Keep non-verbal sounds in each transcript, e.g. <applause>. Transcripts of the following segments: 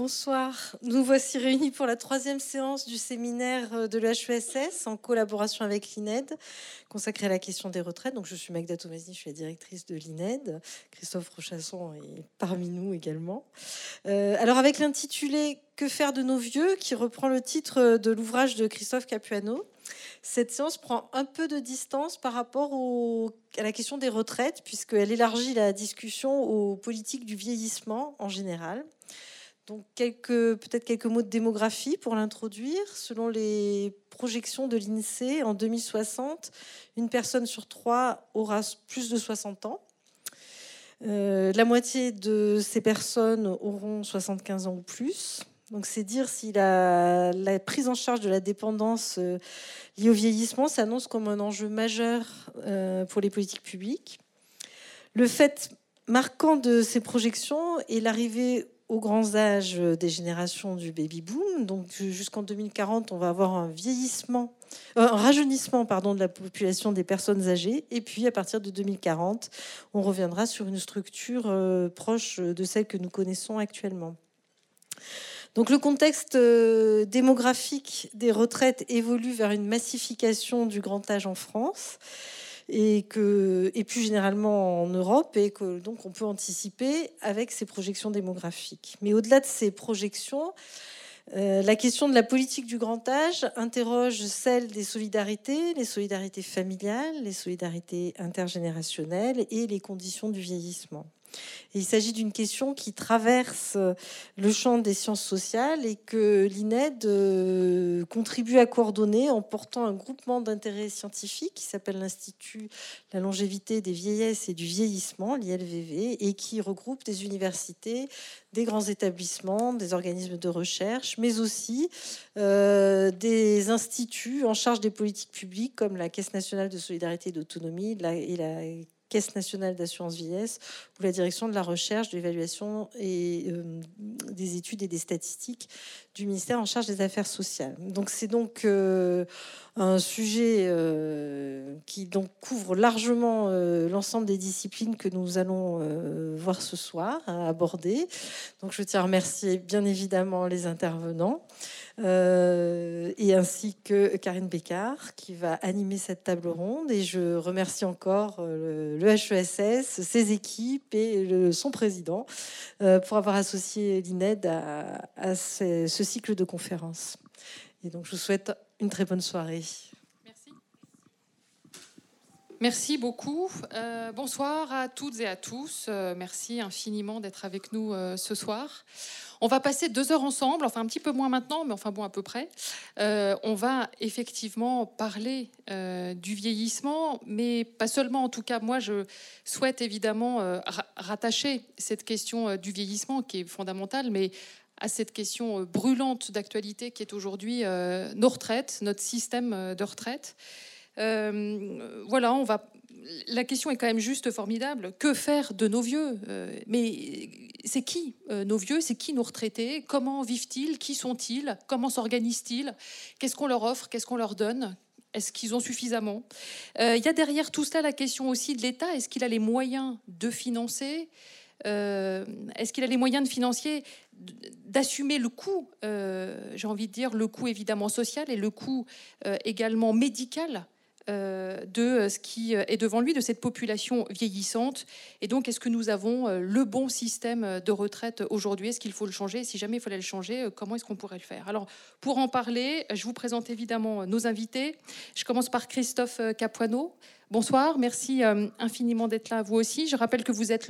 bonsoir. Nous voici réunis pour la troisième séance du séminaire de l'HESS en collaboration avec l'INED, consacré à la question des retraites. Donc, je suis Magda Tomasi, je suis la directrice de l'INED. Christophe Rochasson est parmi nous également. Euh, alors, avec l'intitulé Que faire de nos vieux, qui reprend le titre de l'ouvrage de Christophe Capuano, cette séance prend un peu de distance par rapport à la question des retraites, puisqu'elle élargit la discussion aux politiques du vieillissement en général. Donc peut-être quelques mots de démographie pour l'introduire. Selon les projections de l'INSEE, en 2060, une personne sur trois aura plus de 60 ans. Euh, la moitié de ces personnes auront 75 ans ou plus. Donc c'est dire si la, prise en charge de la dépendance euh, liée au vieillissement s'annonce comme un enjeu majeur euh, pour les politiques publiques. Le fait marquant de ces projections est l'arrivée grands âges des générations du baby boom. Donc jusqu'en 2040, on va avoir un vieillissement, euh, un rajeunissement pardon, de la population des personnes âgées. Et puis à partir de 2040, on reviendra sur une structure proche de celle que nous connaissons actuellement. Donc le contexte euh, démographique des retraites évolue vers une massification du grand âge en France et, que, plus généralement en Europe, et que donc on peut anticiper avec ces projections démographiques. Mais au-delà de ces projections, euh, la question de la politique du grand âge interroge celle des solidarités, les solidarités familiales, les solidarités intergénérationnelles et les conditions du vieillissement il s'agit d'une question qui traverse le champ des sciences sociales et que l'INED euh, contribue à coordonner en portant un groupement d'intérêts scientifiques qui s'appelle l'Institut La longévité des vieillesses et du vieillissement, l'ILVV, et qui regroupe des universités, des grands établissements, des organismes de recherche, mais aussi euh, des instituts en charge des politiques publiques comme la Caisse nationale de solidarité et d'autonomie et la Caisse nationale d'assurance vieillesse ou la direction de la recherche, de l'évaluation et euh, des études et des statistiques du ministère en charge des affaires sociales. Donc c'est donc euh, un sujet euh, qui donc couvre largement l'ensemble des disciplines que nous allons voir ce soir, à aborder. Donc je tiens à remercier bien évidemment les intervenants. Euh, et ainsi que Karine Bécard qui va animer cette table ronde. Et je remercie encore euh, le, HESS, ses équipes et son président euh, pour avoir associé l'INED à, ce, cycle de conférences. Et donc je vous souhaite une très bonne soirée. Merci. Beaucoup. bonsoir à toutes et à tous. merci infiniment d'être avec nous ce soir. On va passer deux heures ensemble, enfin un petit peu moins maintenant, mais enfin bon, à peu près. Euh, on va effectivement parler euh, du vieillissement, mais pas seulement. En tout cas, moi, je souhaite évidemment euh, rattacher cette question du vieillissement, qui est fondamentale, mais à cette question brûlante d'actualité qui est aujourd'hui nos retraites, notre système de retraite. Voilà, on va la question est quand même juste formidable. Que faire de nos vieux? Euh, Mais c'est qui euh, nos vieux? C'est qui nos retraités? Comment vivent-ils? Qui sont-ils? Comment s'organisent-ils? Qu'est-ce qu'on leur offre? Qu'est-ce qu'on leur donne? Est-ce qu'ils ont suffisamment? Euh, Il y a derrière tout cela la question aussi de l'État. Est-ce qu'il a les moyens de financer? Est-ce qu'il a les moyens de financer d'assumer le coût, j'ai envie de dire, le coût évidemment social et le coût également médical euh, de ce qui est devant lui, de cette population vieillissante. Et donc, est-ce que nous avons euh, le bon système de retraite aujourd'hui? Est-ce qu'il faut le changer? Si jamais il fallait le changer, euh, comment est-ce qu'on pourrait le faire? Alors, pour en parler, je vous présente évidemment nos invités. Je commence par Christophe Capuano. Bonsoir, merci euh, infiniment d'être là, vous aussi. Je rappelle que vous êtes,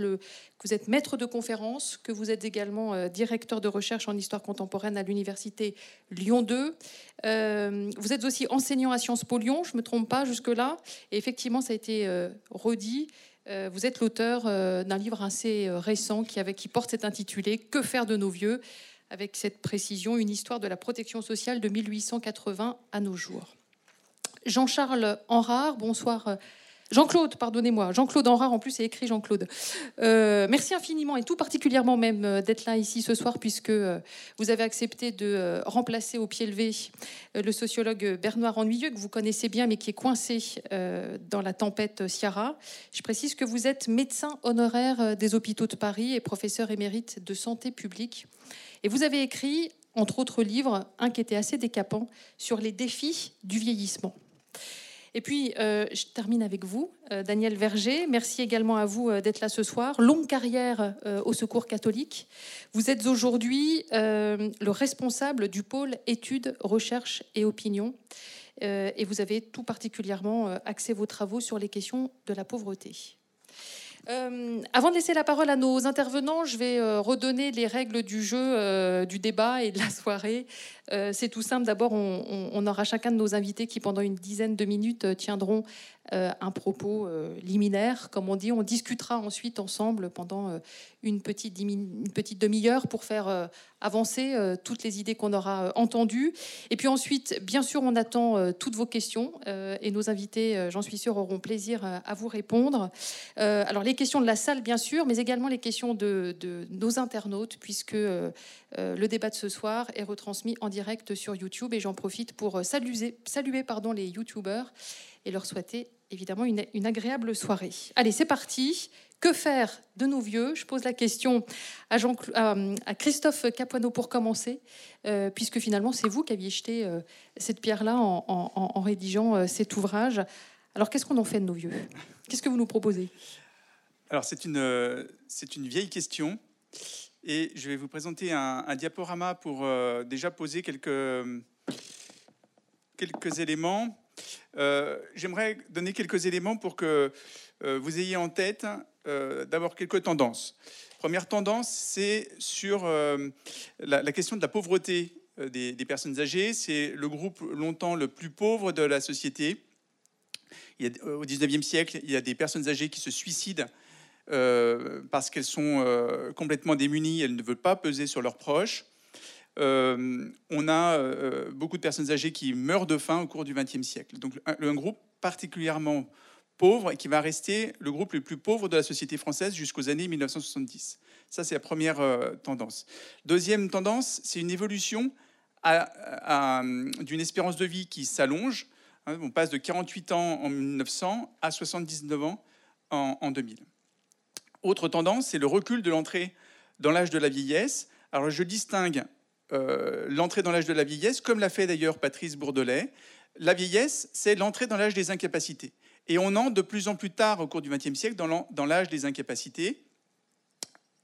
maître de conférence, que vous êtes également euh, directeur de recherche en histoire contemporaine à l'université Lyon 2. Euh, vous êtes aussi enseignant à Sciences Po Lyon, je ne me trompe pas jusque-là. Et effectivement, ça a été redit. Vous êtes l'auteur d'un livre assez récent qui, qui porte cet intitulé Que faire de nos vieux? avec cette précision, une histoire de la protection sociale de 1880 à nos jours. Jean-Charles Henrard, bonsoir. Jean-Claude, pardonnez-moi. Jean-Claude Henrard, en plus, c'est écrit Jean-Claude. Euh, merci infiniment et tout particulièrement même euh, d'être là ici ce soir, puisque euh, vous avez accepté de remplacer au pied levé le sociologue Bernard Ennuyeux, que vous connaissez bien, mais qui est coincé dans la tempête Ciara. Je précise que vous êtes médecin honoraire des hôpitaux de Paris et professeur émérite de santé publique Et vous avez écrit, entre autres livres, un qui était assez décapant sur les défis du vieillissement. Et puis, euh, je termine avec vous, euh, Daniel Verger. Merci également à vous euh, d'être là ce soir. Longue carrière au Secours catholique. Vous êtes aujourd'hui le responsable du pôle études, recherche et opinion. et vous avez tout particulièrement axé vos travaux sur les questions de la pauvreté. Euh, avant de laisser la parole à nos intervenants, je vais euh, redonner les règles du jeu, euh, du débat et de la soirée. c'est tout simple. D'abord, on, on, aura chacun de nos invités qui, pendant une dizaine de minutes, tiendront un propos liminaire. Comme on dit, on discutera ensuite ensemble pendant une petite, une petite demi-heure pour faire avancer euh, toutes les idées qu'on aura euh, entendues. Et puis ensuite, bien sûr, on attend euh, toutes vos questions et nos invités, j'en suis sûre, auront plaisir à vous répondre. alors les questions de la salle, bien sûr, mais également les questions de, nos internautes, puisque le débat de ce soir est retransmis en direct sur YouTube. Et j'en profite pour saluer, saluer pardon, les YouTubeurs et leur souhaiter évidemment une, agréable soirée. Allez, c'est parti. Que faire de nos vieux? Je pose la question à Christophe Capuano pour commencer, euh, puisque finalement c'est vous qui aviez jeté euh, cette pierre-là en, rédigeant euh, cet ouvrage. Alors qu'est-ce qu'on en fait de nos vieux? Qu'est-ce que vous nous proposez? Alors c'est une, c'est une vieille question, et je vais vous présenter un, un diaporama pour déjà poser quelques, quelques éléments. J'aimerais donner quelques éléments pour que vous ayez en tête euh, d'abord quelques tendances. Première tendance, c'est sur euh, la, question de la pauvreté euh, des, personnes âgées. C'est le groupe longtemps le plus pauvre de la société. Au 19e siècle, il y a des personnes âgées qui se suicident parce qu'elles sont complètement démunies, elles ne veulent pas peser sur leurs proches. On a beaucoup de personnes âgées qui meurent de faim au cours du XXe siècle. Donc un groupe particulièrement pauvre et qui va rester le groupe le plus pauvre de la société française jusqu'aux années 1970. Ça, c'est la première euh, tendance. Deuxième tendance, c'est une évolution d'une espérance de vie qui s'allonge. Hein, on passe de 48 ans en 1900 à 79 ans en, 2000. Autre tendance, c'est le recul de l'entrée dans l'âge de la vieillesse. Alors je distingue euh, l'entrée dans l'âge de la vieillesse, comme l'a fait d'ailleurs Patrice Bourdelet. La vieillesse, c'est l'entrée dans l'âge des incapacités. Et on entre de plus en plus tard, au cours du XXe siècle, dans l'âge des incapacités.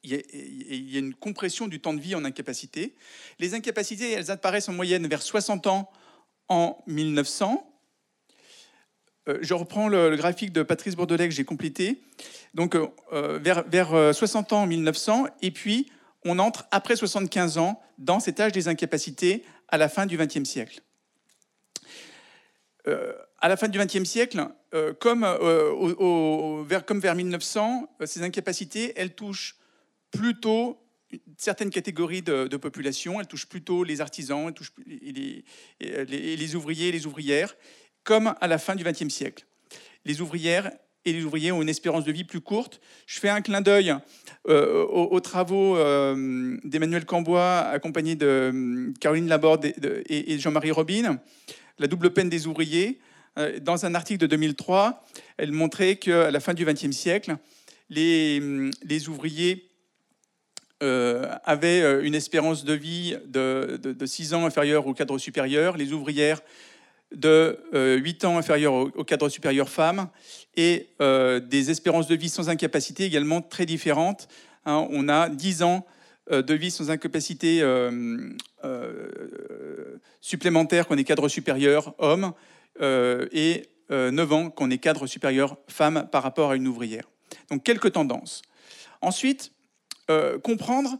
Il y, a, une compression du temps de vie en incapacité. Les incapacités, elles apparaissent en moyenne vers 60 ans en 1900. Euh, je reprends le, graphique de Patrice Bordelais que j'ai complété. Donc, euh, vers 60 ans en 1900, et puis on entre après 75 ans dans cet âge des incapacités à la fin du XXe siècle. Euh, à la fin du XXe siècle, euh, comme, euh, vers, comme vers 1900, ces incapacités, elles touchent plutôt certaines catégories de, population, elles touchent plutôt les artisans, elles touchent les, ouvriers les ouvrières, comme à la fin du XXe siècle. Les ouvrières et les ouvriers ont une espérance de vie plus courte. Je fais un clin d'œil aux, travaux d'Emmanuel Cambois, accompagné de Caroline Laborde et, Jean-Marie Robin la double peine des ouvriers. Euh, dans un article de 2003, elle montrait qu'à la fin du XXe siècle, les, les ouvriers euh, avaient euh, une espérance de vie de, de, 6 ans inférieure au cadre supérieur, les ouvrières de 8 ans inférieure au, cadre supérieur femmes, et des espérances de vie sans incapacité également très différentes. Hein. on a 10 ans de vie sans incapacité euh, supplémentaire qu'on est cadre supérieur homme euh, et 9 euh, ans qu'on est cadre supérieur femme par rapport à une ouvrière. Donc quelques tendances. Ensuite, comprendre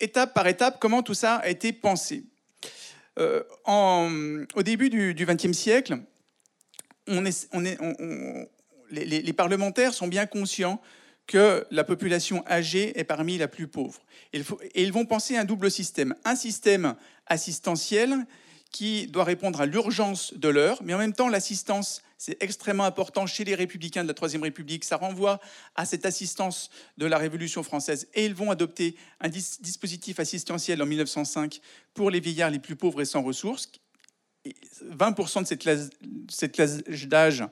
étape par étape comment tout ça a été pensé. En, au début du XXe siècle, les, les, parlementaires sont bien conscients que la population âgée est parmi la plus pauvre. Et ils vont penser à un double système. Un système assistentiel qui doit répondre à l'urgence de l'heure, mais en même temps, l'assistance, c'est extrêmement important chez les républicains de la Troisième République. Ça renvoie à cette assistance de la Révolution française. Et ils vont adopter un dispositif assistentiel en 1905 pour les vieillards les plus pauvres et sans ressources. 20% de cette classe, d'âge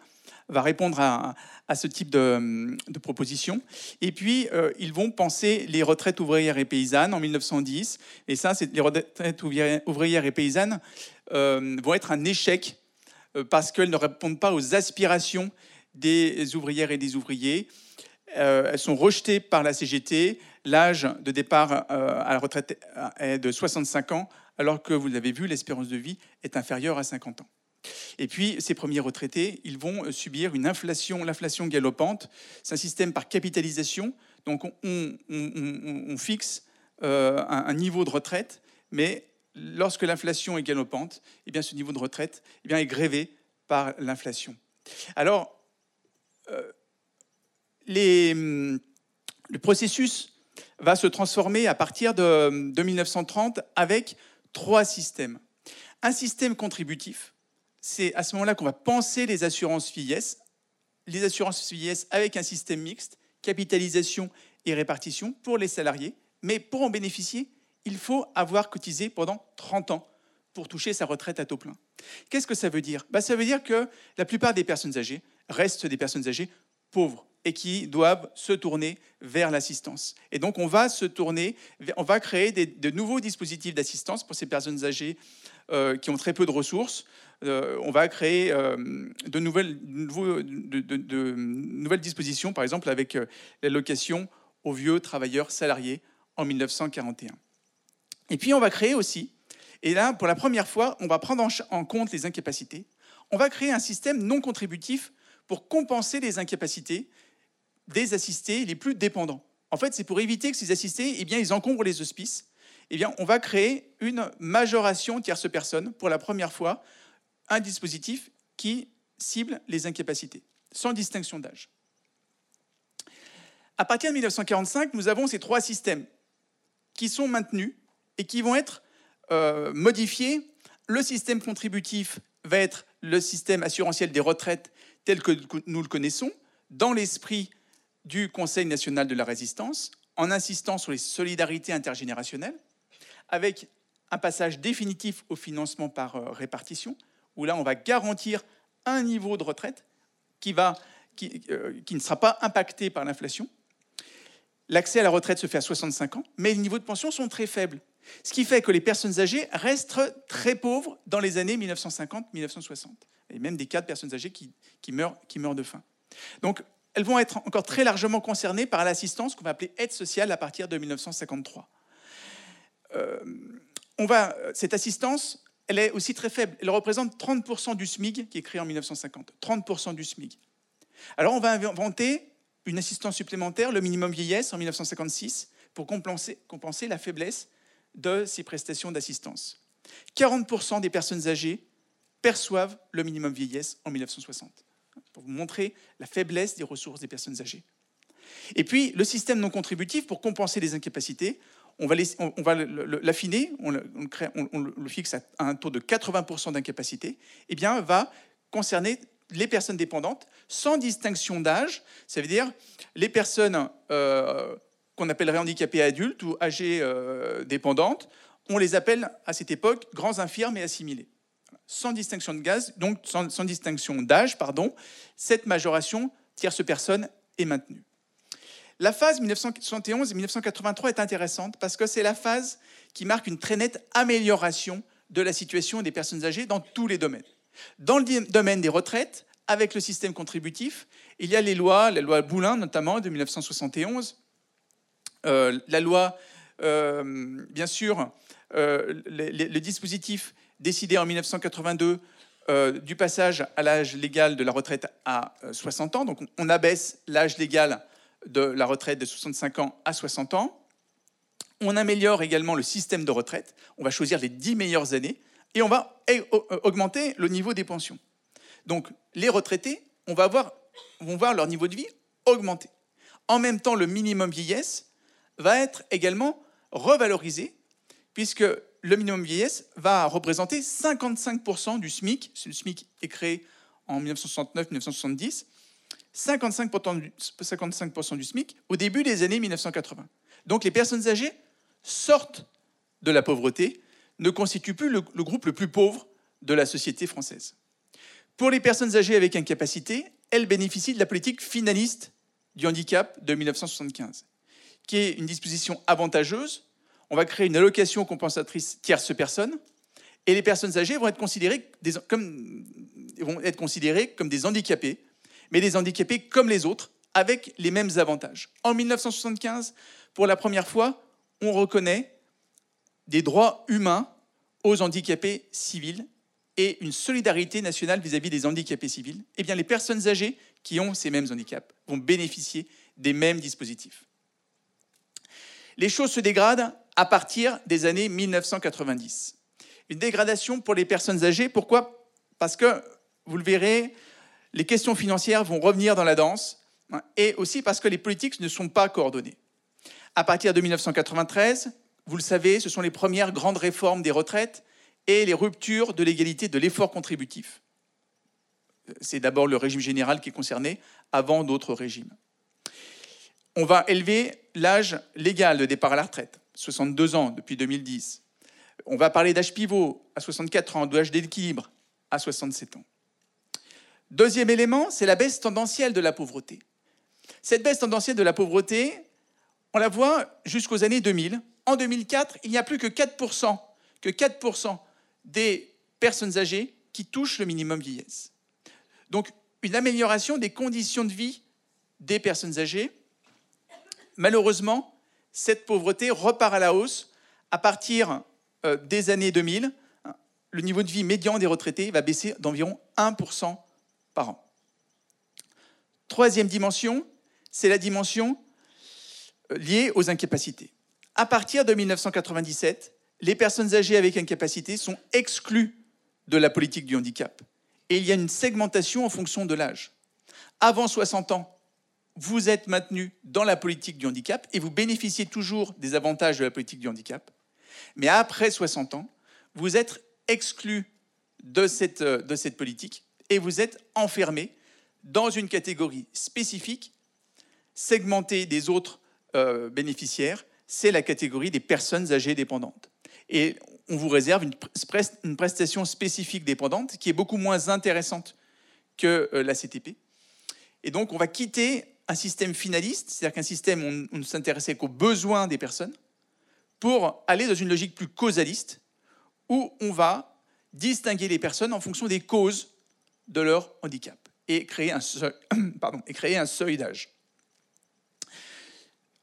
va répondre à, ce type de, proposition. Et puis, euh, ils vont penser les retraites ouvrières et paysannes en 1910. Et ça, les retraites ouvrières et paysannes euh, vont être un échec parce qu'elles ne répondent pas aux aspirations des ouvrières et des ouvriers. elles sont rejetées par la CGT. L'âge de départ à la retraite est de 65 ans, alors que vous l'avez vu, l'espérance de vie est inférieure à 50 ans. Et puis, ces premiers retraités, ils vont euh, subir une inflation, l'inflation galopante. C'est un système par capitalisation. Donc, on, fixe euh, un, niveau de retraite, mais lorsque l'inflation est galopante, eh bien, ce niveau de retraite eh bien, est grévé par l'inflation. Alors, euh, le processus va se transformer à partir de, de 1930 avec trois systèmes. Un système contributif, c'est à ce moment-là qu'on va penser les assurances vieillesse, les assurances vieillesse avec un système mixte, capitalisation et répartition pour les salariés. Mais pour en bénéficier, il faut avoir cotisé pendant 30 ans pour toucher sa retraite à taux plein. Qu'est-ce que ça veut dire? Bah, Ça veut dire que la plupart des personnes âgées restent des personnes âgées pauvres et qui doivent se tourner vers l'assistance. Et donc on va se tourner, on va créer de nouveaux dispositifs d'assistance pour ces personnes âgées euh, qui ont très peu de ressources, euh, on va créer euh, de, nouvelles, de, nouvelles, dispositions, par exemple avec l'allocation aux vieux travailleurs salariés en 1941. Et puis on va créer aussi, et là pour la première fois, on va prendre en compte les incapacités, on va créer un système non contributif pour compenser les incapacités des assistés les plus dépendants. En fait, c'est pour éviter que ces assistés, eh bien, ils encombrent les hospices. Eh bien, on va créer une majoration tierce personne pour la première fois un dispositif qui cible les incapacités, sans distinction d'âge. À partir de 1945, nous avons ces trois systèmes qui sont maintenus et qui vont être euh, modifiés. Le système contributif va être le système assurantiel des retraites tel que nous le connaissons, dans l'esprit du Conseil national de la résistance, en insistant sur les solidarités intergénérationnelles, avec un passage définitif au financement par euh, répartition, où là, on va garantir un niveau de retraite qui, euh, qui ne sera pas impacté par l'inflation. L'accès à la retraite se fait à 65 ans, mais les niveaux de pension sont très faibles. Ce qui fait que les personnes âgées restent très pauvres dans les années 1950-1960. Et même des cas de personnes âgées qui, meurent, qui meurent de faim. Donc, elles vont être encore très largement concernées par l'assistance qu'on va appeler aide sociale à partir de 1953. Euh, on va, cette assistance, elle est aussi très faible. Elle représente 30% du SMIC qui est créé en 1950. 30% du SMIC. Alors on va inventer une assistance supplémentaire, le minimum vieillesse, en 1956, pour compenser la faiblesse de ces prestations d'assistance. 40% des personnes âgées perçoivent le minimum vieillesse en 1960, pour vous montrer la faiblesse des ressources des personnes âgées. Et puis, le système non contributif, pour compenser les incapacités, on va l'affiner, on, le fixe à un taux de 80% d'incapacité, eh bien, va concerner les personnes dépendantes sans distinction d'âge. Ça veut dire les personnes euh, qu'on appellerait handicapées adultes ou âgées euh, dépendantes, on les appelle à cette époque grands infirmes et assimilés. Sans distinction de gaz, donc sans, sans distinction d'âge, pardon, cette majoration tierce personne est maintenue. La phase 1971 et 1983 est intéressante parce que c'est la phase qui marque une très nette amélioration de la situation des personnes âgées dans tous les domaines. Dans le domaine des retraites, avec le système contributif, il y a les lois, la loi Boulin notamment de 1971, euh, la loi, euh, bien sûr, euh, le, dispositif décidé en 1982 du passage à l'âge légal de la retraite à 60 ans. Donc on abaisse l'âge légal de la retraite de 65 ans à 60 ans. On améliore également le système de retraite. On va choisir les 10 meilleures années et on va augmenter le niveau des pensions. Donc les retraités, on va vont voir leur niveau de vie augmenter. En même temps, le minimum vieillesse va être également revalorisé puisque le minimum vieillesse va représenter 55% du SMIC. Le SMIC est créé en 1969-1970 55%, du, SMIC au début des années 1980. Donc les personnes âgées sortent de la pauvreté, ne constituent plus le, groupe le plus pauvre de la société française. Pour les personnes âgées avec incapacité, elle bénéficie de la politique finaliste du handicap de 1975, qui est une disposition avantageuse. On va créer une allocation compensatrice tierce personne, et les personnes âgées vont être considérées, comme, vont être considérées comme des handicapés, mais des handicapés comme les autres, avec les mêmes avantages. En 1975, pour la première fois, on reconnaît des droits humains aux handicapés civils et une solidarité nationale vis-à-vis des handicapés civils. Eh bien, les personnes âgées qui ont ces mêmes handicaps vont bénéficier des mêmes dispositifs. Les choses se dégradent à partir des années 1990. Une dégradation pour les personnes âgées, pourquoi? Parce que, vous le verrez, les questions financières vont revenir dans la danse, hein, et aussi parce que les politiques ne sont pas coordonnées. À partir de 1993, vous le savez, ce sont les premières grandes réformes des retraites et les ruptures de l'égalité de l'effort contributif. C'est d'abord le régime général qui est concerné, avant d'autres régimes. On va élever l'âge légal de départ à la retraite, 62 ans depuis 2010. On va parler d'âge pivot à 64 ans, d'âge d'équilibre à 67 ans. Deuxième élément, c'est la baisse tendancielle de la pauvreté. Cette baisse tendancielle de la pauvreté, on la voit jusqu'aux années 2000. En 2004, il n'y a plus que 4%, que 4% des personnes âgées qui touchent le minimum vieillesse. Donc, une amélioration des conditions de vie des personnes âgées. Malheureusement, cette pauvreté repart à la hausse à partir euh, des années 2000. Le niveau de vie médian des retraités va baisser d'environ 1% par an. Troisième dimension, c'est la dimension euh, liée aux incapacités. À partir de 1997, les personnes âgées avec incapacité sont exclues de la politique du handicap. Et il y a une segmentation en fonction de l'âge. Avant 60 ans, vous êtes maintenu dans la politique du handicap et vous bénéficiez toujours des avantages de la politique du handicap. Mais après 60 ans, vous êtes exclu de cette, euh, de cette politique et vous êtes enfermé dans une catégorie spécifique, segmentée des autres euh, bénéficiaires, c'est la catégorie des personnes âgées dépendantes. Et on vous réserve une, prestation spécifique dépendante qui est beaucoup moins intéressante que euh, la CTP. Et donc, on va quitter un système finaliste, c'est-à-dire qu'un système où on ne s'intéressait qu'aux besoins des personnes, pour aller dans une logique plus causaliste, où on va distinguer les personnes en fonction des causes de leur handicap et créer un seuil, <clears throat> d'âge.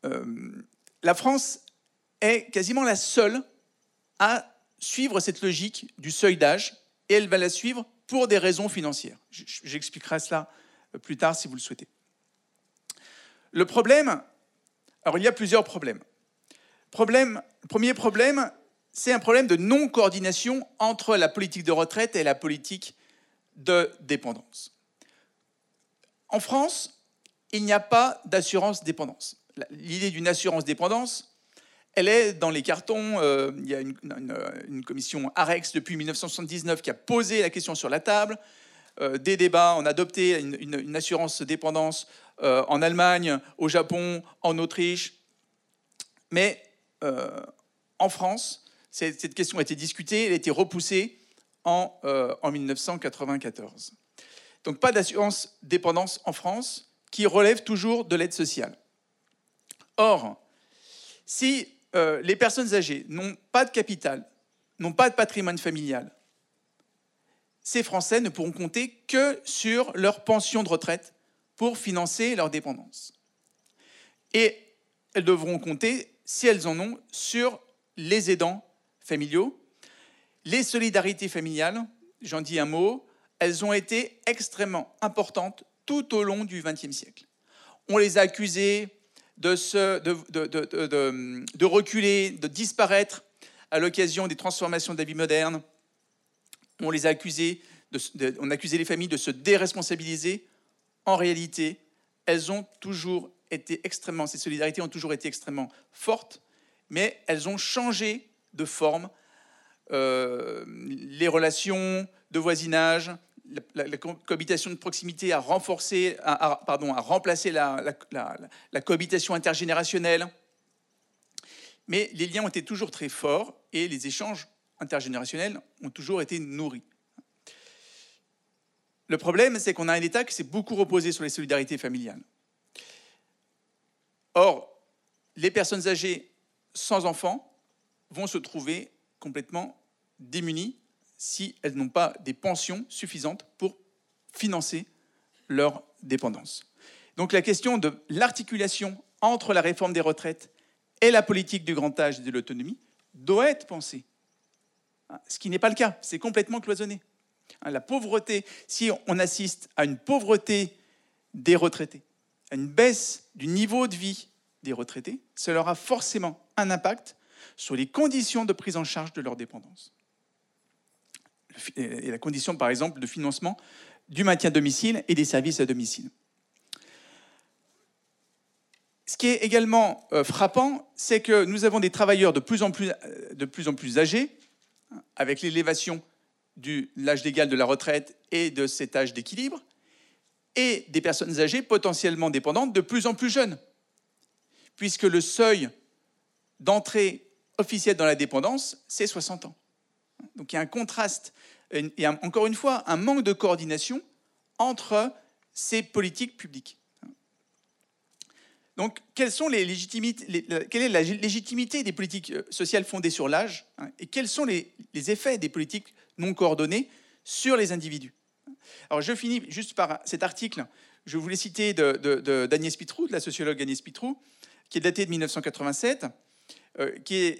Euh, la France est quasiment la seule à suivre cette logique du seuil d'âge et elle va la suivre pour des raisons financières. J'expliquerai cela plus tard si vous le souhaitez. Le problème, alors il y a plusieurs problèmes. Problème, premier problème, c'est un problème de non-coordination entre la politique de retraite et la politique de dépendance. En France, il n'y a pas d'assurance dépendance. L'idée d'une assurance dépendance, elle est dans les cartons. Euh, il y a une, commission AREX depuis 1979 qui a posé la question sur la table. Euh, des débats, on a adopté une, assurance dépendance euh, en Allemagne, au Japon, en Autriche. Mais en France, cette, question a été discutée, elle a été repoussée en, en 1994. Donc pas d'assurance dépendance en France qui relève toujours de l'aide sociale. Or, si euh, les personnes âgées n'ont pas de capital, n'ont pas de patrimoine familial, ces Français ne pourront compter que sur leur pension de retraite pour financer leur dépendance. Et elles devront compter, si elles en ont, sur les aidants familiaux. Les solidarités familiales, j'en dis un mot, elles ont été extrêmement importantes tout au long du XXe siècle. On les a accusées de, de, reculer, de disparaître à l'occasion des transformations de la vie moderne. On les a accusées, on a accusé les familles de se déresponsabiliser. En réalité, elles ont toujours été extrêmement, ces solidarités ont toujours été extrêmement fortes, mais elles ont changé de forme. Euh, les relations de voisinage, la, cohabitation de proximité a renforcé, pardon, a remplacé la, cohabitation intergénérationnelle. Mais les liens ont été toujours très forts et les échanges intergénérationnels ont toujours été nourris. Le problème, c'est qu'on a un État qui s'est beaucoup reposé sur les solidarités familiales. Or, les personnes âgées sans enfants vont se trouver complètement démunies si elles n'ont pas des pensions suffisantes pour financer leur dépendance. Donc la question de l'articulation entre la réforme des retraites et la politique du grand âge et de l'autonomie doit être pensée. Ce qui n'est pas le cas, c'est complètement cloisonné. La pauvreté, si on assiste à une pauvreté des retraités, à une baisse du niveau de vie des retraités, cela aura forcément un impact sur les conditions de prise en charge de leur dépendance. Et la condition, par exemple, de financement du maintien à domicile et des services à domicile. Ce qui est également euh, frappant, c'est que nous avons des travailleurs de plus en plus, euh, de plus, en plus âgés, avec l'élévation de l'âge légal de la retraite et de cet âge d'équilibre, et des personnes âgées potentiellement dépendantes de plus en plus jeunes, puisque le seuil d'entrée officielle dans la dépendance, c'est 60 ans. Donc il y a un contraste, et encore une fois, un manque de coordination entre ces politiques publiques. Donc, quelles sont les légitimités, quelle est la légitimité des politiques euh, sociales fondées sur l'âge hein, et quels sont les, effets des politiques non coordonnées sur les individus Alors, je finis juste par cet article. Je voulais citer d'Agnès Pitrou, de la sociologue Agnès Pitrou, qui est daté de 1987. Euh,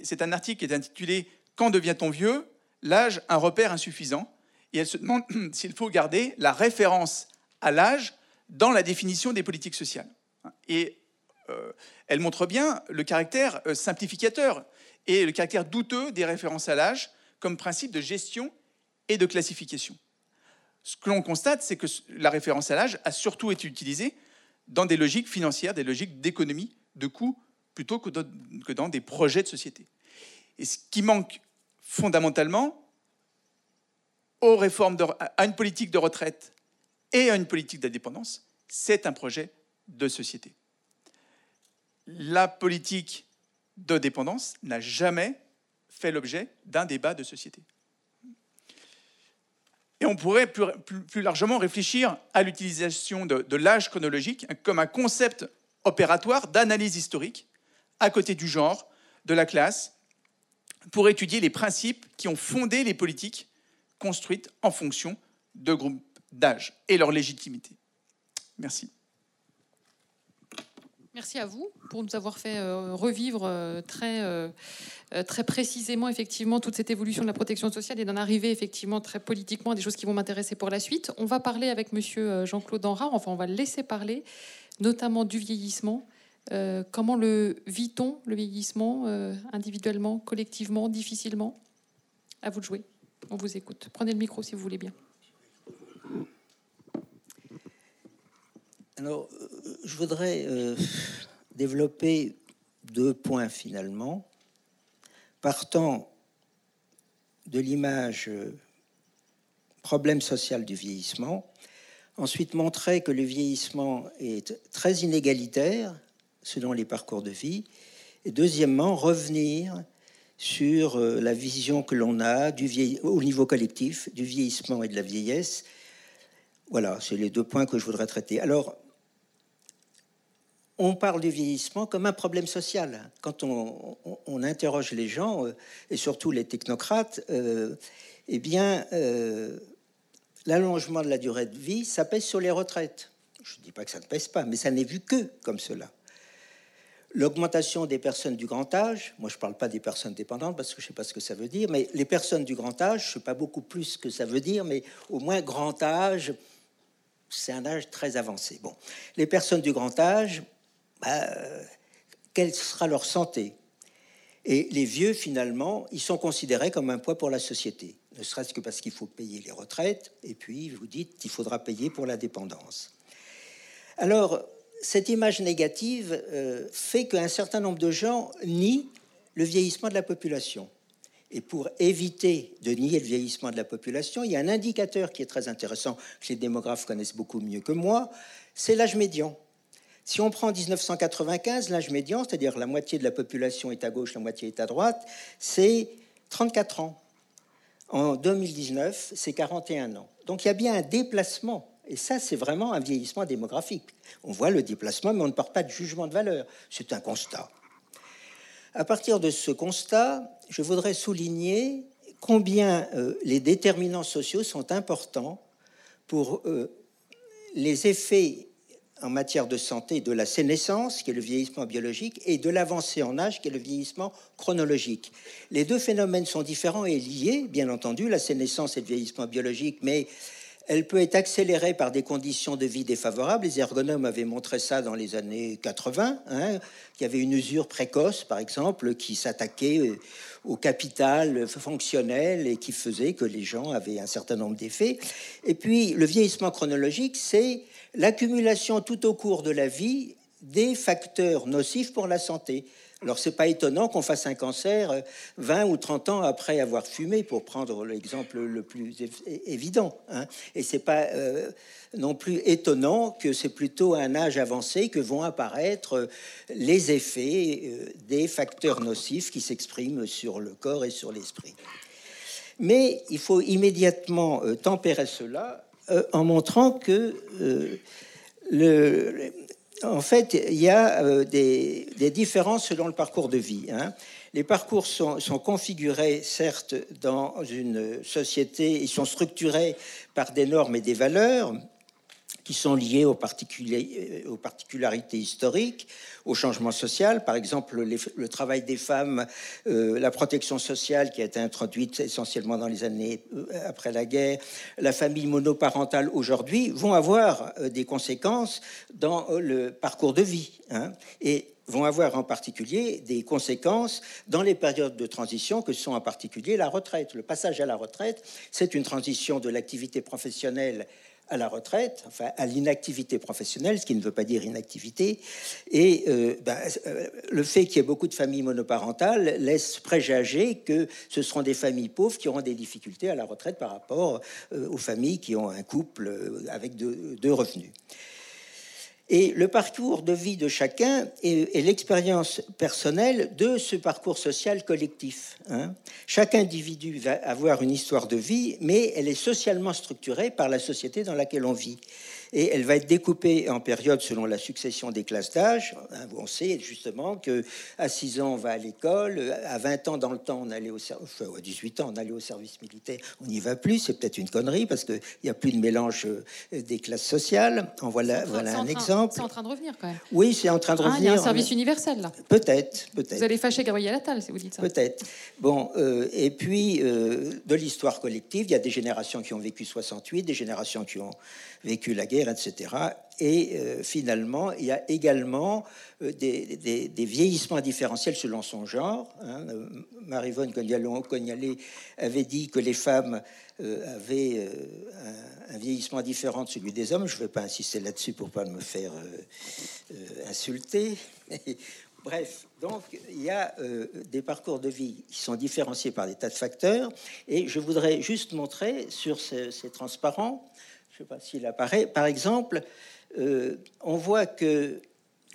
c'est un article qui est intitulé Quand devient-on vieux? L'âge, un repère insuffisant. Et elle se demande <clears throat> s'il faut garder la référence à l'âge dans la définition des politiques sociales. Et euh, elle montre bien le caractère euh, simplificateur et le caractère douteux des références à l'âge comme principe de gestion et de classification. Ce que l'on constate, c'est que la référence à l'âge a surtout été utilisée dans des logiques financières, des logiques d'économie, de coûts, plutôt que dans des projets de société. Et ce qui manque fondamentalement à une politique de retraite et à une politique d'indépendance, c'est un projet de société la politique de dépendance n'a jamais fait l'objet d'un débat de société. Et on pourrait plus, largement réfléchir à l'utilisation de, l'âge chronologique comme un concept opératoire d'analyse historique à côté du genre, de la classe, pour étudier les principes qui ont fondé les politiques construites en fonction de groupes d'âge et leur légitimité. Merci. Merci à vous pour nous avoir fait euh, revivre euh, très, euh, très précisément effectivement toute cette évolution de la protection sociale et d'en arriver effectivement très politiquement à des choses qui vont m'intéresser pour la suite. On va parler avec Monsieur Jean-Claude Danrard, enfin on va le laisser parler, notamment du vieillissement. comment le vit-on, le vieillissement, individuellement, collectivement, difficilement? À vous de jouer. On vous écoute. Prenez le micro si vous voulez bien. Alors, je voudrais euh, développer deux points finalement, partant de l'image euh, problème social du vieillissement, ensuite montrer que le vieillissement est très inégalitaire selon les parcours de vie, et deuxièmement revenir sur euh, la vision que l'on a au niveau collectif du vieillissement et de la vieillesse. Voilà, c'est les deux points que je voudrais traiter. Alors, on parle du vieillissement comme un problème social. Quand on, interroge les gens, euh, et surtout les technocrates, euh, eh bien, euh, l'allongement de la durée de vie, ça pèse sur les retraites. Je ne dis pas que ça ne pèse pas, mais ça n'est vu que comme cela. L'augmentation des personnes du grand âge, moi je ne parle pas des personnes dépendantes parce que je ne sais pas ce que ça veut dire, mais les personnes du grand âge, je ne sais pas beaucoup plus ce que ça veut dire, mais au moins grand âge, c'est un âge très avancé. Bon, les personnes du grand âge, bah, quelle sera leur santé? Et les vieux, finalement, ils sont considérés comme un poids pour la société, ne serait-ce que parce qu'il faut payer les retraites, et puis vous dites qu'il faudra payer pour la dépendance. Alors, cette image négative euh, fait qu'un certain nombre de gens nient le vieillissement de la population. Et pour éviter de nier le vieillissement de la population, il y a un indicateur qui est très intéressant, que les démographes connaissent beaucoup mieux que moi, c'est l'âge médian. Si on prend 1995, l'âge médian, c'est-à-dire la moitié de la population est à gauche, la moitié est à droite, c'est 34 ans. En 2019, c'est 41 ans. Donc il y a bien un déplacement. Et ça, c'est vraiment un vieillissement démographique. On voit le déplacement, mais on ne porte pas de jugement de valeur. C'est un constat. À partir de ce constat, je voudrais souligner combien euh, les déterminants sociaux sont importants pour euh, les effets en matière de santé de la sénescence, qui est le vieillissement biologique, et de l'avancée en âge, qui est le vieillissement chronologique. Les deux phénomènes sont différents et liés, bien entendu, la sénescence et le vieillissement biologique, mais elle peut être accélérée par des conditions de vie défavorables. Les ergonomes avaient montré ça dans les années 80, hein, qu'il y avait une usure précoce, par exemple, qui s'attaquait euh, au capital fonctionnel et qui faisait que les gens avaient un certain nombre d'effets. Et puis, le vieillissement chronologique, c'est l'accumulation tout au cours de la vie des facteurs nocifs pour la santé. Alors, c'est pas étonnant qu'on fasse un cancer 20 euh, ou 30 ans après avoir fumé, pour prendre l'exemple le plus évident. Hein. Et c'est pas euh, non plus étonnant que c'est plutôt à un âge avancé que vont apparaître euh, les effets des facteurs nocifs qui s'expriment sur le corps et sur l'esprit. Mais il faut immédiatement tempérer cela en montrant que le, en fait, il y a euh, des, différences selon le parcours de vie. Hein. Les parcours sont, configurés, certes, dans une société, ils sont structurés par des normes et des valeurs, qui sont liées aux, euh, aux, particularités historiques, au changement social. Par exemple, le travail des femmes, euh, la protection sociale qui a été introduite essentiellement dans les années euh, après la guerre, la famille monoparentale aujourd'hui, vont avoir des conséquences dans le parcours de vie. Hein, et vont avoir en particulier des conséquences dans les périodes de transition que sont en particulier la retraite. Le passage à la retraite, c'est une transition de l'activité professionnelle à la retraite, enfin à l'inactivité professionnelle, ce qui ne veut pas dire inactivité. Et euh, ben, euh, le fait qu'il y ait beaucoup de familles monoparentales laisse préjager que ce seront des familles pauvres qui auront des difficultés à la retraite par rapport euh, aux familles qui ont un couple avec deux revenus. Et le parcours de vie de chacun est, l'expérience personnelle de ce parcours social collectif. Hein. Chaque individu va avoir une histoire de vie, mais elle est socialement structurée par la société dans laquelle on vit et elle va être découpée en périodes selon la succession des classes d'âge. Hein, on sait justement que à 6 ans on va à l'école, à 20 ans dans le temps on allait au enfin, à 18 ans on allait au service militaire, on n'y va plus, c'est peut-être une connerie parce qu'il n'y a plus de mélange euh, des classes sociales. En voilà, voilà un exemple. C'est en train de revenir quand même. Oui, c'est en train de revenir. Ah, il y a un service universel là. Peut-être, peut-être. Vous allez fâcher Gabriel Attal si vous dites ça. Peut-être. Bon, euh, et puis euh, de l'histoire collective, il y a des générations qui ont vécu 68, des générations qui ont vécu la guerre, etc. Et euh, finalement, il y a également euh, des, vieillissements différentiels selon son genre. Hein. Euh, Marivonne Cognalé avait dit que les femmes avaient un, vieillissement différent de celui des hommes. Je ne vais pas insister là-dessus pour pas me faire insulter. <laughs> Bref, donc il y a des parcours de vie qui sont différenciés par des tas de facteurs. Et je voudrais juste montrer sur ces transparents je ne sais pas s'il apparaît. Par exemple, euh, on voit que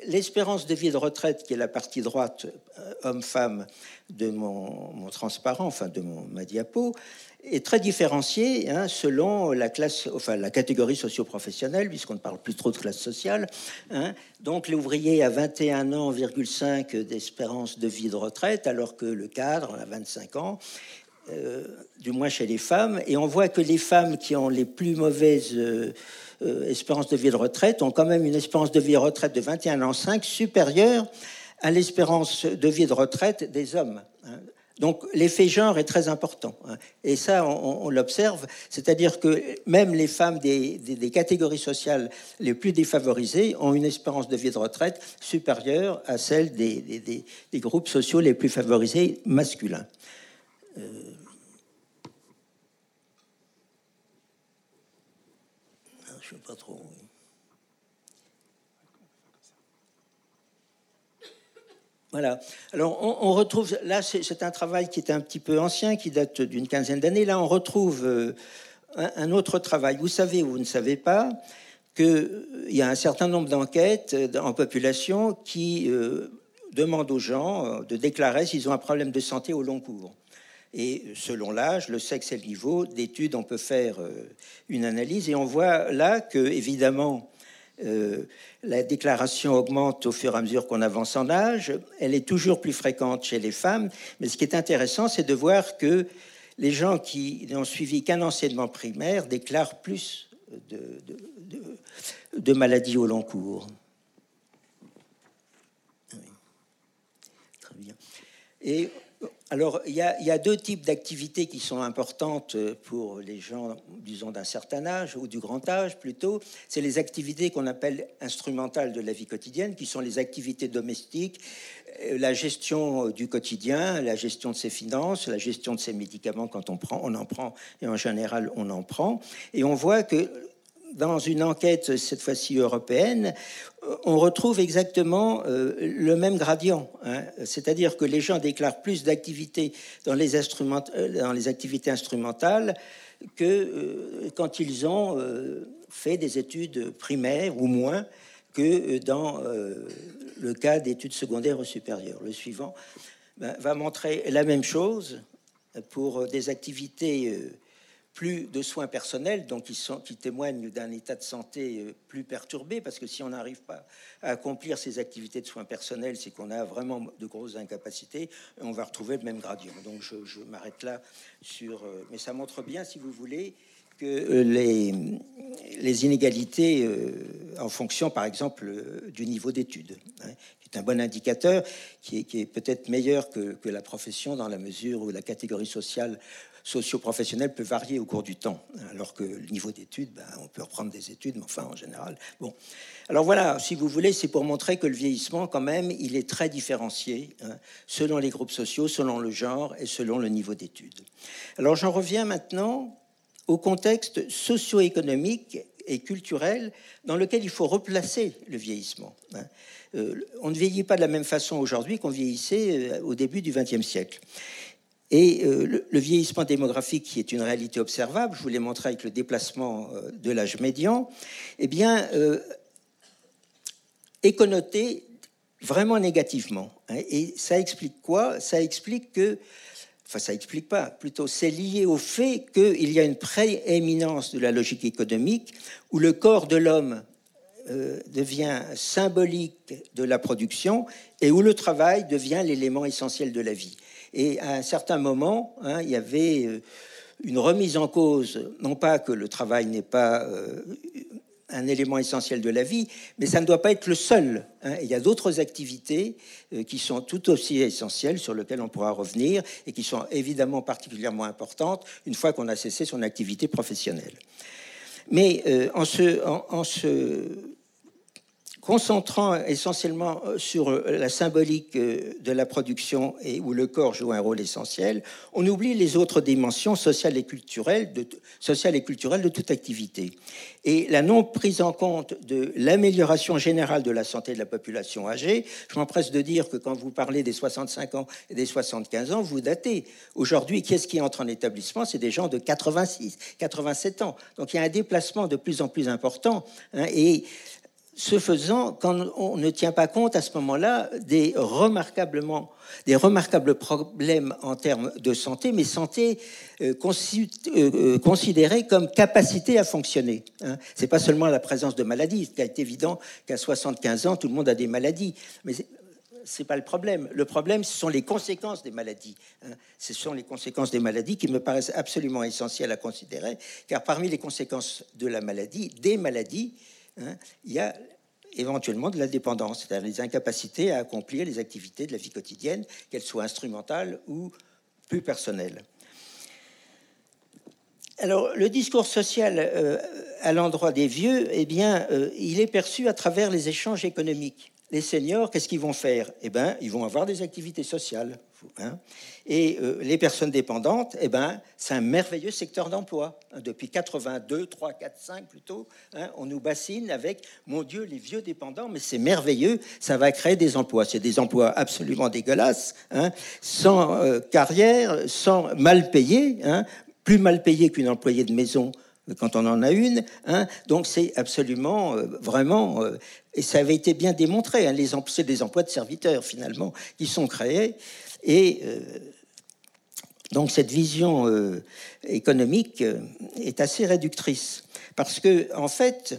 l'espérance de vie de retraite, qui est la partie droite, euh, homme-femme, de mon, transparent, enfin de mon, ma diapo, est très différenciée hein, selon la classe, enfin la catégorie socio-professionnelle, puisqu'on ne parle plus trop de classe sociale. Hein. Donc l'ouvrier a 21 ans, d'espérance de vie de retraite, alors que le cadre a 25 ans. Euh, du moins chez les femmes, et on voit que les femmes qui ont les plus mauvaises euh, euh, espérances de vie de retraite ont quand même une espérance de vie de retraite de 21 ans 5 supérieure à l'espérance de vie de retraite des hommes. Hein. Donc l'effet genre est très important. Hein. Et ça, on, l'observe, c'est-à-dire que même les femmes des, catégories sociales les plus défavorisées ont une espérance de vie de retraite supérieure à celle des, groupes sociaux les plus favorisés masculins. Pas trop. Voilà. Alors, on, retrouve, là, c'est un travail qui est un petit peu ancien, qui date d'une quinzaine d'années. Là, on retrouve euh, un, autre travail. Vous savez ou vous ne savez pas qu'il y a un certain nombre d'enquêtes euh, en population qui euh, demandent aux gens de déclarer s'ils ont un problème de santé au long cours. Et selon l'âge, le sexe et le niveau d'études, on peut faire une analyse. Et on voit là que, évidemment, la déclaration augmente au fur et à mesure qu'on avance en âge. Elle est toujours plus fréquente chez les femmes. Mais ce qui est intéressant, c'est de voir que les gens qui n'ont suivi qu'un enseignement primaire déclarent plus de, maladies au long cours. Très bien. Et alors, il y, a, deux types d'activités qui sont importantes pour les gens, disons, d'un certain âge ou du grand âge plutôt. C'est les activités qu'on appelle instrumentales de la vie quotidienne, qui sont les activités domestiques, euh, la gestion du quotidien, la gestion de ses finances, la gestion de ses médicaments quand on prend, on en prend, et en général, on en prend. Et on voit que dans une enquête, cette fois-ci européenne, on retrouve exactement euh, le même gradient. Hein. C'est-à-dire que les gens déclarent plus d'activités dans, les euh, activités instrumentales que euh, quand ils ont fait des études primaires ou moins que dans le cas d'études secondaires ou supérieures. Le suivant ben, va montrer la même chose pour des activités plus de soins personnels, donc qui, témoignent d'un état de santé euh, plus perturbé, parce que si on n'arrive pas à accomplir ces activités de soins personnels, c'est qu'on a vraiment de grosses incapacités, on va retrouver le même gradient. Donc je, m'arrête là sur... Euh, mais ça montre bien, si vous voulez, que euh, les, inégalités en fonction, par exemple, du niveau d'études, hein, qui est un bon indicateur, qui est, peut-être meilleur que, la profession dans la mesure où la catégorie sociale socio-professionnel peut varier au cours du temps, alors que le niveau d'études, ben, on peut reprendre des études, mais enfin en général. Bon, alors voilà, si vous voulez, c'est pour montrer que le vieillissement, quand même, il est très différencié hein, selon les groupes sociaux, selon le genre et selon le niveau d'études. Alors j'en reviens maintenant au contexte socio-économique et culturel dans lequel il faut replacer le vieillissement. Hein. Euh, on ne vieillit pas de la même façon aujourd'hui qu'on vieillissait euh, au début du XXe siècle. Et euh, le, vieillissement démographique, qui est une réalité observable, je vous l'ai montré avec le déplacement euh, de l'âge médian, eh bien, euh, est connoté vraiment négativement. Hein. et ça explique quoi? Ça explique que, enfin, ça explique pas, plutôt, c'est lié au fait qu'il y a une prééminence de la logique économique où le corps de l'homme devient symbolique de la production et où le travail devient l'élément essentiel de la vie. Et à un certain moment, hein, il y avait euh, une remise en cause, non pas que le travail n'est pas euh, un élément essentiel de la vie, mais ça ne doit pas être le seul. Hein. Il y a d'autres activités euh, qui sont tout aussi essentielles, sur lesquelles on pourra revenir, et qui sont évidemment particulièrement importantes une fois qu'on a cessé son activité professionnelle. Mais en, se concentrant essentiellement euh, sur euh, la symbolique euh, de la production et où le corps joue un rôle essentiel, on oublie les autres dimensions sociales et culturelles de, toute activité. Et la non prise en compte de l'amélioration générale de la santé de la population âgée, je m'empresse de dire que quand vous parlez des 65 ans et des 75 ans, vous datez. Aujourd'hui, qu'est-ce qui entre en établissement? C'est des gens de 86, 87 ans. Donc il y a un déplacement de plus en plus important. Hein, et ce faisant, quand on ne tient pas compte à ce moment-là des remarquablement des remarquables problèmes en termes de santé, mais santé euh, euh, euh, considérée comme capacité à fonctionner. Hein. C'est pas seulement la présence de maladies. Il est évident qu'à 75 ans, tout le monde a des maladies, mais c'est pas le problème. Le problème, ce sont les conséquences des maladies. Hein. Ce sont les conséquences des maladies qui me paraissent absolument essentielles à considérer, car parmi les conséquences de la maladie, des maladies, Hein, il y a éventuellement de la dépendance, c'est-à-dire les incapacités à accomplir les activités de la vie quotidienne, qu'elles soient instrumentales ou plus personnelles. Alors, le discours social euh, à l'endroit des vieux, eh bien, euh, il est perçu à travers les échanges économiques les seniors, qu'est-ce qu'ils vont faire? Eh bien, ils vont avoir des activités sociales. Hein. Et euh, les personnes dépendantes, eh ben, c'est un merveilleux secteur d'emploi. Hein, depuis 82, 3, 4, 5 plutôt, hein, on nous bassine avec, mon Dieu, les vieux dépendants, mais c'est merveilleux, ça va créer des emplois. C'est des emplois absolument dégueulasses, sans euh, carrière, sans mal payés, plus mal payés qu'une employée de maison quand on en a une. Hein. Donc c'est absolument, euh, vraiment, euh, et ça avait été bien démontré, hein, les c'est des emplois de serviteurs finalement qui sont créés. Et euh, Donc cette vision économique est assez réductrice parce que en fait,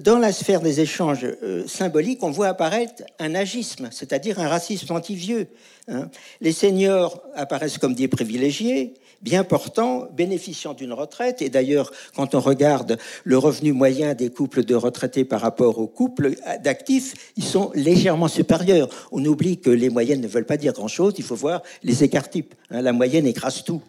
dans la sphère des échanges symboliques, on voit apparaître un agisme, c'est-à-dire un racisme anti-vieux. Hein. Les seniors apparaissent comme des privilégiés, bien portants, bénéficiant d'une retraite. Et d'ailleurs, quand on regarde le revenu moyen des couples de retraités par rapport aux couples d'actifs, ils sont légèrement supérieurs. On oublie que les moyennes ne veulent pas dire grand-chose, il faut voir les écarts types. Hein. la moyenne écrase tout.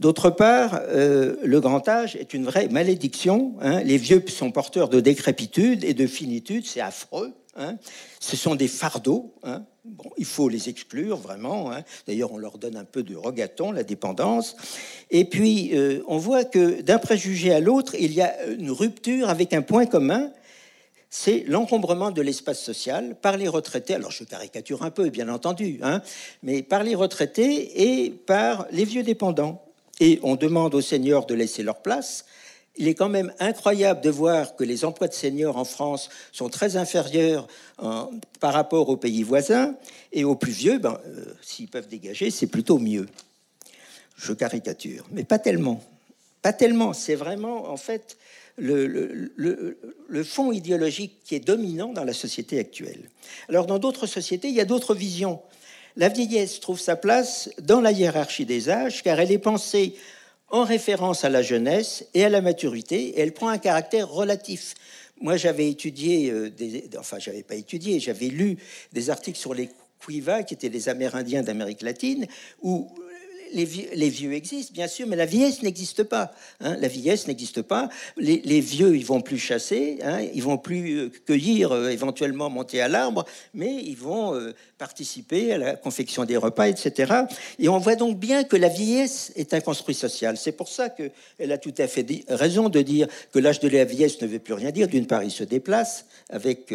D'autre part, euh, le grand âge est une vraie malédiction. Hein. Les vieux sont porteurs de décrépitude et de finitude, c'est affreux. Hein. Ce sont des fardeaux. Hein. Bon, il faut les exclure vraiment. D'ailleurs, on leur donne un peu de rogaton, la dépendance. Et puis, euh, on voit que d'un préjugé à l'autre, il y a une rupture avec un point commun, c'est l'encombrement de l'espace social par les retraités. Alors je caricature un peu, bien entendu, mais par les retraités et par les vieux dépendants et on demande aux seniors de laisser leur place. Il est quand même incroyable de voir que les emplois de seniors en France sont très inférieurs par rapport aux pays voisins. Et aux plus vieux, ben, euh, s'ils peuvent dégager, c'est plutôt mieux. Je caricature, mais pas tellement. Pas tellement. C'est vraiment, en fait, le, le, fond idéologique qui est dominant dans la société actuelle. Alors, dans d'autres sociétés, il y a d'autres visions la vieillesse trouve sa place dans la hiérarchie des âges car elle est pensée en référence à la jeunesse et à la maturité elle prend un caractère relatif. Moi, j'avais étudié, euh, des, enfin, j'avais pas étudié, j'avais lu des articles sur les Cuivas, qui étaient les Amérindiens d'Amérique latine, où les vieux, existent, bien sûr, mais la vieillesse n'existe pas. Hein. La vieillesse n'existe pas. Les, vieux, ils vont plus chasser, hein. ils vont plus euh, cueillir, euh, éventuellement monter à l'arbre, mais ils vont euh, participer à la confection des repas, etc. Et on voit donc bien que la vieillesse est un construit social. C'est pour ça qu'elle a tout à fait raison de dire que l'âge de la vieillesse ne veut plus rien dire. D'une part, il se déplace avec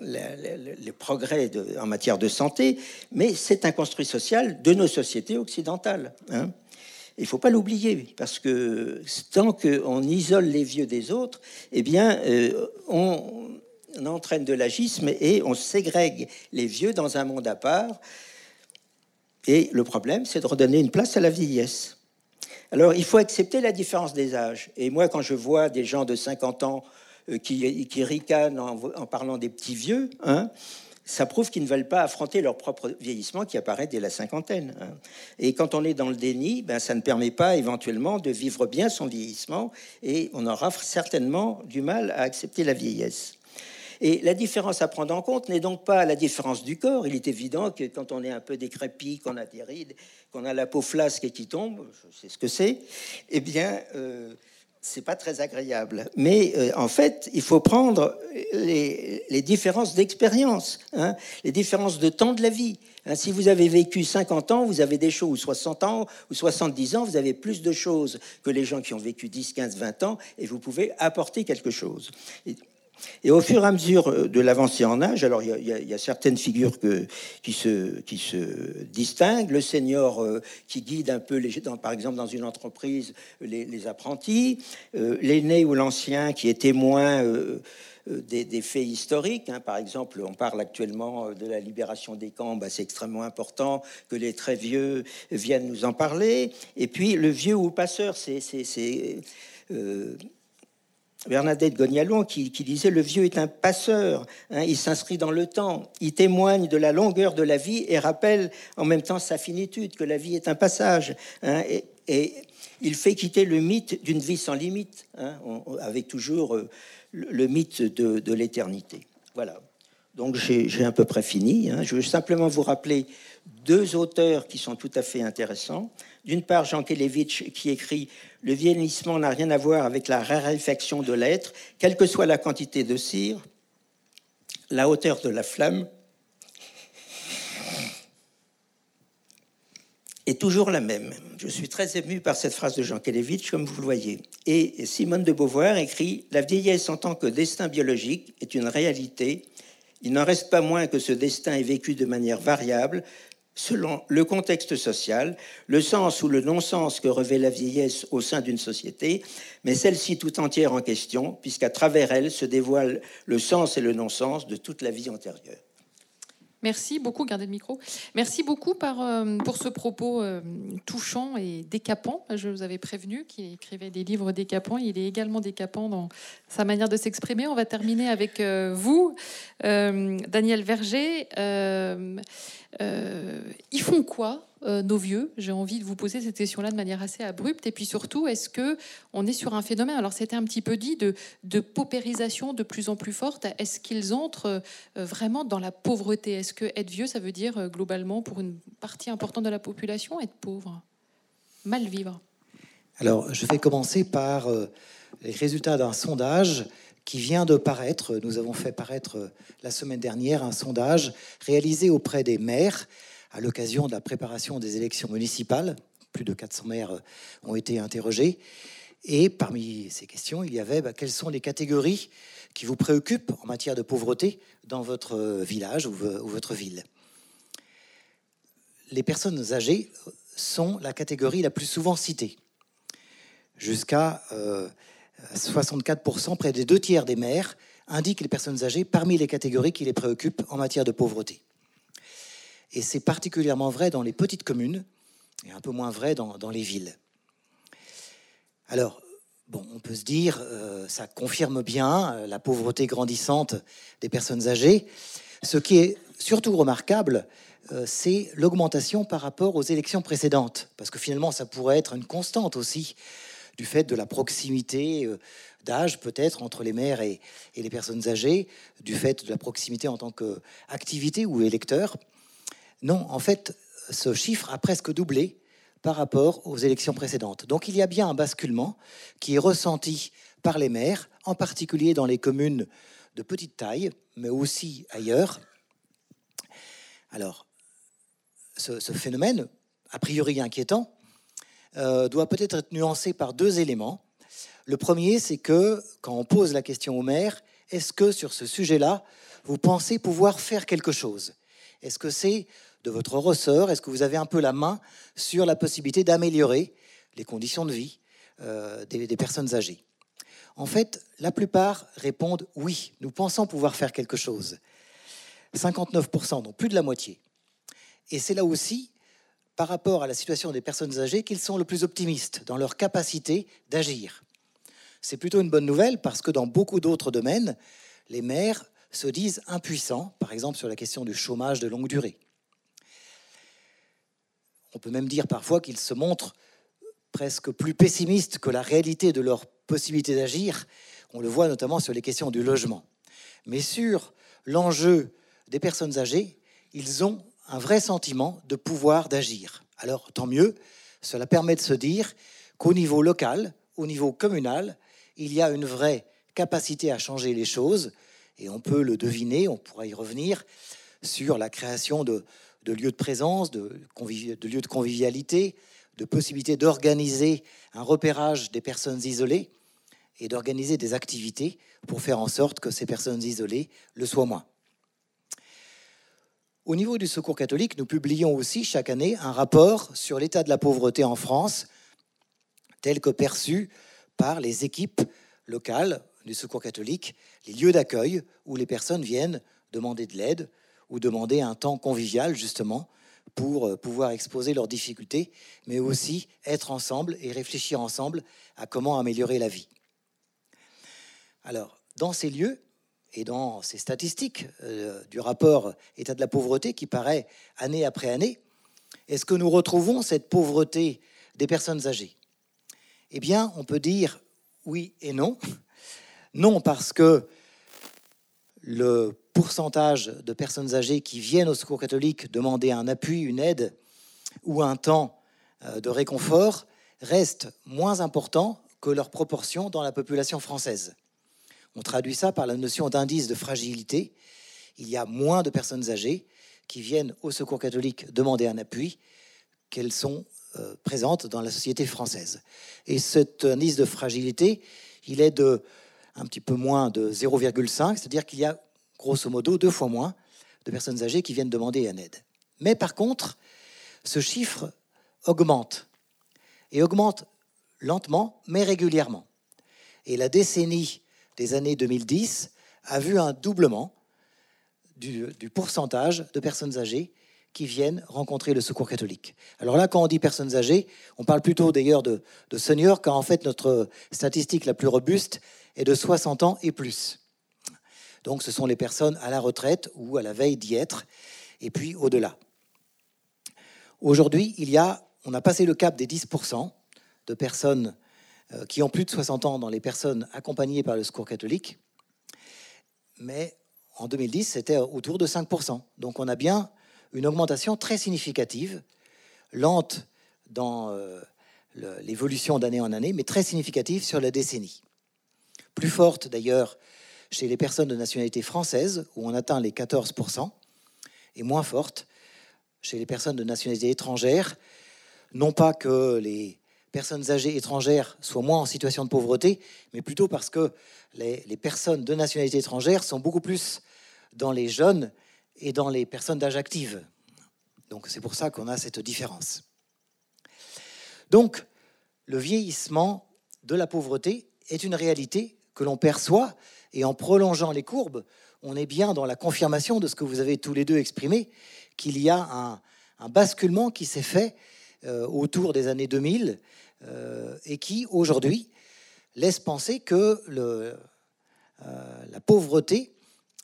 les progrès en matière de santé, mais c'est un construit social de nos sociétés occidentales. Hein. Il ne faut pas l'oublier, parce que tant qu'on isole les vieux des autres, eh bien, euh, on, entraîne de l'agisme et on ségrègue les vieux dans un monde à part. Et le problème, c'est de redonner une place à la vieillesse. Alors, il faut accepter la différence des âges. Et moi, quand je vois des gens de 50 ans qui, qui ricanent en, parlant des petits vieux, hein, ça prouve qu'ils ne veulent pas affronter leur propre vieillissement qui apparaît dès la cinquantaine. Hein. Et quand on est dans le déni, ben, ça ne permet pas éventuellement de vivre bien son vieillissement et on aura certainement du mal à accepter la vieillesse. Et la différence à prendre en compte n'est donc pas la différence du corps. Il est évident que quand on est un peu décrépit, qu'on a des rides, qu'on a la peau flasque et qui tombe, je sais ce que c'est, eh bien, euh, c'est pas très agréable. Mais euh, en fait, il faut prendre les, différences d'expérience, hein, les différences de temps de la vie. Hein, si vous avez vécu 50 ans, vous avez des choses, ou 60 ans, ou 70 ans, vous avez plus de choses que les gens qui ont vécu 10, 15, 20 ans, et vous pouvez apporter quelque chose. Au fur et à mesure euh, de l'avancée en âge, alors il y, a, certaines figures qui, se, distinguent. Le senior euh, qui guide un peu, par exemple dans une entreprise, les, apprentis. Euh, l'aîné ou l'ancien qui est témoin des, faits historiques. Hein. Par exemple, on parle actuellement de la libération des camps. Bah, c'est extrêmement important que les très vieux viennent nous en parler. Et puis le vieux ou passeur, c'est Bernadette Gognalon qui, disait le vieux est un passeur, hein, il s'inscrit dans le temps, il témoigne de la longueur de la vie et rappelle en même temps sa finitude, que la vie est un passage. Hein, et, il fait quitter le mythe d'une vie sans limite, hein, avec toujours euh, le, mythe de, l'éternité. Voilà. Donc j'ai à peu près fini. Je veux simplement vous rappeler deux auteurs qui sont tout à fait intéressants. D'une part, Jean Kelevitch qui écrit Le vieillissement n'a rien à voir avec la raréfaction de l'être, quelle que soit la quantité de cire, la hauteur de la flamme est toujours la même. Je suis très ému par cette phrase de Jean Kelevitch, comme vous le voyez. Et Simone de Beauvoir écrit La vieillesse en tant que destin biologique est une réalité. Il n'en reste pas moins que ce destin est vécu de manière variable, selon le contexte social, le sens ou le non-sens que revêt la vieillesse au sein d'une société, mais celle-ci tout entière en question, puisqu'à travers elle se dévoile le sens et le non-sens de toute la vie antérieure. Merci beaucoup, gardez le micro. Merci beaucoup euh, pour ce propos euh, touchant et décapant. Je vous avais prévenu qu'il écrivait des livres décapants. Il est également décapant dans sa manière de s'exprimer. On va terminer avec euh, vous, Daniel Verger. Ils font quoi euh, nos vieux? J'ai envie de vous poser cette question-là de manière assez abrupte. Et puis surtout, est-ce que on est sur un phénomène? Alors c'était un petit peu dit de, de paupérisation de plus en plus forte. Est-ce qu'ils entrent euh, vraiment dans la pauvreté? Est-ce que être vieux, ça veut dire euh, globalement pour une partie importante de la population être pauvre, mal vivre? Alors je vais commencer par les résultats d'un sondage qui vient de paraître. Nous avons fait paraître la semaine dernière un sondage réalisé auprès des maires à l'occasion de la préparation des élections municipales. Plus de 400 maires euh, ont été interrogés. Et parmi ces questions, il y avait bah, quelles sont les catégories qui vous préoccupent en matière de pauvreté dans votre euh, village ou, votre ville? Les personnes âgées sont la catégorie la plus souvent citée. Jusqu'à 64%, euh, près des deux tiers des maires indiquent les personnes âgées parmi les catégories qui les préoccupent en matière de pauvreté. Et c'est particulièrement vrai dans les petites communes et un peu moins vrai dans, les villes. Alors, bon, on peut se dire, euh, ça confirme bien euh, la pauvreté grandissante des personnes âgées. Ce qui est surtout remarquable, euh, c'est l'augmentation par rapport aux élections précédentes, parce que finalement, ça pourrait être une constante aussi du fait de la proximité d'âge peut-être entre les maires et, et, les personnes âgées, du fait de la proximité en tant qu'activité ou électeur. Non, en fait, ce chiffre a presque doublé par rapport aux élections précédentes. Donc il y a bien un basculement qui est ressenti par les maires, en particulier dans les communes de petite taille, mais aussi ailleurs. Alors, ce, phénomène, a priori inquiétant, euh, doit peut-être être nuancé par deux éléments. Le premier, c'est que quand on pose la question aux maires, est-ce que sur ce sujet-là, vous pensez pouvoir faire quelque chose? Est-ce que c'est de votre ressort? Est-ce que vous avez un peu la main sur la possibilité d'améliorer les conditions de vie euh, des, personnes âgées? En fait, la plupart répondent oui, nous pensons pouvoir faire quelque chose. 59%, donc plus de la moitié. Et c'est là aussi, par rapport à la situation des personnes âgées, qu'ils sont le plus optimistes dans leur capacité d'agir. C'est plutôt une bonne nouvelle parce que dans beaucoup d'autres domaines, les maires se disent impuissants, par exemple sur la question du chômage de longue durée. On peut même dire parfois qu'ils se montrent presque plus pessimistes que la réalité de leur possibilité d'agir. On le voit notamment sur les questions du logement. Mais sur l'enjeu des personnes âgées, ils ont un vrai sentiment de pouvoir d'agir. Alors tant mieux, cela permet de se dire qu'au niveau local, au niveau communal, il y a une vraie capacité à changer les choses, et on peut le deviner, on pourra y revenir, sur la création de, lieux de présence, de, de lieux de convivialité, de possibilités d'organiser un repérage des personnes isolées et d'organiser des activités pour faire en sorte que ces personnes isolées le soient moins. Au niveau du Secours catholique, nous publions aussi chaque année un rapport sur l'état de la pauvreté en France, tel que perçu par les équipes locales du Secours catholique, les lieux d'accueil où les personnes viennent demander de l'aide, ou demander un temps convivial justement pour euh, pouvoir exposer leurs difficultés, mais aussi être ensemble et réfléchir ensemble à comment améliorer la vie. Alors, dans ces lieux et dans ces statistiques euh, du rapport État de la pauvreté qui paraît année après année, est-ce que nous retrouvons cette pauvreté des personnes âgées? Eh bien, on peut dire oui et non. Non parce que le pourcentage de personnes âgées qui viennent au secours catholique demander un appui, une aide ou un temps euh, de réconfort reste moins important que leur proportion dans la population française. On traduit ça par la notion d'indice de fragilité. Il y a moins de personnes âgées qui viennent au secours catholique demander un appui qu'elles sont euh, présentes dans la société française. Et cet indice de fragilité, il est de un petit peu moins de 0,5, c'est-à-dire qu'il y a grosso modo deux fois moins de personnes âgées qui viennent demander une aide. Mais par contre, ce chiffre augmente. Et augmente lentement, mais régulièrement. Et la décennie des années 2010 a vu un doublement du, pourcentage de personnes âgées qui viennent rencontrer le secours catholique. Alors là, quand on dit personnes âgées, on parle plutôt d'ailleurs de, de seniors, car en fait notre statistique la plus robuste est de 60 ans et plus. Donc ce sont les personnes à la retraite ou à la veille d'y être, et puis au-delà. Aujourd'hui, il y a, on a passé le cap des 10% de personnes qui ont plus de 60 ans dans les personnes accompagnées par le secours catholique, mais en 2010, c'était autour de 5%. Donc on a bien une augmentation très significative, lente dans euh, l'évolution d'année en année, mais très significative sur la décennie. Plus forte d'ailleurs chez les personnes de nationalité française, où on atteint les 14%, et moins forte chez les personnes de nationalité étrangère. Non pas que les personnes âgées étrangères soient moins en situation de pauvreté, mais plutôt parce que les, personnes de nationalité étrangère sont beaucoup plus dans les jeunes et dans les personnes d'âge active. Donc c'est pour ça qu'on a cette différence. Donc le vieillissement de la pauvreté est une réalité que l'on perçoit et en prolongeant les courbes, on est bien dans la confirmation de ce que vous avez tous les deux exprimé, qu'il y a un, basculement qui s'est fait autour des années 2000 euh, et qui aujourd'hui laisse penser que euh, la pauvreté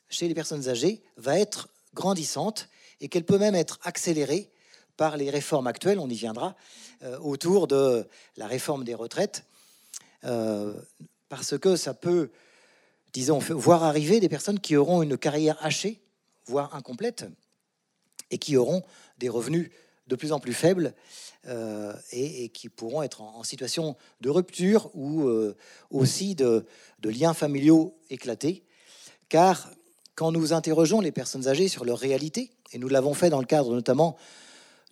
chez les personnes âgées va être grandissante et qu'elle peut même être accélérée par les réformes actuelles, on y viendra, euh, autour de la réforme des retraites, euh, parce que ça peut, disons, voir arriver des personnes qui auront une carrière hachée, voire incomplète, et qui auront des revenus de plus en plus faibles euh, et, qui pourront être en, situation de rupture ou aussi de, liens familiaux éclatés, car quand nous interrogeons les personnes âgées sur leur réalité, et nous l'avons fait dans le cadre notamment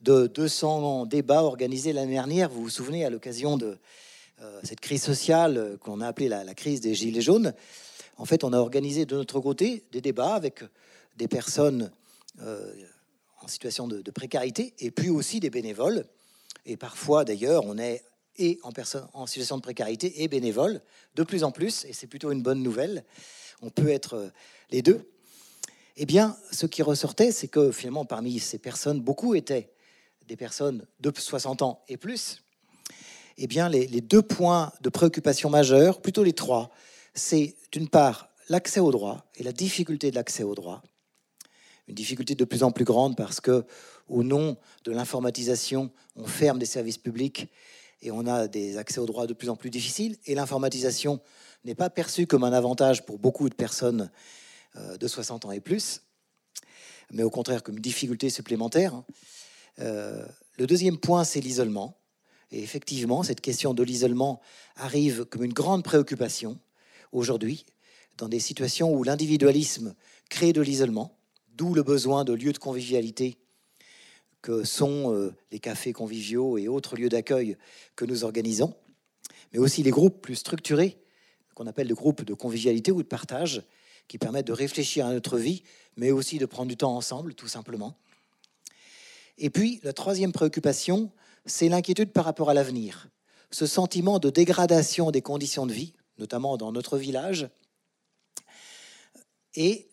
de 200 débats organisés l'année dernière, vous vous souvenez, à l'occasion de euh, cette crise sociale qu'on a appelée la, crise des Gilets jaunes, en fait, on a organisé de notre côté des débats avec des personnes euh, en situation de, précarité et puis aussi des bénévoles. Et parfois, d'ailleurs, on est et en, personne, en situation de précarité et bénévole, de plus en plus, et c'est plutôt une bonne nouvelle. On peut être les deux. Eh bien, ce qui ressortait, c'est que finalement, parmi ces personnes, beaucoup étaient des personnes de 60 ans et plus. Eh bien, les, deux points de préoccupation majeurs, plutôt les trois, c'est d'une part l'accès au droit et la difficulté de l'accès au droit. Une difficulté de plus en plus grande parce que, au nom de l'informatisation, on ferme des services publics et on a des accès au droit de plus en plus difficiles. Et l'informatisation n'est pas perçue comme un avantage pour beaucoup de personnes euh, de 60 ans et plus, mais au contraire comme une difficulté supplémentaire. Euh, le deuxième point, c'est l'isolement. Et effectivement, cette question de l'isolement arrive comme une grande préoccupation aujourd'hui, dans des situations où l'individualisme crée de l'isolement, d'où le besoin de lieux de convivialité que sont euh, les cafés conviviaux et autres lieux d'accueil que nous organisons, mais aussi les groupes plus structurés, qu'on appelle des groupes de convivialité ou de partage, qui permettent de réfléchir à notre vie, mais aussi de prendre du temps ensemble, tout simplement. Et puis, la troisième préoccupation, c'est l'inquiétude par rapport à l'avenir. Ce sentiment de dégradation des conditions de vie, notamment dans notre village, et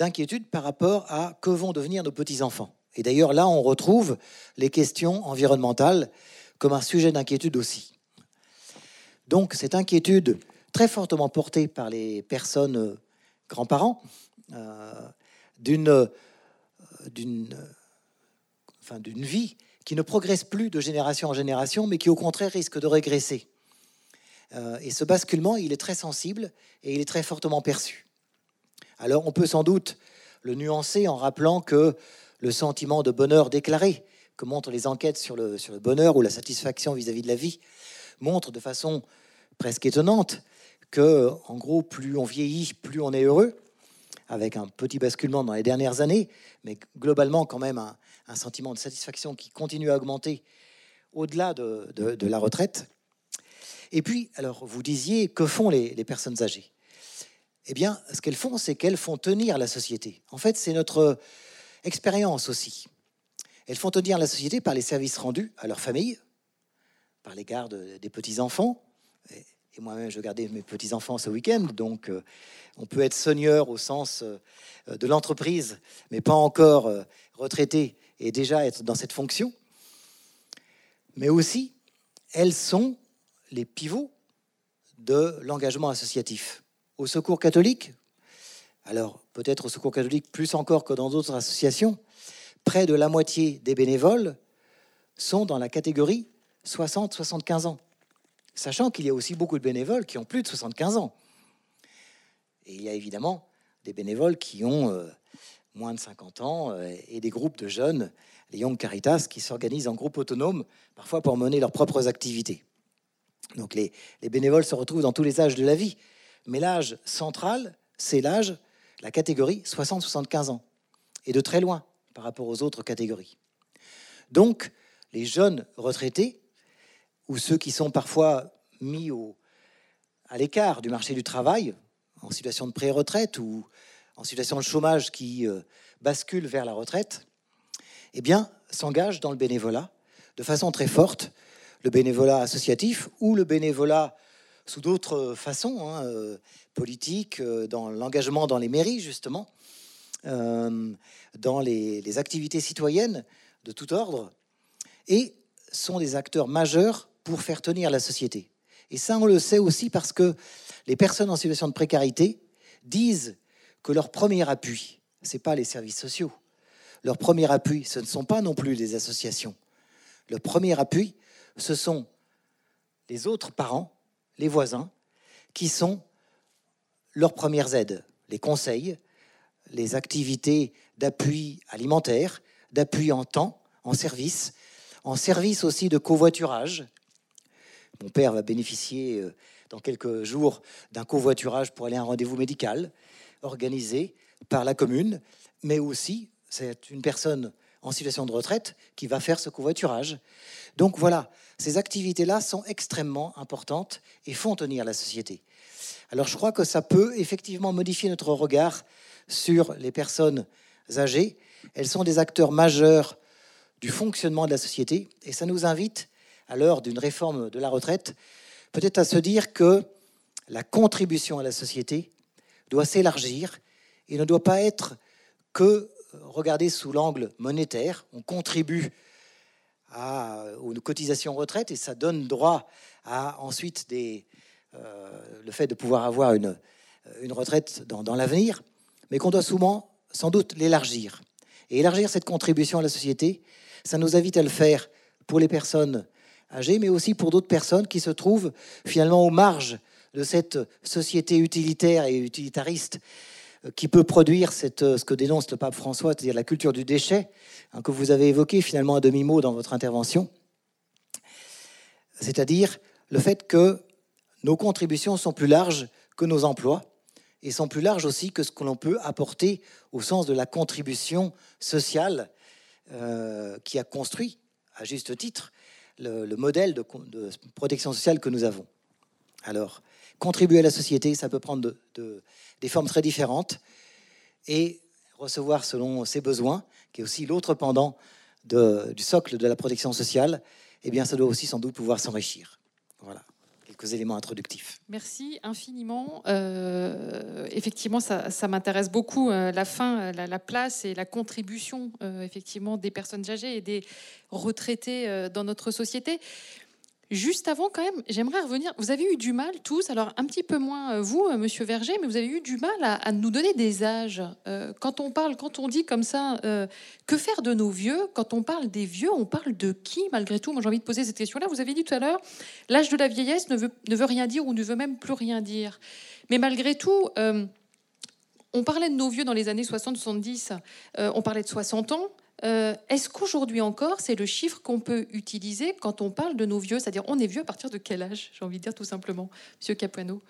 d'inquiétude par rapport à que vont devenir nos petits-enfants. Et d'ailleurs, là, on retrouve les questions environnementales comme un sujet d'inquiétude aussi. Donc, cette inquiétude très fortement portée par les personnes grands-parents, euh, d'une euh, d'une vie qui ne progresse plus de génération en génération, mais qui au contraire risque de régresser. Euh, et ce basculement, il est très sensible et il est très fortement perçu. Alors on peut sans doute le nuancer en rappelant que le sentiment de bonheur déclaré, que montrent les enquêtes sur le, bonheur ou la satisfaction vis-à-vis -vis de la vie, montre de façon presque étonnante que, en gros, plus on vieillit, plus on est heureux, avec un petit basculement dans les dernières années, mais globalement quand même un, sentiment de satisfaction qui continue à augmenter au-delà de, la retraite. Et puis, alors, vous disiez, que font les personnes âgées? Eh bien, ce qu'elles font, c'est qu'elles font tenir la société. En fait, c'est notre expérience aussi. Elles font tenir la société par les services rendus à leur famille, par l'égard des petits-enfants, et Et moi-même, je gardais mes petits-enfants ce week-end, donc euh, on peut être seigneur au sens euh, de l'entreprise, mais pas encore euh, retraité et déjà être dans cette fonction. Mais aussi, elles sont les pivots de l'engagement associatif. Au Secours catholique, alors peut-être au Secours catholique plus encore que dans d'autres associations, près de la moitié des bénévoles sont dans la catégorie 60-75 ans, sachant qu'il y a aussi beaucoup de bénévoles qui ont plus de 75 ans. Et il y a évidemment des bénévoles qui ont euh, moins de 50 ans euh, et des groupes de jeunes, les Young Caritas, qui s'organisent en groupe autonome, parfois pour mener leurs propres activités. Donc les bénévoles se retrouvent dans tous les âges de la vie. Mais l'âge central, c'est l'âge, la catégorie 60-75 ans, et de très loin par rapport aux autres catégories. Donc, les jeunes retraités, ou ceux qui sont parfois mis au, à l'écart du marché du travail, en situation de pré-retraite ou en situation de chômage qui euh, bascule vers la retraite, eh bien, s'engagent dans le bénévolat de façon très forte, le bénévolat associatif ou le bénévolat sous d'autres façons, hein, euh, politiques, euh, dans l'engagement dans les mairies, justement, dans les, les activités citoyennes de tout ordre, et sont des acteurs majeurs pour faire tenir la société. Et ça, on le sait aussi parce que les personnes en situation de précarité disent que leur premier appui, ce n'est pas les services sociaux. Leur premier appui, ce ne sont pas non plus les associations. Le premier appui, ce sont les autres parents, les voisins, qui sont leurs premières aides, les conseils, les activités d'appui alimentaire, d'appui en temps, en service, en service aussi de covoiturage. Mon père va bénéficier euh, dans quelques jours d'un covoiturage pour aller à un rendez-vous médical organisé par la commune, mais aussi c'est une personne en situation de retraite qui va faire ce covoiturage. Donc voilà, ces activités-là sont extrêmement importantes et font tenir la société. Alors je crois que ça peut effectivement modifier notre regard sur les personnes âgées. Elles sont des acteurs majeurs du fonctionnement de la société et ça nous invite, à l'heure d'une réforme de la retraite, peut-être à se dire que la contribution à la société doit s'élargir et ne doit pas être que regardée sous l'angle monétaire. On contribue à, aux cotisations retraite et ça donne droit à ensuite euh, le fait de pouvoir avoir une, une retraite dans, dans l'avenir, mais qu'on doit souvent, sans doute, l'élargir. Et élargir cette contribution à la société, ça nous invite à le faire pour les personnes âgées, mais aussi pour d'autres personnes qui se trouvent finalement aux marges de cette société utilitaire et utilitariste euh, qui peut produire euh, ce que dénonce le pape François, c'est-à-dire la culture du déchet, hein, que vous avez évoqué finalement à demi-mot dans votre intervention. C'est-à-dire le fait que nos contributions sont plus larges que nos emplois et sont plus larges aussi que ce que l'on peut apporter au sens de la contribution sociale euh, qui a construit, à juste titre, le, le modèle de, de, protection sociale que nous avons. Alors, contribuer à la société, ça peut prendre de, de, des formes très différentes et recevoir selon ses besoins, qui est aussi l'autre pendant du socle de la protection sociale, eh bien, ça doit aussi sans doute pouvoir s'enrichir. Voilà quelques éléments introductifs. Merci infiniment. Euh, effectivement, ça, m'intéresse beaucoup, euh, la fin, la, la, place et la contribution euh, effectivement des personnes âgées et des retraités euh, dans notre société. Juste avant, quand même, j'aimerais revenir. Vous avez eu du mal tous, alors un petit peu moins euh, vous, euh, Monsieur Verger, mais vous avez eu du mal à, nous donner des âges. Euh, quand on parle, quand on dit comme ça, que faire de nos vieux? Quand on parle des vieux, on parle de qui malgré tout? Moi, j'ai envie de poser cette question-là. Vous avez dit tout à l'heure, l'âge de la vieillesse ne veut, ne veut rien dire ou ne veut même plus rien dire. Mais malgré tout. On parlait de nos vieux dans les années 60-70, euh, on parlait de 60 ans, euh, Est-ce qu'aujourd'hui encore, c'est le chiffre qu'on peut utiliser quand on parle de nos vieux? C'est-à-dire, on est vieux à partir de quel âge J'ai envie de dire tout simplement, Monsieur Capuano?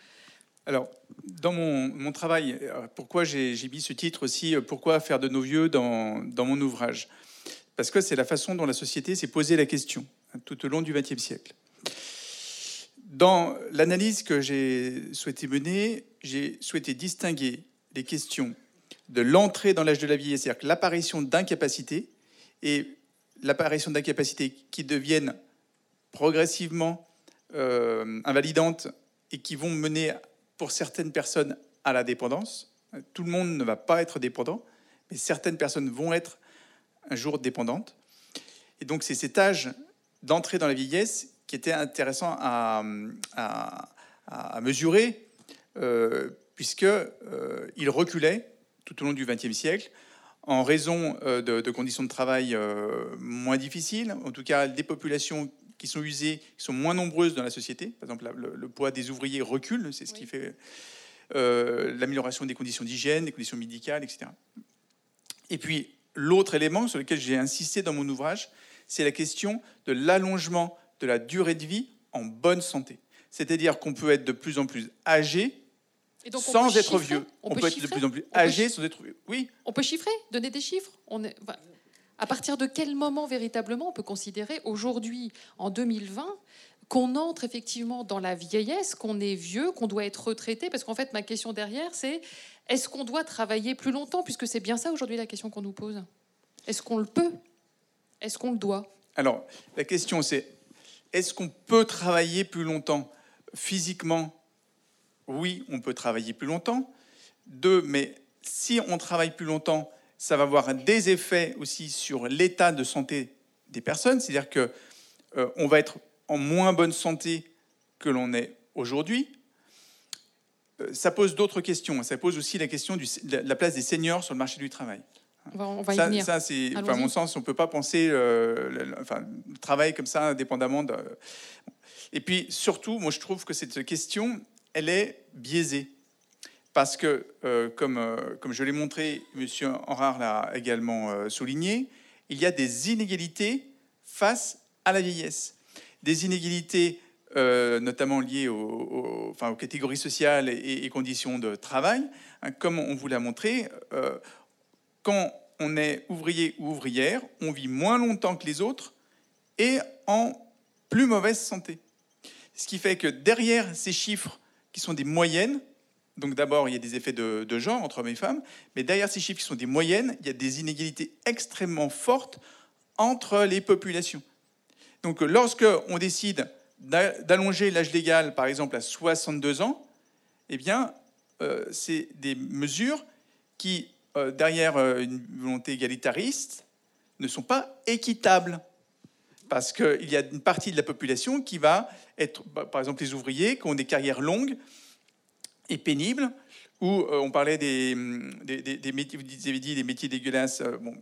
Alors, dans mon, mon travail, euh, pourquoi j'ai mis ce titre aussi euh, Pourquoi faire de nos vieux dans, dans mon ouvrage? Parce que c'est la façon dont la société s'est posé la question hein, tout au long du XXe siècle. Dans l'analyse que j'ai souhaité mener, j'ai souhaité distinguer les questions de l'entrée dans l'âge de la vieillesse, c'est-à-dire l'apparition d'incapacités et l'apparition d'incapacités qui deviennent progressivement euh, invalidantes et qui vont mener pour certaines personnes à la dépendance. Tout le monde ne va pas être dépendant, mais certaines personnes vont être un jour dépendantes. Et donc c'est cet âge d'entrée dans la vieillesse qui était intéressant à, mesurer, euh, puisqu'il euh, reculait tout au long du XXe siècle en raison euh, de, conditions de travail euh, moins difficiles, en tout cas des populations qui sont usées, qui sont moins nombreuses dans la société. Par exemple, le, poids des ouvriers recule, c'est ce qui fait l'amélioration des conditions d'hygiène, des conditions médicales, etc. Et puis, l'autre élément sur lequel j'ai insisté dans mon ouvrage, c'est la question de l'allongement de la durée de vie en bonne santé. C'est-à-dire qu'on peut être de plus en plus âgé sans être vieux. On, peut, être de plus en plus âgé sans être vieux. Oui. On peut chiffrer, donner des chiffres. On est... à partir de quel moment véritablement on peut considérer aujourd'hui, en 2020, qu'on entre effectivement dans la vieillesse, qu'on est vieux, qu'on doit être retraité? Parce qu'en fait, ma question derrière, c'est est-ce qu'on doit travailler plus longtemps Puisque c'est bien ça aujourd'hui la question qu'on nous pose? Est-ce qu'on le peut? Est-ce qu'on le doit? Alors, la question c'est est-ce qu'on peut travailler plus longtemps physiquement Oui, on peut travailler plus longtemps. Deux, mais si on travaille plus longtemps, ça va avoir des effets aussi sur l'état de santé des personnes, c'est-à-dire que euh, on va être en moins bonne santé que l'on est aujourd'hui. Euh, ça pose d'autres questions. Ça pose aussi la question de la place des seniors sur le marché du travail. On va, y venir. Ça, c'est, à mon sens, on ne peut pas penser euh, le, enfin, le travail comme ça, indépendamment de. Et puis, surtout, moi, je trouve que cette question, elle est biaisée. Parce que, euh, comme, euh, comme je l'ai montré, M. Henrard l'a également souligné, il y a des inégalités face à la vieillesse. Des inégalités notamment liées aux, enfin, aux, catégories sociales et, conditions de travail. Hein, comme on vous l'a montré, quand on est ouvrier ou ouvrière, on vit moins longtemps que les autres et en plus mauvaise santé. Ce qui fait que derrière ces chiffres qui sont des moyennes, donc d'abord il y a des effets de, genre entre hommes et femmes, mais derrière ces chiffres qui sont des moyennes, il y a des inégalités extrêmement fortes entre les populations. Donc lorsque on décide d'allonger l'âge légal, par exemple à 62 ans, eh bien, euh, c'est des mesures qui euh, derrière euh, une volonté égalitariste ne sont pas équitables. Parce qu'il y a une partie de la population qui va être, bah, par exemple, les ouvriers qui ont des carrières longues et pénibles, où euh, on parlait des, des, métiers, vous avez dit des métiers dégueulasses. bon,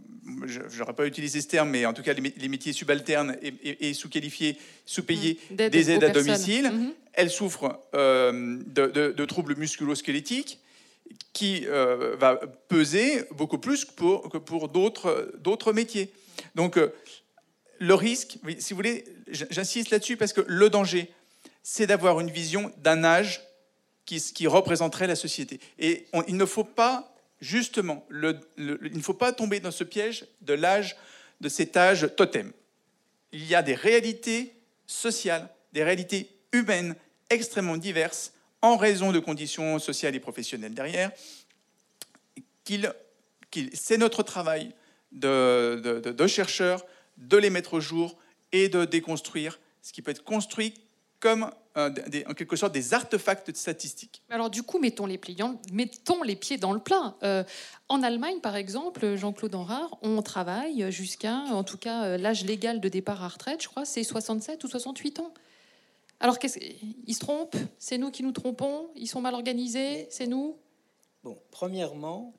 je n'aurais pas utilisé ce terme, mais en tout cas, les, métiers subalternes et, sous-qualifiés, sous-payés, mmh. des aides à domicile. Mmh. Elles souffrent de, de, troubles musculo-squelettiques qui euh, va peser beaucoup plus que pour, que pour d'autres métiers. Donc, euh, le risque, si vous voulez, j'insiste là-dessus parce que le danger, c'est d'avoir une vision d'un âge qui, représenterait la société. Et il ne faut pas, justement, il ne faut pas tomber dans ce piège de l'âge, de cet âge totem. Il y a des réalités sociales, des réalités humaines extrêmement diverses en raison de conditions sociales et professionnelles derrière, c'est notre travail de, chercheurs de les mettre au jour et de déconstruire ce qui peut être construit comme en quelque sorte des artefacts statistiques. Alors du coup, mettons les, mettons les pieds dans le plat. Euh, en Allemagne, par exemple, Jean-Claude Enrard, on travaille jusqu'à, en tout cas, euh, l'âge légal de départ à retraite, je crois, c'est 67 ou 68 ans. Alors, qu'est-ce... ils se trompent? C'est nous qui nous trompons? Ils sont mal organisés? C'est nous? Bon, premièrement,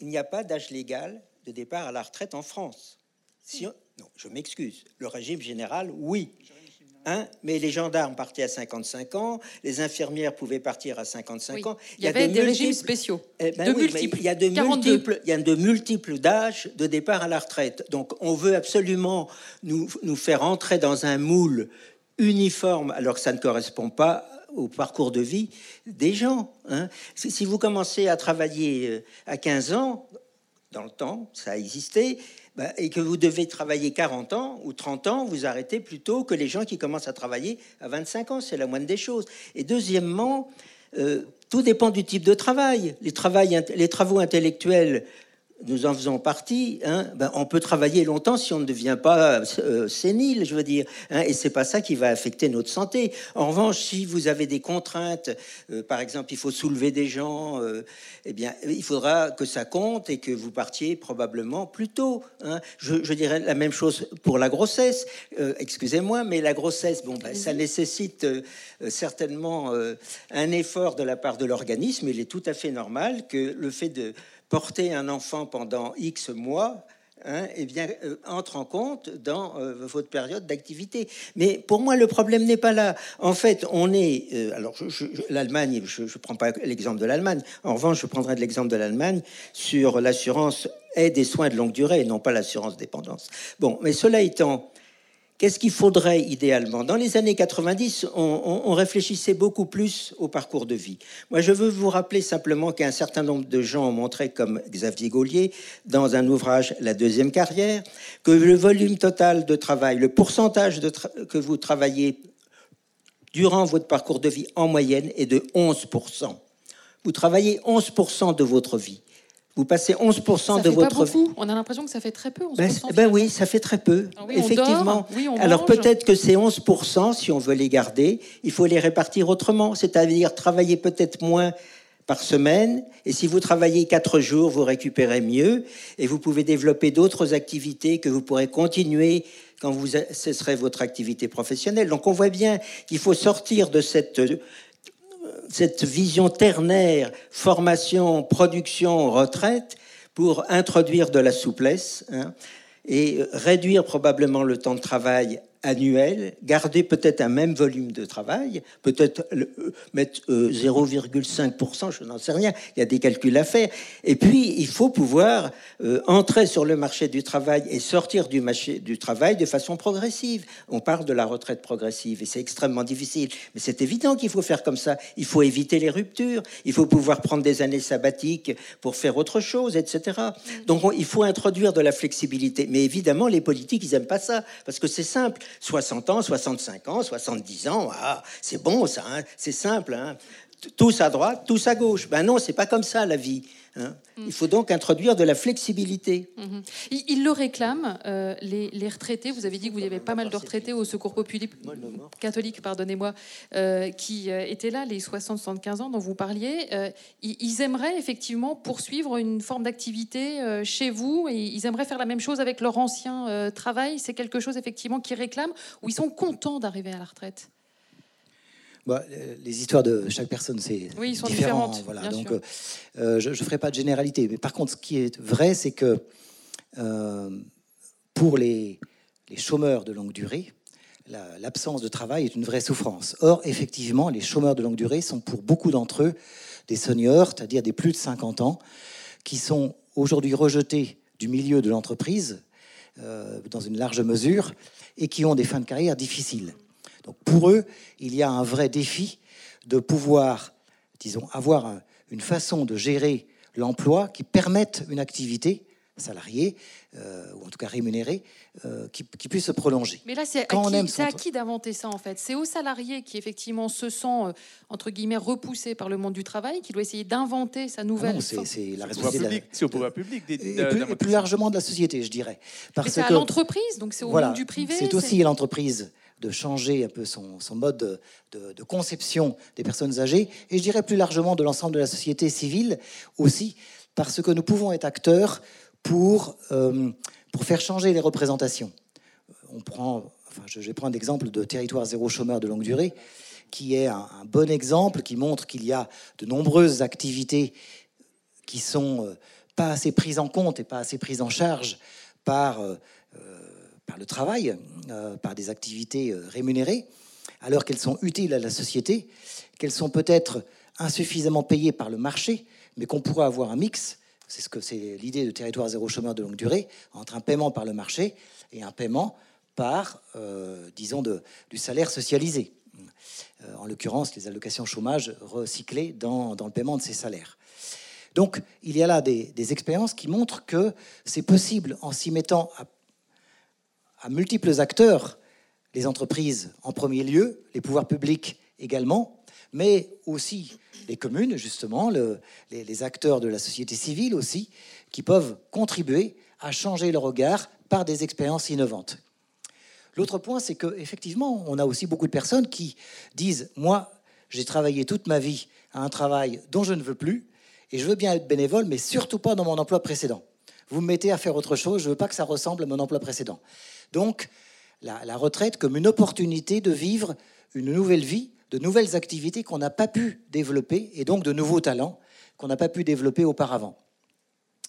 il n'y a pas d'âge légal de départ à la retraite en France. Si Non, je m'excuse. Le régime général, oui. Hein mais les gendarmes partaient à 55 ans, les infirmières pouvaient partir à 55 ans. Il y, avait des régimes spéciaux. Eh ben de multiples. Il y a de multiples, il y a de multiples d'âges de départ à la retraite. Donc on veut absolument nous, nous faire entrer dans un moule uniforme alors que ça ne correspond pas au parcours de vie des gens. Hein. Si, vous commencez à travailler euh, à 15 ans, dans le temps, ça a existé, bah, et que vous devez travailler 40 ans ou 30 ans, vous arrêtez plutôt que les gens qui commencent à travailler à 25 ans. C'est la moindre des choses. Et deuxièmement, euh, tout dépend du type de travail. Les, travail, les travaux intellectuels nous en faisons partie. Hein, ben, on peut travailler longtemps si on ne devient pas euh, sénile, je veux dire. Hein, et c'est pas ça qui va affecter notre santé. En revanche, si vous avez des contraintes, euh, par exemple, il faut soulever des gens, euh, eh bien, il faudra que ça compte et que vous partiez probablement plus tôt. Hein. Je, dirais la même chose pour la grossesse. Excusez-moi, mais la grossesse, bon, ben, ça nécessite certainement un effort de la part de l'organisme. Il est tout à fait normal que le fait de porter un enfant pendant X mois, hein, eh bien, euh, entre en compte dans euh, votre période d'activité. Mais pour moi, le problème n'est pas là. En fait, on est. Euh, alors, l'Allemagne, je ne prends pas l'exemple de l'Allemagne. En revanche, je prendrai l'exemple de l'Allemagne sur l'assurance aide et soins de longue durée, et non pas l'assurance dépendance. Bon, mais cela étant, Qu'est-ce qu'il faudrait idéalement? Dans les années 90, on, réfléchissait beaucoup plus au parcours de vie. Moi, je veux vous rappeler simplement qu'un certain nombre de gens ont montré, comme Xavier Gaulier, dans un ouvrage La deuxième carrière, que le volume total de travail, le pourcentage que vous travaillez durant votre parcours de vie en moyenne est de 11%. Vous travaillez 11% de votre vie. Vous passez 11% de votre vie. On a l'impression que ça fait très peu. 11%, ben, ben oui, ça fait très peu. Ah effectivement. Alors peut-être que ces 11%, si on veut les garder, il faut les répartir autrement, c'est-à-dire travailler peut-être moins par semaine. Et si vous travaillez quatre jours, vous récupérez mieux et vous pouvez développer d'autres activités que vous pourrez continuer quand vous cesserez votre activité professionnelle. Donc on voit bien qu'il faut sortir de cette cette vision ternaire, formation, production, retraite, pour introduire de la souplesse hein, et réduire probablement le temps de travail annuel, garder peut-être un même volume de travail, peut-être euh, mettre 0,5%, euh, je n'en sais rien, il y a des calculs à faire. Et puis, il faut pouvoir euh, entrer sur le marché du travail et sortir du marché du travail de façon progressive. On parle de la retraite progressive et c'est extrêmement difficile, mais c'est évident qu'il faut faire comme ça. Il faut éviter les ruptures, il faut pouvoir prendre des années sabbatiques pour faire autre chose, etc. Donc, il faut introduire de la flexibilité. Mais évidemment, les politiques, ils n'aiment pas ça, parce que c'est simple. 60 ans, 65 ans, 70 ans, ah, c'est bon ça, hein, c'est simple. Hein. Tous à droite, tous à gauche. Ben non, c'est pas comme ça la vie. Hein. Il faut donc introduire de la flexibilité. Mm-hmm. Ils, le réclament, euh, les, retraités. Vous avez dit que vous y avait pas mal de retraités au Secours populaire catholique, pardonnez-moi, euh, qui euh, étaient là, les 60-75 ans dont vous parliez. ils, aimeraient effectivement poursuivre une forme d'activité chez vous et ils aimeraient faire la même chose avec leur ancien travail. C'est quelque chose effectivement qu'ils réclament ou ils sont contents d'arriver à la retraite? Bah, les histoires de chaque personne, c'est oui, différent. Voilà. Donc, euh, je ne ferai pas de généralité. Mais par contre, ce qui est vrai, c'est que euh, pour les, les, chômeurs de longue durée, l'absence de travail est une vraie souffrance. Or, effectivement, les chômeurs de longue durée sont pour beaucoup d'entre eux des seniors, c'est-à-dire des plus de 50 ans, qui sont aujourd'hui rejetés du milieu de l'entreprise euh, dans une large mesure et qui ont des fins de carrière difficiles. Donc pour eux, il y a un vrai défi de pouvoir, disons, avoir une façon de gérer l'emploi qui permette une activité salariée, euh, ou en tout cas rémunérée, euh, qui, puisse se prolonger. Mais là, c'est à, qui, d'inventer ça, en fait? C'est aux salariés qui, effectivement, se sent, euh, entre guillemets, repoussé par le monde du travail, qui doit essayer d'inventer sa nouvelle... Ah c'est la responsabilité... C'est au pouvoir public. Des, plus, plus, largement de la société, je dirais. Parce c'est à l'entreprise, donc c'est au monde du privé. C'est aussi l'entreprise de changer un peu son, mode de, conception des personnes âgées, et je dirais plus largement de l'ensemble de la société civile aussi, parce que nous pouvons être acteurs pour, euh, pour faire changer les représentations. On prend, enfin, je, vais prendre l'exemple de Territoire zéro chômeur de longue durée, qui est un, bon exemple, qui montre qu'il y a de nombreuses activités qui sont euh, pas assez prises en compte et pas assez prises en charge par euh, par le travail, euh, par des activités euh, rémunérées, alors qu'elles sont utiles à la société, qu'elles sont peut-être insuffisamment payées par le marché, mais qu'on pourrait avoir un mix. C'est ce que c'est l'idée de territoire zéro chômeur de longue durée entre un paiement par le marché et un paiement par, euh, disons, de, du salaire socialisé. en l'occurrence, les allocations chômage recyclées dans, dans, le paiement de ces salaires. Donc, il y a là des, des expériences qui montrent que c'est possible, en s'y mettant à à multiples acteurs, les entreprises en premier lieu, les pouvoirs publics également, mais aussi les communes, justement, les, acteurs de la société civile aussi, qui peuvent contribuer à changer le regard par des expériences innovantes. L'autre point, c'est qu'effectivement, on a aussi beaucoup de personnes qui disent, moi, j'ai travaillé toute ma vie à un travail dont je ne veux plus, et je veux bien être bénévole, mais surtout pas dans mon emploi précédent. Vous me mettez à faire autre chose, je ne veux pas que ça ressemble à mon emploi précédent. Donc, la, retraite comme une opportunité de vivre une nouvelle vie, de nouvelles activités qu'on n'a pas pu développer, et donc de nouveaux talents qu'on n'a pas pu développer auparavant.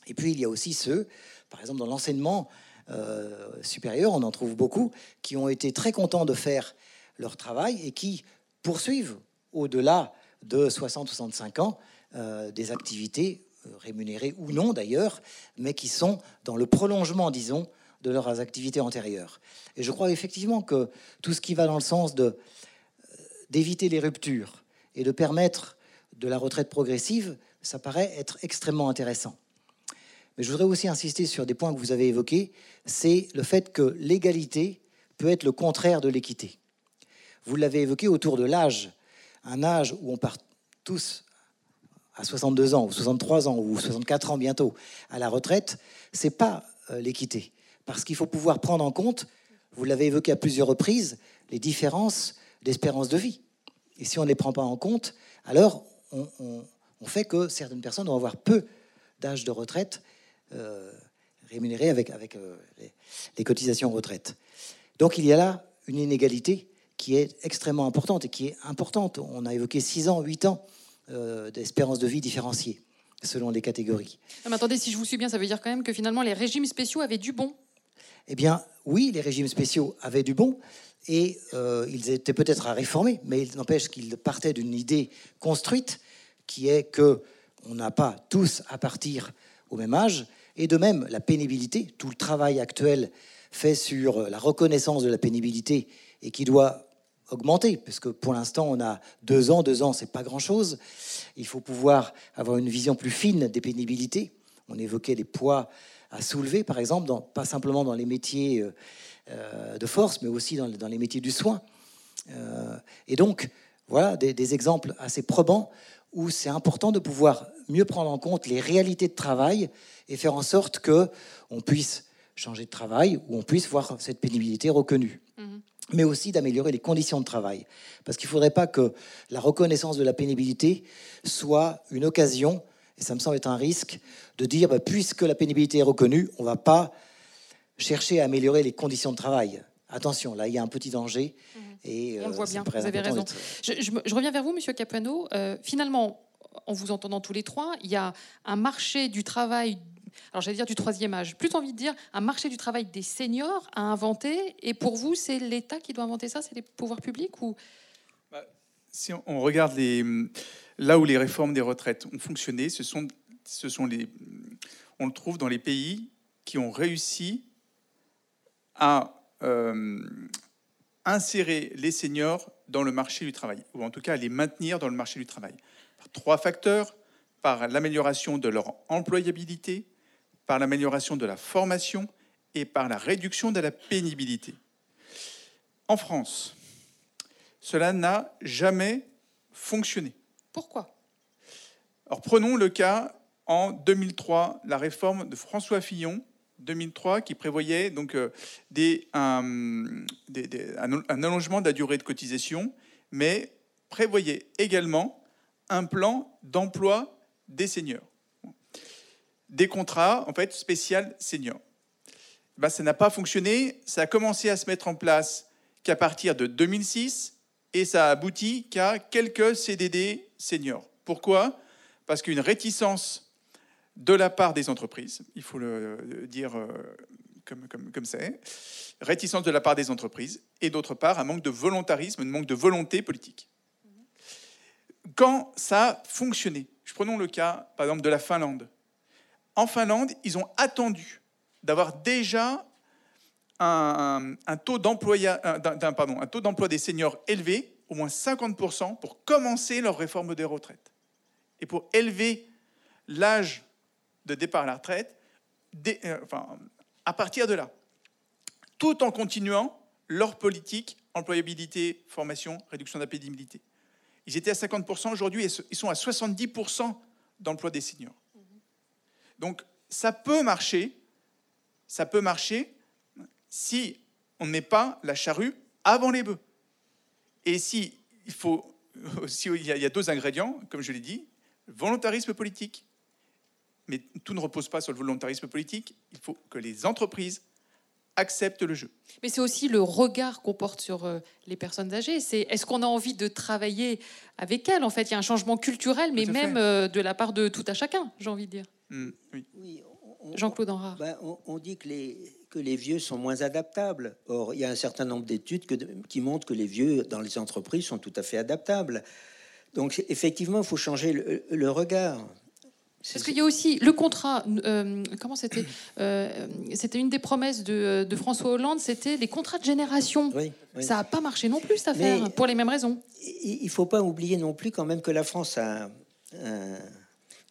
Et puis, il y a aussi ceux, par exemple, dans l'enseignement euh, supérieur, on en trouve beaucoup, qui ont été très contents de faire leur travail et qui poursuivent au-delà de 60-65 ans euh, des activités euh, rémunérées ou non d'ailleurs, mais qui sont dans le prolongement, disons, de leurs activités antérieures. Et je crois effectivement que tout ce qui va dans le sens de d'éviter les ruptures et de permettre de la retraite progressive, ça paraît être extrêmement intéressant. Mais je voudrais aussi insister sur des points que vous avez évoqués, c'est le fait que l'égalité peut être le contraire de l'équité. Vous l'avez évoqué autour de l'âge, un âge où on part tous à 62 ans ou 63 ans ou 64 ans bientôt à la retraite, c'est pas euh, l'équité parce qu'il faut pouvoir prendre en compte, vous l'avez évoqué à plusieurs reprises, les différences d'espérance de vie. Et si on ne les prend pas en compte, alors on, fait que certaines personnes vont avoir peu d'âge de retraite euh, rémunérés avec, euh, les, cotisations retraite. Donc il y a là une inégalité qui est extrêmement importante et qui est importante. On a évoqué 6 ans, 8 ans euh, d'espérance de vie différenciée selon les catégories. Ah, attendez, si je vous suis bien, ça veut dire quand même que finalement les régimes spéciaux avaient du bon Eh bien, oui, les régimes spéciaux avaient du bon et ils étaient peut-être à réformer, mais il n'empêche qu'ils partaient d'une idée construite qui est que on n'a pas tous à partir au même âge et de même, la pénibilité, tout le travail actuel fait sur la reconnaissance de la pénibilité et qui doit augmenter, parce que pour l'instant, on a deux ans, deux ans, c'est pas grand-chose. Il faut pouvoir avoir une vision plus fine des pénibilités. On évoquait les poids à soulever, par exemple, dans, pas simplement dans les métiers euh, euh, de force, mais aussi dans, les métiers du soin. Euh, et donc, voilà des, des exemples assez probants où c'est important de pouvoir mieux prendre en compte les réalités de travail et faire en sorte que on puisse changer de travail ou on puisse voir cette pénibilité reconnue. Mhm. Mais aussi d'améliorer les conditions de travail. Parce qu'il ne faudrait pas que la reconnaissance de la pénibilité soit une occasion, et ça me semble être un risque, de dire, bah, puisque la pénibilité est reconnue, on ne va pas chercher à améliorer les conditions de travail. Attention, là, il y a un petit danger. Mhm. Et, on le euh, voit bien, vous avez raison. Je, reviens vers vous, Monsieur Capuano. Euh, finalement, en vous entendant tous les trois, il y a un marché du travail alors j'allais dire du troisième âge, plus envie de dire un marché du travail des seniors à inventer. Et pour vous, c'est l'État qui doit inventer ça, c'est les pouvoirs publics ou? Bah, Si on regarde les, là où les réformes des retraites ont fonctionné, ce sont, ce sont les, on le trouve dans les pays qui ont réussi à euh, insérer les seniors dans le marché du travail, ou en tout cas à les maintenir dans le marché du travail trois facteurs, par l'amélioration de leur employabilité, par l'amélioration de la formation et par la réduction de la pénibilité. En France, cela n'a jamais fonctionné. Pourquoi? Alors prenons le cas en 2003, la réforme de François Fillon, 2003, qui prévoyait donc euh, des, un, allongement de la durée de cotisation, mais prévoyait également un plan d'emploi des seniors. Des contrats, en fait, spécial seniors. Ben, ça n'a pas fonctionné. Ça a commencé à se mettre en place qu'à partir de 2006 et ça a abouti qu'à quelques CDD Pourquoi? Parce qu'une réticence de la part des entreprises, il faut le dire euh, comme, comme, comme c'est, réticence de la part des entreprises, et d'autre part un manque de volontarisme, un manque de volonté politique quand ça a fonctionné. Prenons le cas, par exemple, de la Finlande. En Finlande, ils ont attendu d'avoir déjà un, taux d'emploi des seniors élevé, au moins 50%, pour commencer leur réforme des retraites. Et pour élever l'âge de départ à la retraite euh, à partir de là. Tout en continuant leur politique employabilité, formation, réduction de. Ils étaient à 50%, aujourd'hui ils sont à 70% d'emploi des seniors. Donc ça peut marcher, ça peut marcher si on ne met pas la charrue avant les bœufs. Et si il faut, <laughs> si il y a deux ingrédients, comme je l'ai dit, volontarisme politique. Mais tout ne repose pas sur le volontarisme politique. Il faut que les entreprises acceptent le jeu. Mais c'est aussi le regard qu'on porte sur euh, les personnes âgées. C'est est-ce qu'on a envie de travailler avec elles En fait, il y a un changement culturel, mais même euh, de la part de tout à chacun, j'ai envie de dire. Mmh, oui. Jean-Claude Henrard. Ben, on, dit que les, que les vieux sont moins adaptables. Or, il y a un certain nombre d'études qui montrent que les vieux dans les entreprises sont tout à fait adaptables. Donc, effectivement, il faut changer le regard. Parce qu'il y a aussi le contrat. Euh, comment c'était euh, C'était une des promesses de, François Hollande. C'était les contrats de génération. Ça n'a pas marché non plus cette affaire pour les mêmes raisons. Il ne faut pas oublier non plus quand même que la France a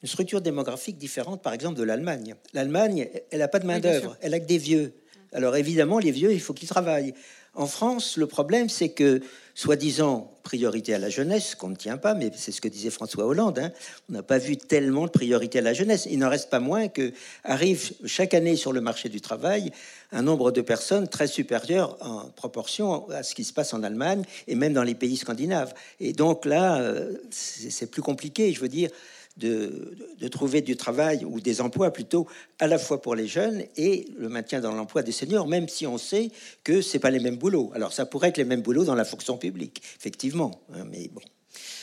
une structure démographique différente, par exemple, de l'Allemagne. L'Allemagne, elle n'a pas de main d'œuvre. Elle a que des vieux. Alors évidemment, les vieux, il faut qu'ils travaillent. En France, le problème, c'est que, soi-disant, priorité à la jeunesse, qu'on ne tient pas, mais c'est ce que disait François Hollande, hein, on n'a pas vu tellement de priorité à la jeunesse. Il n'en reste pas moins que arrive chaque année sur le marché du travail un nombre de personnes très supérieur en proportion à ce qui se passe en Allemagne et même dans les pays scandinaves. Et donc là, euh, c'est plus compliqué, je veux dire de, trouver du travail ou des emplois plutôt à la fois pour les jeunes et le maintien dans l'emploi des seniors, même si on sait que c'est pas les mêmes boulots. Alors ça pourrait être les mêmes boulots dans la fonction publique, effectivement, hein, mais bon.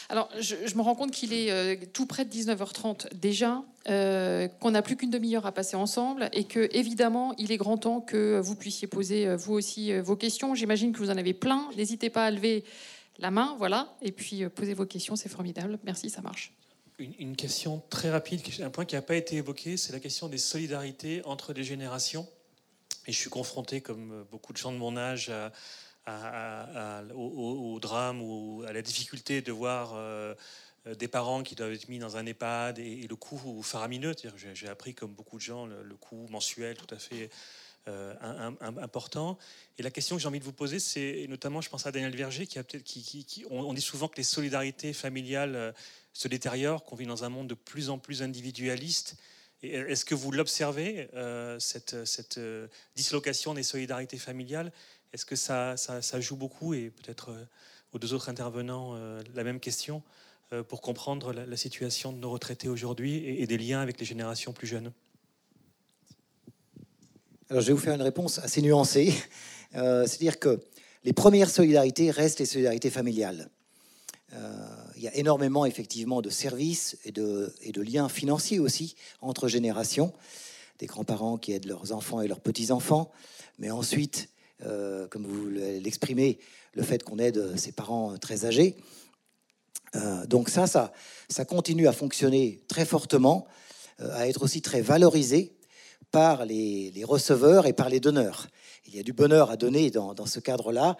Alors, je, me rends compte qu'il est euh, tout près de 19h30 déjà, euh, qu'on n'a plus qu'une demi-heure à passer ensemble et que, évidemment, il est grand temps que vous puissiez poser euh, vous aussi vos questions. J'imagine que vous en avez plein. N'hésitez pas à lever la main, voilà, et puis poser vos questions, c'est formidable. Merci, ça marche une, question très rapide, un point qui n'a pas été évoqué, c'est la question des solidarités entre les générations. Et je suis confronté, comme beaucoup de gens de mon âge, au, drame ou à la difficulté de voir euh, des parents qui doivent être mis dans un EHPAD et, le coût faramineux. J'ai appris, comme beaucoup de gens, le, coût mensuel tout à fait euh, important. Et la question que j'ai envie de vous poser, c'est notamment, je pense à Daniel Verger, qui a peut-être, qui, on, dit souvent que les solidarités familiales euh, se détériore, qu'on vit dans un monde de plus en plus individualiste. Est-ce que vous l'observez, euh, cette, cette euh, dislocation des solidarités familiales? Est-ce que ça, ça, joue beaucoup? Et peut-être euh, aux deux autres intervenants, la même question, pour comprendre la, situation de nos retraités aujourd'hui et, des liens avec les générations plus jeunes Alors je vais vous faire une réponse assez nuancée. C'est-à-dire que les premières solidarités restent les solidarités familiales. Euh, il y a énormément effectivement de services et de, liens financiers aussi entre générations, des grands-parents qui aident leurs enfants et leurs petits-enfants, mais ensuite, euh, comme vous l'exprimez, le fait qu'on aide ses parents très âgés. Euh, donc ça, ça, continue à fonctionner très fortement, à être aussi très valorisé par les, receveurs et par les donneurs. Il y a du bonheur à donner dans, ce cadre-là,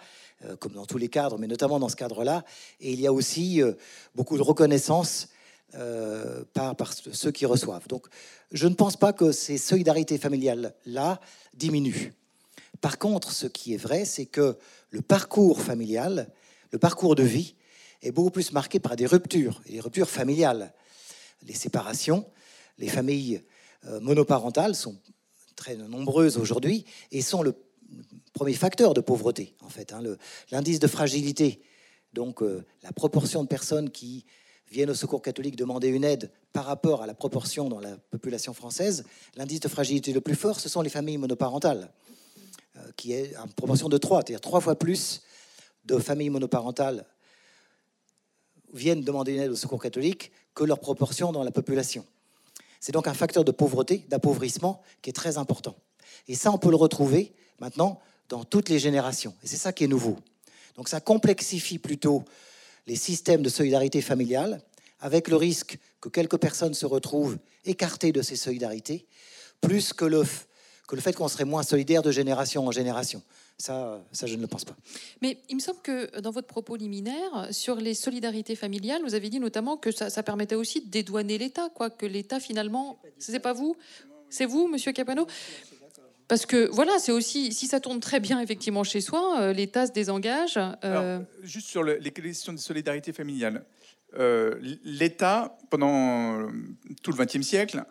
comme dans tous les cadres, mais notamment dans ce cadre-là. Et il y a aussi euh, beaucoup de reconnaissance euh, par, par, ceux qui reçoivent. Donc, je ne pense pas que ces solidarités familiales-là diminuent. Par contre, ce qui est vrai, c'est que le parcours familial, le parcours de vie, est beaucoup plus marqué par des ruptures, et des ruptures familiales. Les séparations, les familles monoparentales sont très nombreuses aujourd'hui et sont le premier facteur de pauvreté, en fait. Hein, L'indice de fragilité, donc euh, la proportion de personnes qui viennent au secours catholique demander une aide par rapport à la proportion dans la population française, l'indice de fragilité le plus fort, ce sont les familles monoparentales, euh, qui est en proportion de 3, c'est-à-dire trois fois plus de familles monoparentales viennent demander une aide au secours catholique que leur proportion dans la population. C'est donc un facteur de pauvreté, d'appauvrissement, qui est très important. Et ça, on peut le retrouver maintenant dans toutes les générations. Et c'est ça qui est nouveau. Donc ça complexifie plutôt les systèmes de solidarité familiale, avec le risque que quelques personnes se retrouvent écartées de ces solidarités, plus que le, que le fait qu'on serait moins solidaire de génération en génération. Ça, ça, je ne le pense pas. Mais il me semble que dans votre propos liminaire sur les solidarités familiales, vous avez dit notamment que ça, ça permettait aussi de dédouaner l'État, quoi, que l'État finalement, c'est pas vous, c'est vous, Monsieur Capano, parce que voilà, c'est aussi, si ça tourne très bien effectivement chez soi, euh, l'État se désengage. Euh. juste sur les questions de solidarité familiale. Euh, L'État, pendant tout le XXe siècle,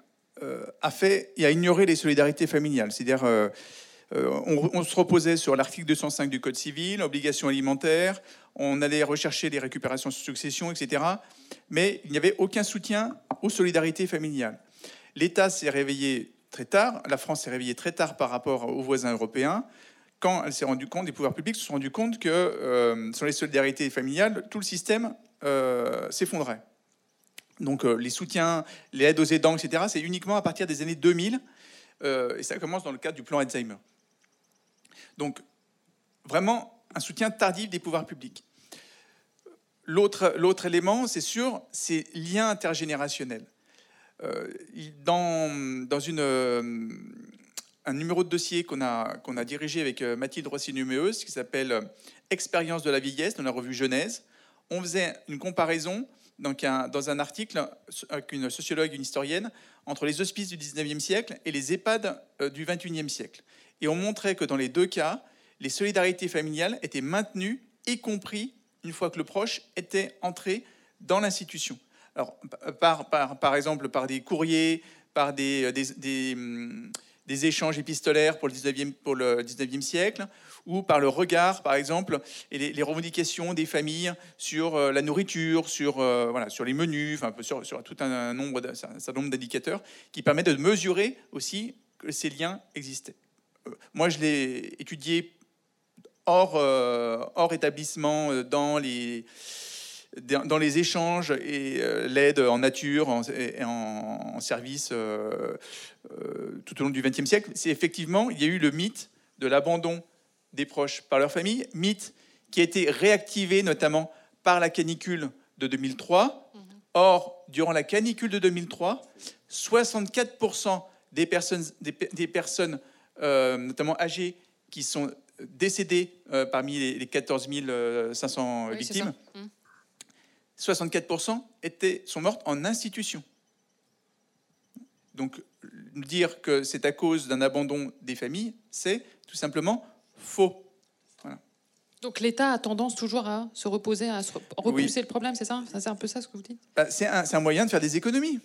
a fait et a ignoré les solidarités familiales. C'est-à-dire, on, on se reposait sur l'article 205 du Code civil, obligation alimentaire, on allait rechercher les récupérations sur succession, etc. Mais il n'y avait aucun soutien aux solidarités familiales. L'État s'est réveillé très tard, la France s'est réveillée très tard par rapport aux voisins européens, quand elle s'est rendue compte, les pouvoirs publics se sont rendus compte que euh, sur les solidarités familiales, tout le système euh, s'effondrait. Donc euh, les soutiens, les aides aux aidants, etc., c'est uniquement à partir des années 2000, euh, et ça commence dans le cadre du plan Alzheimer. Donc vraiment un soutien tardif des pouvoirs publics. L'autre élément, c'est sûr, c'est liens intergénérationnels. Euh, dans, euh, un numéro de dossier qu'on a, dirigé avec euh, Mathilde Rossi-Numéeuse, qui s'appelle Expérience de la vieillesse, dans la revue Genèse, on faisait une comparaison dans un article avec une sociologue, une historienne, entre les hospices du 19e siècle et les EHPAD du 21e siècle. Et on montrait que dans les deux cas, les solidarités familiales étaient maintenues, y compris une fois que le proche était entré dans l'institution. Alors, par, par, par exemple, par des courriers, par des, des, hum, des échanges épistolaires pour le 19e, pour le 19e siècle, ou par le regard, par exemple, et les, revendications des familles sur euh, la nourriture, sur, euh, voilà, sur les menus, enfin, sur, sur tout un nombre, un certain nombre d'indicateurs qui permettent de mesurer aussi que ces liens existaient. Euh, Moi, je l'ai étudié hors, euh, hors établissement, euh, dans les, dans les échanges et euh, l'aide en nature, en, et en, en service euh, euh, tout au long du XXe siècle. C'est effectivement, il y a eu le mythe de l'abandon des proches par leur famille, mythe qui a été réactivé notamment par la canicule de 2003. Or, durant la canicule de 2003, 64% des personnes, des, pe- des personnes euh, notamment âgées, qui sont décédées euh, parmi les, les 14 500 Oui, c'est victimes. 64% étaient, sont mortes en institution. Donc, dire que c'est à cause d'un abandon des familles, c'est tout simplement faux. Donc l'État a tendance toujours à se reposer, à se re- repousser Oui. le problème, c'est ça C'est un peu ça ce que vous dites? Bah, c'est un, c'est un moyen de faire des économies.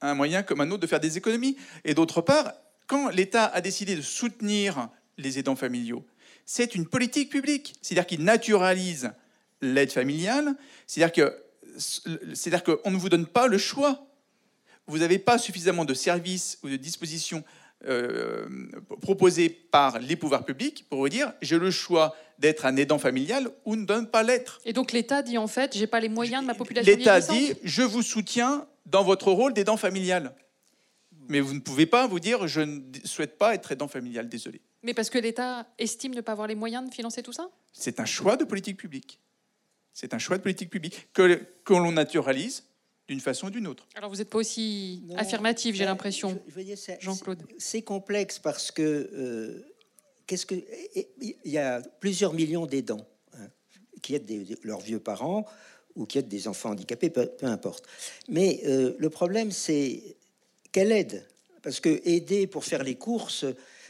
Un moyen comme un autre de faire des économies. Et d'autre part, quand l'État a décidé de soutenir les aidants familiaux, c'est une politique publique. C'est-à-dire qu'il naturalise l'aide familiale. C'est-à-dire que c'est-à-dire qu'on ne vous donne pas le choix. Vous n'avez pas suffisamment de services ou de dispositions euh, proposées par les pouvoirs publics pour vous dire j'ai le choix d'être un aidant familial ou ne donne pas l'être. Et donc l'État dit en fait, j'ai pas les moyens de ma population L'État dit je vous soutiens dans votre rôle d'aidant familial. Mais vous ne pouvez pas vous dire je ne souhaite pas être aidant familial, désolé. Mais parce que l'État estime ne pas avoir les moyens de financer tout ça? C'est un choix de politique publique. C'est un choix de politique publique que, que l'on naturalise d'une façon ou d'une autre. Alors vous n'êtes pas aussi Non, affirmatif, j'ai ben, l'impression. je- je veux dire, c'est- Jean-Claude. c'est- complexe parce que euh, qu'est-ce que il y a plusieurs millions d'aidants hein, qui aident des- leurs vieux parents ou qui aident des enfants handicapés, peu, peu importe. Mais euh, le problème, c'est quelle aide? Parce que aider pour faire les courses,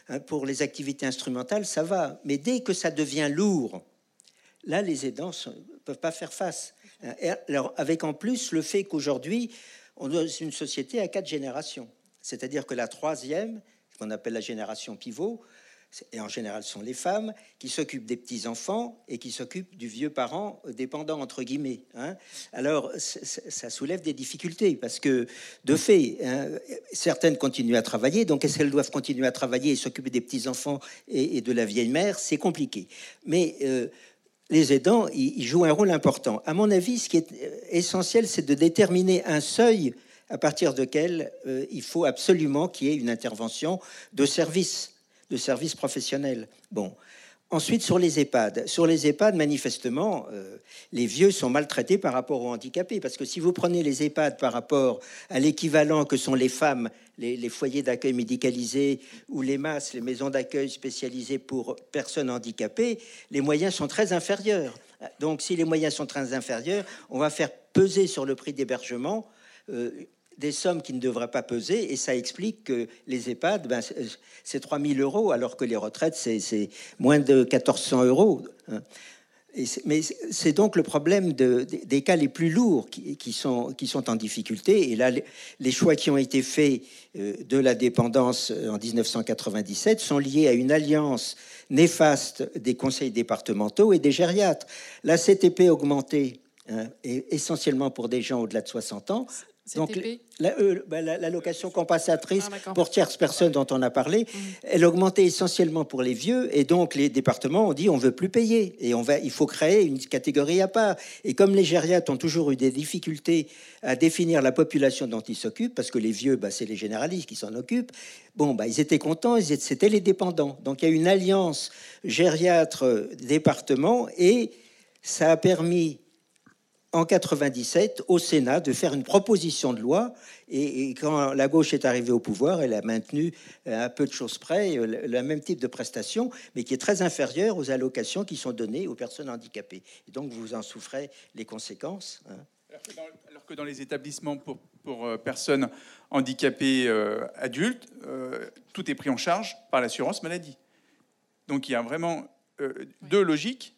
hein, pour les activités instrumentales, ça va. Mais dès que ça devient lourd, là, les aidants ne peuvent pas faire face. Et Alors, avec en plus le fait qu'aujourd'hui, on est une société à quatre générations. C'est-à-dire que la troisième, ce qu'on appelle la génération pivot, et en général ce sont les femmes, qui s'occupent des petits-enfants et qui s'occupent du vieux parent euh, dépendant, entre guillemets. hein. Alors, ça soulève des difficultés, parce que, de fait, hein, certaines continuent à travailler, donc est-ce qu'elles doivent continuer à travailler et s'occuper des petits-enfants et, et de la vieille mère? C'est compliqué. Mais... euh, les aidants, ils jouent un rôle important. À mon avis, ce qui est euh, essentiel, c'est de déterminer un seuil à partir duquel euh, il faut absolument qu'il y ait une intervention de service, de service professionnel. Bon. Ensuite, sur les EHPAD. Sur les EHPAD, manifestement, euh, les vieux sont maltraités par rapport aux handicapés. Parce que si vous prenez les EHPAD par rapport à l'équivalent que sont les femmes, les, foyers d'accueil médicalisés ou les masses, les maisons d'accueil spécialisées pour personnes handicapées, les moyens sont très inférieurs. Donc, si les moyens sont très inférieurs, on va faire peser sur le prix d'hébergement euh, des sommes qui ne devraient pas peser, et ça explique que les EHPAD, ben, c'est- c'est 3 000 euros, alors que les retraites, c'est moins de 1400 euros. hein. mais c'est donc le problème des cas les plus lourds qui, sont, qui sont en difficulté. Et là, les, choix qui ont été faits euh, de la dépendance euh, en 1997 sont liés à une alliance néfaste des conseils départementaux et des gériatres. La CTP augmentée, hein, essentiellement pour des gens au-delà de 60 ans, donc, euh, bah, l'allocation compensatrice ah, pour tierces personnes dont on a parlé, mmh. elle augmentait essentiellement pour les vieux, et donc les départements ont dit on veut plus payer, et on va, il faut créer une catégorie à part. Et comme les gériatres ont toujours eu des difficultés à définir la population dont ils s'occupent, parce que les vieux, bah, c'est les généralistes qui s'en occupent, bon, bah, ils étaient contents, c'était les dépendants. Donc il y a une alliance gériatre-département, et ça a permis en 97 au Sénat de faire une proposition de loi. Et, quand la gauche est arrivée au pouvoir, elle a maintenu euh, à peu de choses près euh, le, même type de prestation, mais qui est très inférieur aux allocations qui sont données aux personnes handicapées. Et donc vous en souffrez les conséquences. Hein. Alors, que dans, les établissements pour, pour euh, personnes handicapées adultes, tout est pris en charge par l'assurance maladie. Donc il y a vraiment deux logiques.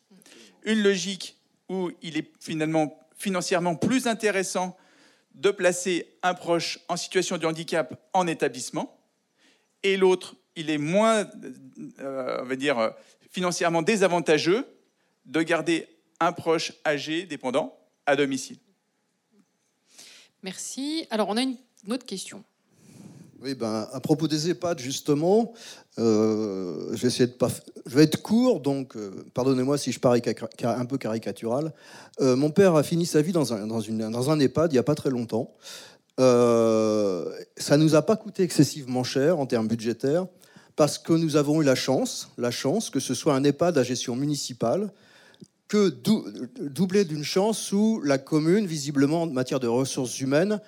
Une logique où il est finalement financièrement plus intéressant de placer un proche en situation de handicap en établissement, et l'autre, il est moins, euh, on va dire, financièrement désavantageux de garder un proche âgé dépendant à domicile. Merci. Alors, on a une autre question. Oui, ben, à propos des EHPAD, justement, euh, je, vais être court, donc euh, pardonnez-moi si je parais un peu caricatural. Euh, mon père a fini sa vie dans un EHPAD il n'y a pas très longtemps. ça ne nous a pas coûté excessivement cher en termes budgétaires, parce que nous avons eu la chance, la chance que ce soit un EHPAD à gestion municipale, que doublé d'une chance où la commune, visiblement en matière de ressources humaines,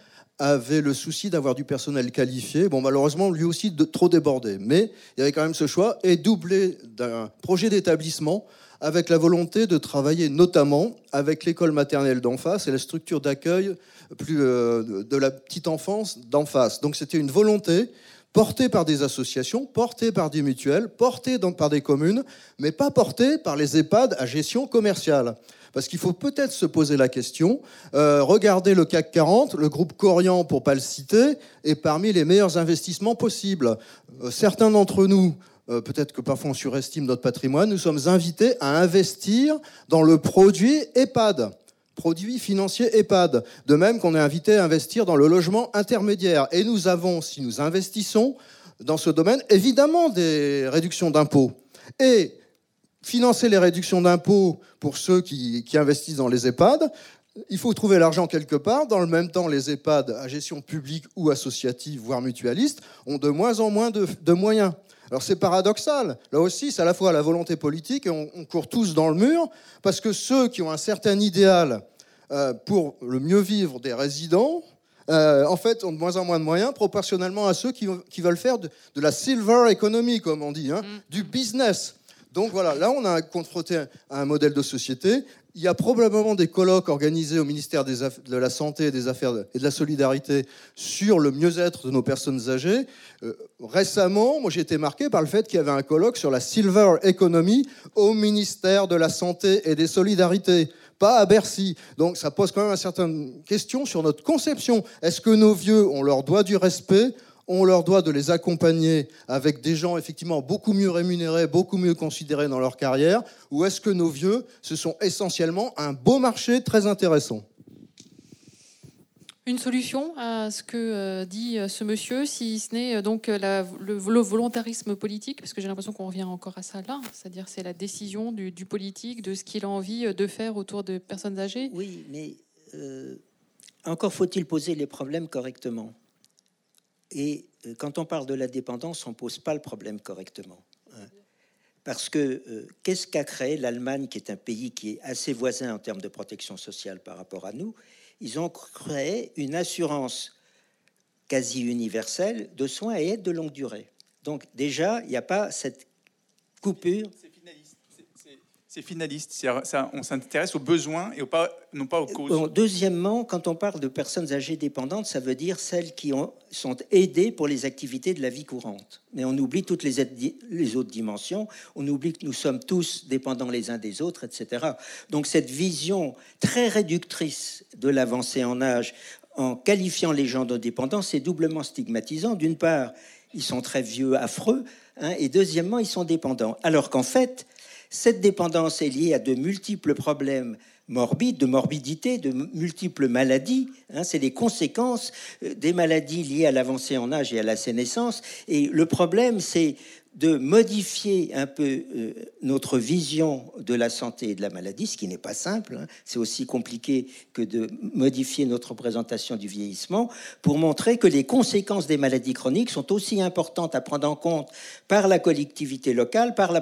avait le souci d'avoir du personnel qualifié. Bon, malheureusement, lui aussi, trop débordé. Mais il y avait quand même ce choix, et doublé d'un projet d'établissement avec la volonté de travailler notamment avec l'école maternelle d'en face et la structure d'accueil plus euh, de la petite enfance d'en face. Donc c'était une volonté portée par des associations, portée par des mutuelles, portée par des communes, mais pas portée par les EHPAD à gestion commerciale. Parce qu'il faut peut-être se poser la question. Euh, regardez le CAC 40, le groupe Corian, pour pas le citer, est parmi les meilleurs investissements possibles. Euh, certains d'entre nous, euh, peut-être que parfois on surestime notre patrimoine, nous sommes invités à investir dans le produit EHPAD produit financier EHPAD. De même qu'on est invité à investir dans le logement intermédiaire. Et nous avons, si nous investissons dans ce domaine, évidemment des réductions d'impôts. Et financer les réductions d'impôts pour ceux qui, investissent dans les EHPAD. Il faut trouver l'argent quelque part. Dans le même temps, les EHPAD à gestion publique ou associative, voire mutualiste, ont de moins en moins de, moyens. Alors c'est paradoxal. Là aussi, c'est à la fois la volonté politique et on, court tous dans le mur parce que ceux qui ont un certain idéal euh, pour le mieux vivre des résidents, euh, en fait, ont de moins en moins de moyens proportionnellement à ceux qui, veulent faire de, la silver economy, comme on dit, hein, mm. du business. Donc voilà, là on a confronté à un modèle de société. Il y a probablement des colloques organisés au ministère de la Santé et des Affaires et de la Solidarité sur le mieux-être de nos personnes âgées. Euh, récemment, moi j'ai été marqué par le fait qu'il y avait un colloque sur la Silver Economy au ministère de la Santé et des Solidarités pas à Bercy. Donc ça pose quand même une certaine question sur notre conception. Est-ce que nos vieux, on leur doit du respect on leur doit de les accompagner avec des gens effectivement beaucoup mieux rémunérés, beaucoup mieux considérés dans leur carrière, ou est-ce que nos vieux, ce sont essentiellement un beau marché très intéressant? Une solution à ce que euh, dit euh, ce monsieur, si ce n'est euh, donc le, volontarisme politique, parce que j'ai l'impression qu'on revient encore à ça là, c'est-à-dire c'est la décision du, politique de ce qu'il a envie de faire autour de personnes âgées? Oui, mais encore faut-il poser les problèmes correctement. Et euh, quand on parle de la dépendance, on ne pose pas le problème correctement. Hein. Parce que euh, qu'est-ce qu'a créé l'Allemagne, qui est un pays qui est assez voisin en termes de protection sociale par rapport à nous? Ils ont créé une assurance quasi universelle de soins et aides de longue durée. Donc déjà, il n'y a pas cette coupure. C'est finaliste. Ça- on s'intéresse aux besoins et pas, non pas aux causes. Bon, deuxièmement, quand on parle de personnes âgées dépendantes, ça veut dire celles qui ont- sont aidées pour les activités de la vie courante. Mais on oublie toutes les autres dimensions. On oublie que nous sommes tous dépendants les uns des autres, etc. Donc cette vision très réductrice de l'avancée en âge, en qualifiant les gens de dépendants, c'est doublement stigmatisant. D'une part, ils sont très vieux, affreux, hein, et deuxièmement, ils sont dépendants. Alors qu'en fait, cette dépendance est liée à de multiples problèmes morbides, de morbidité, de multiples maladies. hein. c'est les conséquences euh, des maladies liées à l'avancée en âge et à la sénescence. Et le problème, c'est de modifier un peu euh, notre vision de la santé et de la maladie, ce qui n'est pas simple. hein. C'est aussi compliqué que de modifier notre représentation du vieillissement pour montrer que les conséquences des maladies chroniques sont aussi importantes à prendre en compte par la collectivité locale, par la,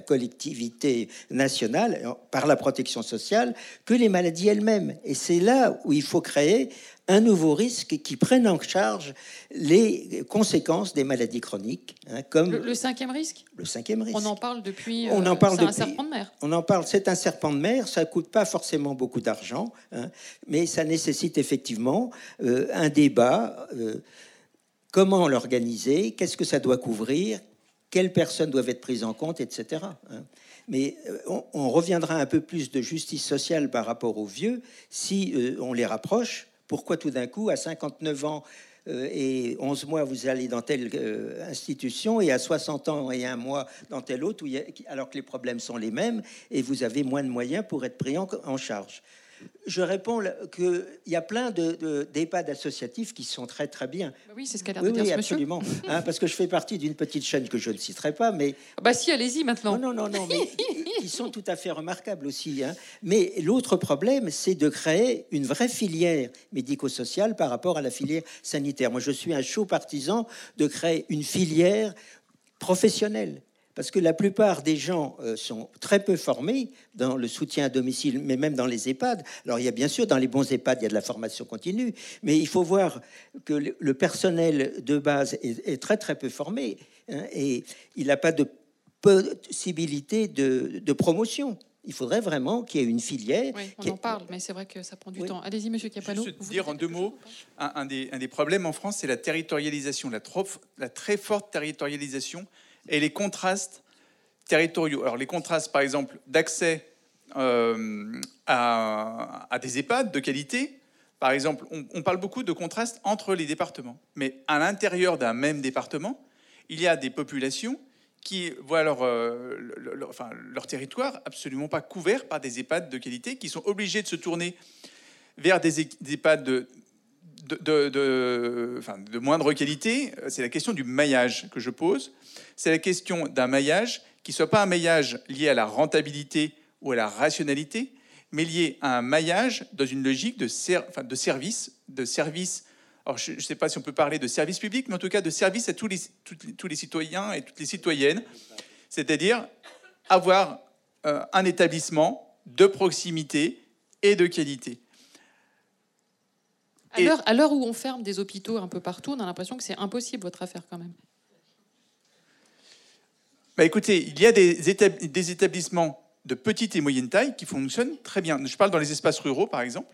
collectivité nationale, par la protection sociale, que les maladies elles-mêmes. Et c'est là où il faut créer un nouveau risque qui prenne en charge les conséquences des maladies chroniques, hein, comme Le, le, le cinquième risque, cinquième risque. on en parle depuis. On euh, en parle c'est un serpent de mer. On en parle, c'est un serpent de mer, ça coûte pas forcément beaucoup d'argent, hein, mais ça nécessite effectivement euh, un débat. euh, comment l'organiser Qu'est-ce que ça doit couvrir Quelles personnes doivent être prises en compte, etc. hein. Mais euh, on, on reviendra un peu plus de justice sociale par rapport aux vieux si euh, on les rapproche. Pourquoi tout d'un coup, à 59 ans euh, et 11 mois, vous allez dans telle euh, institution et à 60 ans et un mois dans telle autre, alors que les problèmes sont les mêmes et vous avez moins de moyens pour être pris en charge Je réponds qu'il y a plein de- de- d'EHPAD associatifs qui sont très très bien. Bah Oui, c'est ce qu'a l'air Oui, de dire oui, ce absolument. <laughs> Hein, parce que je fais partie d'une petite chaîne que je ne citerai pas, mais Ah Bah si, allez-y maintenant. non, non, non, non, mais qui sont tout à fait remarquables aussi. hein. Mais l'autre problème, c'est de créer une vraie filière médico-sociale par rapport à la filière sanitaire. Moi, je suis un chaud partisan de créer une filière professionnelle. Parce que la plupart des gens euh, sont très peu formés dans le soutien à domicile, mais même dans les EHPAD. Alors, il y a bien sûr, dans les bons EHPAD, il y a de la formation continue, mais il faut voir que le, personnel de base est, est très, très peu formé. hein, et il n'a pas de possibilité de, de promotion. Il faudrait vraiment qu'il y ait une filière. Oui, on qui- en parle, mais c'est vrai que ça prend du Oui. temps. Allez-y, monsieur Capano. Juste Vous dire en deux mots, des, un des problèmes en France, c'est la territorialisation, la, trop, la très forte territorialisation et les contrastes territoriaux. Alors les contrastes, par exemple, d'accès euh, à, des EHPAD de qualité. Par exemple, on, parle beaucoup de contrastes entre les départements, mais à l'intérieur d'un même département, il y a des populations qui voient leur, euh, enfin, leur territoire absolument pas couvert par des EHPAD de qualité, qui sont obligés de se tourner vers des, des EHPAD de, de, moindre qualité. C'est la question du maillage que je pose. C'est la question d'un maillage qui ne soit pas un maillage lié à la rentabilité ou à la rationalité, mais lié à un maillage dans une logique de, service, de service. Alors, je ne sais pas si on peut parler de service public, mais en tout cas de service à tous les citoyens et toutes les citoyennes, c'est-à-dire avoir euh, un établissement de proximité et de qualité. À l'heure- où on ferme des hôpitaux un peu partout, on a l'impression que c'est impossible votre affaire quand même. Bah, écoutez, il y a des, étab- des établissements de petite et moyenne taille qui fonctionnent très bien. Je parle dans les espaces ruraux, par exemple.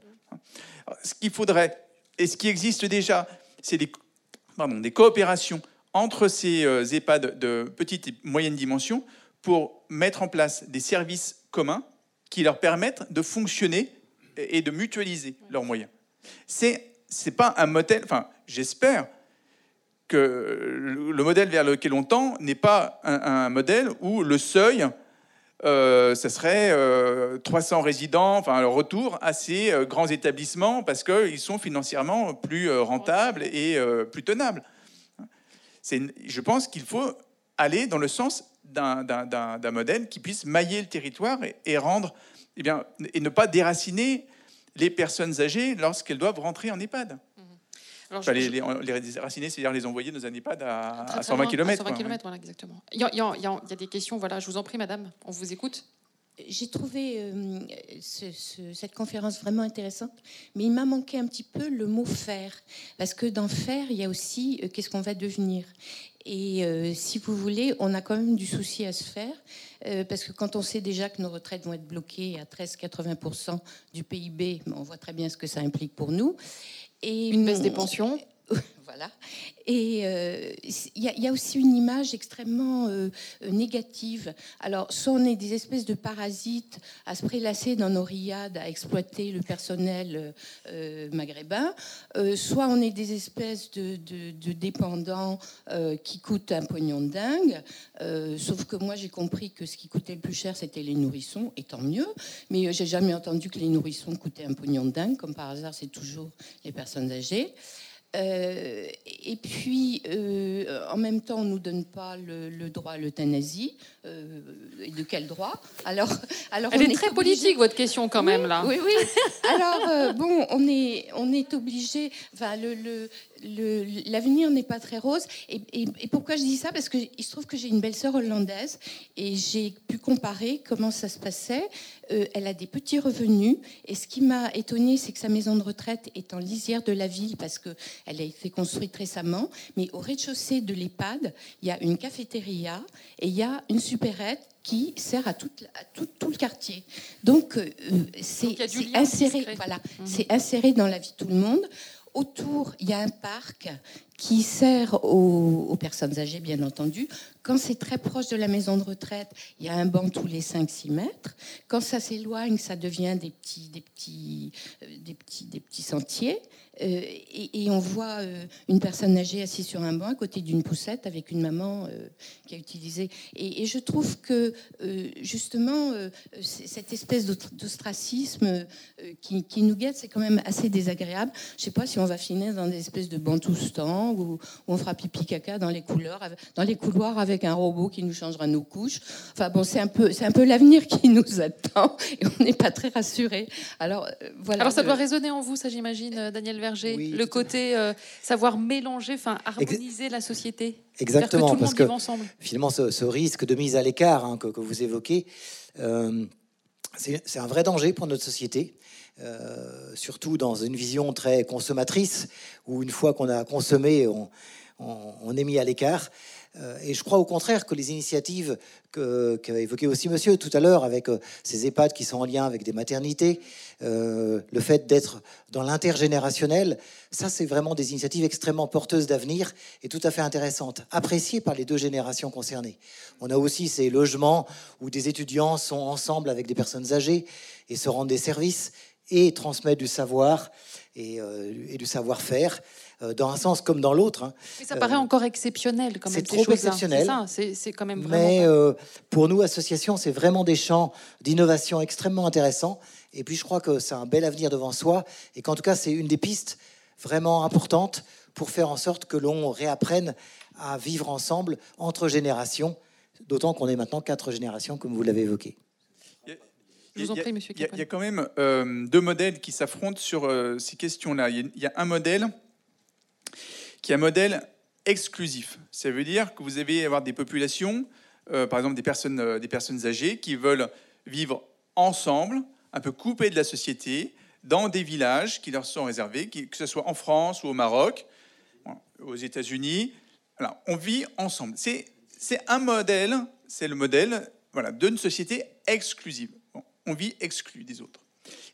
Alors, Ce qu'il faudrait, et ce qui existe déjà, c'est des, pardon, des coopérations entre ces euh, EHPAD de petite et moyenne dimension pour mettre en place des services communs qui leur permettent de fonctionner et de mutualiser leurs moyens. C'est c'est pas un modèle. Enfin, j'espère que le le modèle vers lequel on tend n'est pas un, modèle où le seuil, euh, ce serait euh, 300 résidents, enfin le retour à ces euh, grands établissements parce qu'ils sont financièrement plus euh, rentables et euh, plus tenables. Je pense qu'il faut aller dans le sens d'un- modèle qui puisse mailler le territoire et rendre, eh bien, et ne pas déraciner les personnes âgées lorsqu'elles doivent rentrer en EHPAD. Alors, Enfin, je- les, les, les déraciner, c'est-à-dire les envoyer dans un EHPAD à, très, à très 120 loin, km. 120 km, voilà, exactement. Il y, a, il y a- il y a- il y a des questions, voilà, je vous en prie, madame, on vous écoute. J'ai trouvé euh, ce- ce- cette conférence vraiment intéressante, mais il m'a manqué un petit peu le mot faire, parce que dans faire, il y a aussi euh, qu'est-ce qu'on va devenir? Et euh, si vous voulez, on a quand même du souci à se faire, euh, parce que quand on sait déjà que nos retraites vont être bloquées à 13,80% du PIB, on voit très bien ce que ça implique pour nous. Et, Une baisse des pensions? <laughs> voilà. Et euh, il y, a aussi une image extrêmement euh, négative. Alors, soit on est des espèces de parasites à se prélasser dans nos riades, à exploiter le personnel euh, maghrébin, soit on est des espèces de, dépendants qui coûtent un pognon de dingue. sauf que moi, j'ai compris que ce qui coûtait le plus cher, c'était les nourrissons, et tant mieux. Mais j'ai jamais entendu que les nourrissons coûtaient un pognon de dingue. Comme par hasard, c'est toujours les personnes âgées. Euh, et puis, euh, en même temps, on ne nous donne pas le, droit à l'euthanasie. Euh, et de quel droit? Alors, alors, Elle est, très politique, votre question, quand même, là. Oui, oui. Alors, bon, on est, on est obligé. Enfin, le, l'avenir n'est pas très rose. Et, pourquoi je dis ça? Parce qu'il se trouve que j'ai une belle-sœur hollandaise et j'ai pu comparer comment ça se passait. Euh, elle a des petits revenus et ce qui m'a étonnée, c'est que sa maison de retraite est en lisière de la ville parce qu'elle a été construite récemment. Mais au rez-de-chaussée de l'EHPAD, il y a une cafétéria et il y a une supérette qui sert à tout, tout, le quartier. Donc, euh, c'est inséré, voilà, mmh. c'est inséré dans la vie de tout le monde. Autour, il y a un parc qui sert aux, personnes âgées, bien entendu. Quand c'est très proche de la maison de retraite, il y a un banc tous les 5-6 mètres. Quand ça s'éloigne, ça devient des petits, des petits, euh, des petits, des petits sentiers. Euh, et, on voit euh, une personne âgée assise sur un banc à côté d'une poussette avec une maman qui a utilisé. Et, je trouve que justement, cette espèce d'ostracisme qui, nous guette, c'est quand même assez désagréable. Je ne sais pas si on va finir dans des espèces de où, on fera pipi caca dans les, couleurs, dans les couloirs avec un robot qui nous changera nos couches. Enfin bon, c'est un peu, c'est un peu l'avenir <laughs> qui nous attend et on n'est pas très rassuré. Alors euh, voilà. Alors ça doit résonner en vous, ça j'imagine, euh, Daniel Verger, le côté euh, savoir mélanger, enfin harmoniser la société. Exactement, parce que finalement ce, risque de mise à l'écart hein, que, vous évoquez, c'est un vrai danger pour notre société. Euh, surtout dans une vision très consommatrice, où une fois qu'on a consommé, on, est mis à l'écart. Euh, et je crois au contraire que les initiatives qu'a évoqué aussi monsieur tout à l'heure, avec euh, ces EHPAD qui sont en lien avec des maternités, le fait d'être dans l'intergénérationnel, ça c'est vraiment des initiatives extrêmement porteuses d'avenir et tout à fait intéressantes, appréciées par les deux générations concernées. On a aussi ces logements où des étudiants sont ensemble avec des personnes âgées et se rendent des services et transmettre du savoir et, euh, du savoir-faire euh, dans un sens comme dans l'autre. Hein. Mais ça paraît euh, encore exceptionnel quand même. C'est trop exceptionnel. C'est quand même Mais pour nous, association, c'est vraiment des champs d'innovation extrêmement intéressants. Et puis je crois que c'est un bel avenir devant soi et qu'en tout cas, c'est une des pistes vraiment importantes pour faire en sorte que l'on réapprenne à vivre ensemble entre générations, d'autant qu'on est maintenant quatre générations, comme vous l'avez évoqué. Il y, a quand même euh, deux modèles qui s'affrontent sur euh, ces questions-là. Il y, a un modèle qui est un modèle exclusif. Ça veut dire que vous allez avoir des populations, euh, par exemple des personnes, des personnes âgées, qui veulent vivre ensemble, un peu coupées de la société, dans des villages qui leur sont réservés, que ce soit en France ou au Maroc, aux États-Unis. on vit ensemble. C'est un modèle, c'est le modèle voilà, d'une société exclusive on vit exclu des autres.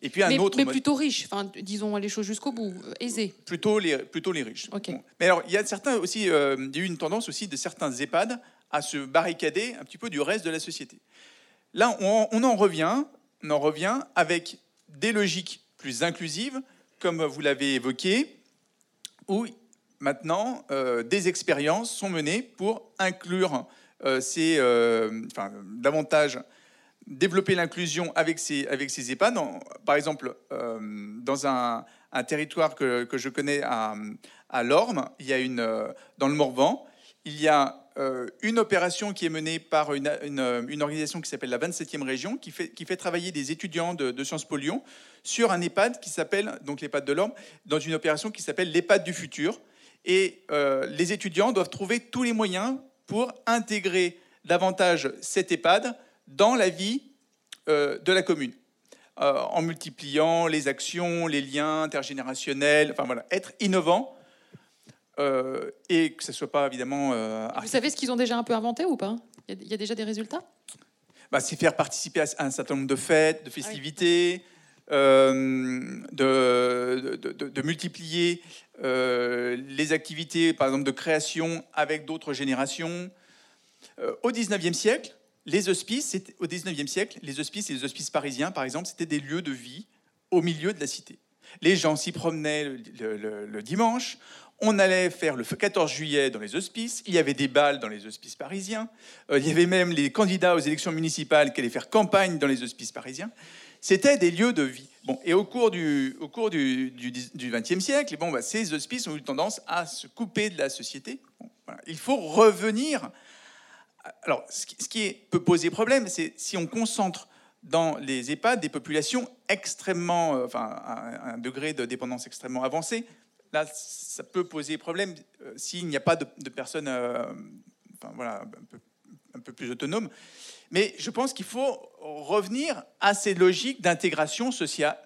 Et puis un mais, autre mais plutôt riche, enfin, disons les choses jusqu'au bout, euh, aisé. Plutôt les, plutôt les riches. Mais alors, il y a certains aussi, euh, il y a eu une tendance aussi de certains EHPAD à se barricader un petit peu du reste de la société. Là, on, en revient, on en revient avec des logiques plus inclusives, comme vous l'avez évoqué, où maintenant euh, des expériences sont menées pour inclure ces, enfin, davantage développer l'inclusion avec ces, avec EHPAD. par exemple, euh, dans un, territoire que, je connais à, à Lorme, il y a une, euh, dans le Morvan, il y a euh, une opération qui est menée par une, organisation qui s'appelle la 27e région, qui fait, qui fait travailler des étudiants de, Sciences Po Lyon sur un EHPAD qui s'appelle, donc l'EHPAD de Lorme, dans une opération qui s'appelle l'EHPAD du futur. Et les étudiants doivent trouver tous les moyens pour intégrer davantage cet EHPAD dans la vie euh, de la commune, euh, en multipliant les actions, les liens intergénérationnels, enfin voilà, être innovant euh, et que ce soit pas évidemment. Vous savez ce qu'ils ont déjà un peu inventé ou pas? Il y a- il y a déjà des résultats? Bah, c'est faire participer à un certain nombre de fêtes, de festivités, euh, de, de- de- de multiplier les activités, par exemple, de création avec d'autres générations. Au 19e siècle, les hospices, au 19e siècle, les hospices et les hospices parisiens, par exemple, c'était des lieux de vie au milieu de la cité. Les gens s'y promenaient le, dimanche. On allait faire le 14 juillet dans les hospices. Il y avait des balles dans les hospices parisiens. Euh, il y avait même les candidats aux élections municipales qui allaient faire campagne dans les hospices parisiens. C'était des lieux de vie. Bon, et au cours du, 20e siècle, bon, bah, ces hospices ont eu tendance à se couper de la société. Il faut revenir. Alors, ce qui, peut poser problème, c'est si on concentre dans les EHPAD des populations extrêmement, euh, enfin, un degré de dépendance extrêmement avancé. Là, ça peut poser problème euh, s'il n'y a pas de, personnes, euh, voilà, un peu, un peu plus autonomes. Mais je pense qu'il faut revenir à ces logiques d'intégration sociale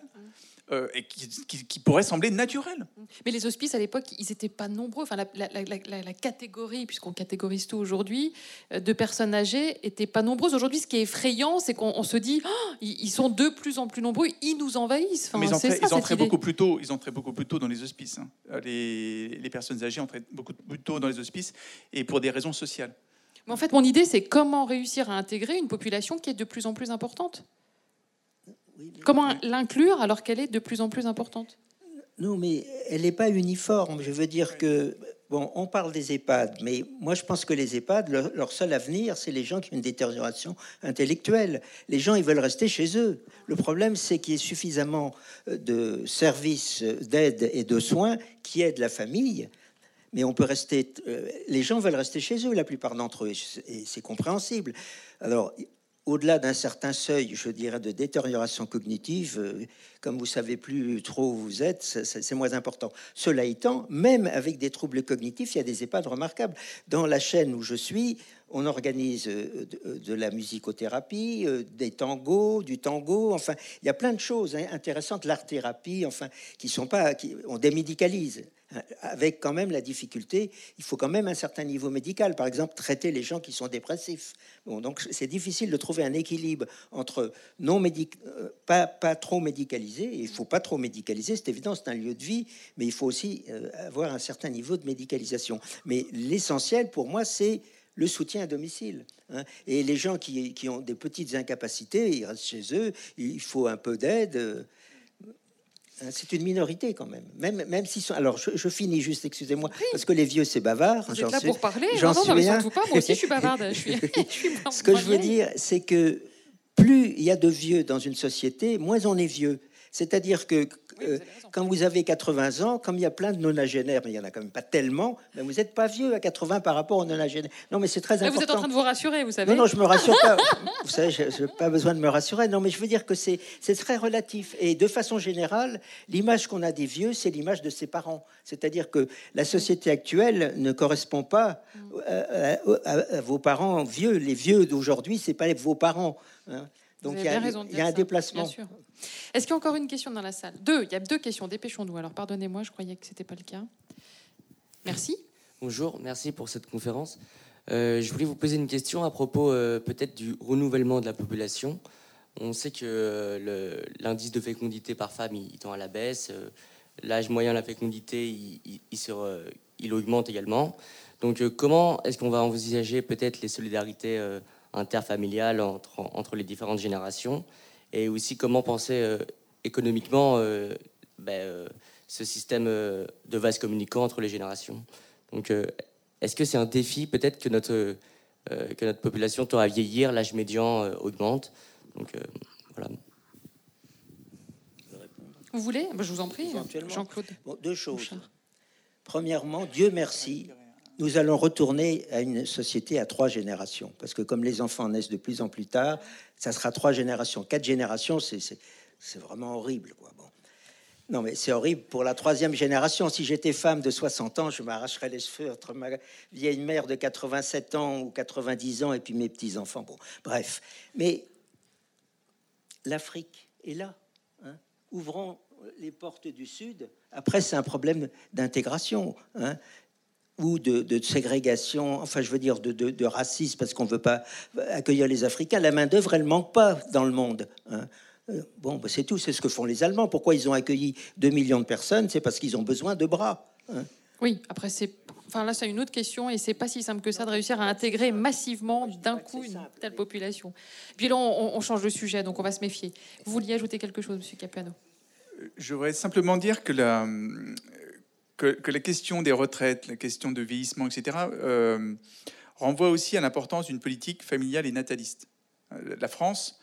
euh, et qui, qui- qui pourraient sembler naturelles. Mais les hospices à l'époque, ils n'étaient pas nombreux. Enfin, la, la- la- la- la catégorie, puisqu'on catégorise tout aujourd'hui, euh, de personnes âgées était pas nombreuse. Aujourd'hui, ce qui est effrayant, c'est qu'on on se dit, Oh, ils sont de plus en plus nombreux, ils nous envahissent. Enfin, Mais ils entraient, ça, ils entraient beaucoup plus tôt. Ils entraient beaucoup plus tôt dans les hospices. hein. Les, les personnes âgées entraient beaucoup plus tôt dans les hospices et pour des raisons sociales. Mais en fait, mon idée, c'est comment réussir à intégrer une population qui est de plus en plus importante. Comment l'inclure alors qu'elle est de plus en plus importante? Non, mais elle n'est pas uniforme. Je veux dire que, bon, on parle des EHPAD, mais moi je pense que les EHPAD, leur, seul avenir, c'est les gens qui ont une détérioration intellectuelle. Les gens, ils veulent rester chez eux. Le problème, c'est qu'il y ait suffisamment euh, de services d'aide et de soins qui aident la famille. Mais on peut rester. euh, les gens veulent rester chez eux, la plupart d'entre eux, et c'est compréhensible. Alors, au-delà d'un certain seuil, je dirais, de détérioration cognitive, euh, comme vous savez plus trop où vous êtes, c'est moins important. Cela étant, même avec des troubles cognitifs, il y a des EHPAD remarquables. Dans la chaîne où je suis, on organise euh, de, de la musicothérapie, euh, des tangos, du tango, enfin, il y a plein de choses hein, intéressantes, l'art-thérapie, enfin, qui sont pas, qui, on démédicalise, avec quand même la difficulté, il faut quand même un certain niveau médical, par exemple, traiter les gens qui sont dépressifs. Donc c'est difficile de trouver un équilibre entre non médic, euh, pas, pas trop médicalisé, il faut pas trop médicaliser, c'est évident, c'est un lieu de vie, mais il faut aussi euh, avoir un certain niveau de médicalisation. Mais l'essentiel pour moi, c'est le soutien à domicile. hein. Et les gens qui, qui ont des petites incapacités, ils restent chez eux, il faut un peu d'aide. Euh, C'est une minorité quand même. Même, même s'ils sont. Alors, je, je finis juste, excusez-moi, parce que les vieux, c'est bavard. Vous êtes là pour parler j'en suis rien. pas. Moi aussi, je suis bavarde. Je suis, <laughs> je suis pas- Ce que je veux dire, c'est que plus il y a de vieux dans une société, moins on est vieux. C'est-à-dire que euh, quand vous avez 80 ans, comme il y a plein de nonagénaires, mais il y en a quand même pas tellement, mais vous n'êtes pas vieux à 80 par rapport aux nonagénaires. Non, mais c'est très Là, important. vous êtes en train de vous rassurer, vous savez. Non, non, je me rassure pas. <laughs> Vous savez, je n'ai pas besoin de me rassurer. Non, mais je veux dire que c'est très relatif. Et de façon générale, l'image qu'on a des vieux, c'est l'image de ses parents. C'est-à-dire que la société actuelle ne correspond pas à, à- à- à vos parents vieux. Les vieux d'aujourd'hui, c'est pas vos parents. hein. Donc il y a, bien raison de il y dire a un ça, déplacement. Est-ce qu'il y a encore une question dans la salle? Deux. Il y a deux questions. Dépêchons-nous. Alors, pardonnez-moi, je croyais que c'était pas le cas. Merci. Bonjour, merci pour cette conférence. Euh, je voulais vous poser une question à propos euh, peut-être du renouvellement de la population. On sait que euh, l'indice de fécondité par femme il, il tend à la baisse. euh, L'âge moyen de la fécondité il, il- il se re- il augmente également. Donc euh, comment est-ce qu'on va envisager peut-être les solidarités interfamiliales entre, entre les différentes générations Et aussi comment penser euh, économiquement euh, ben, euh, ce système euh, de vase communicant entre les générations donc, euh, est-ce que c'est un défi peut-être que notre, euh, que notre population tend à vieillir, l'âge médian euh, augmente? Donc, euh, voilà. Vous voulez? Bah, Je vous en prie. Jean-Claude. Bon, deux choses. Premièrement, Dieu merci, nous allons retourner à une société à trois générations. Parce que comme les enfants naissent de plus en plus tard, ça sera trois générations. Quatre générations, c'est- vraiment horrible. Quoi. Bon. Non, mais c'est horrible pour la troisième génération. Si j'étais femme de 60 ans, je m'arracherais les cheveux entre ma vieille mère de 87 ans ou 90 ans et puis mes petits-enfants. Bon, bref. Mais l'Afrique est là. hein. Ouvrons les portes du Sud. Après, c'est un problème d'intégration. hein. Ou de, de ségrégation, enfin je veux dire de, de, de racisme parce qu'on ne veut pas accueillir les Africains, la main-d'œuvre, elle manque pas dans le monde. hein. Euh, Bon, bah, c'est tout, c'est ce que font les Allemands. Pourquoi ils ont accueilli 2 millions de personnes? C'est parce qu'ils ont besoin de bras. hein. Oui, après, c'est. Enfin, là, c'est une autre question et c'est pas si simple que ça de réussir à intégrer massivement d'un coup une telle population. Puis là, on, on change de sujet, donc on va se méfier. Vous vouliez ajouter quelque chose, Monsieur Capuano Je voudrais simplement dire que la, que, la question des retraites, la question de vieillissement, etc., euh, renvoie aussi à l'importance d'une politique familiale et nataliste. Euh, La France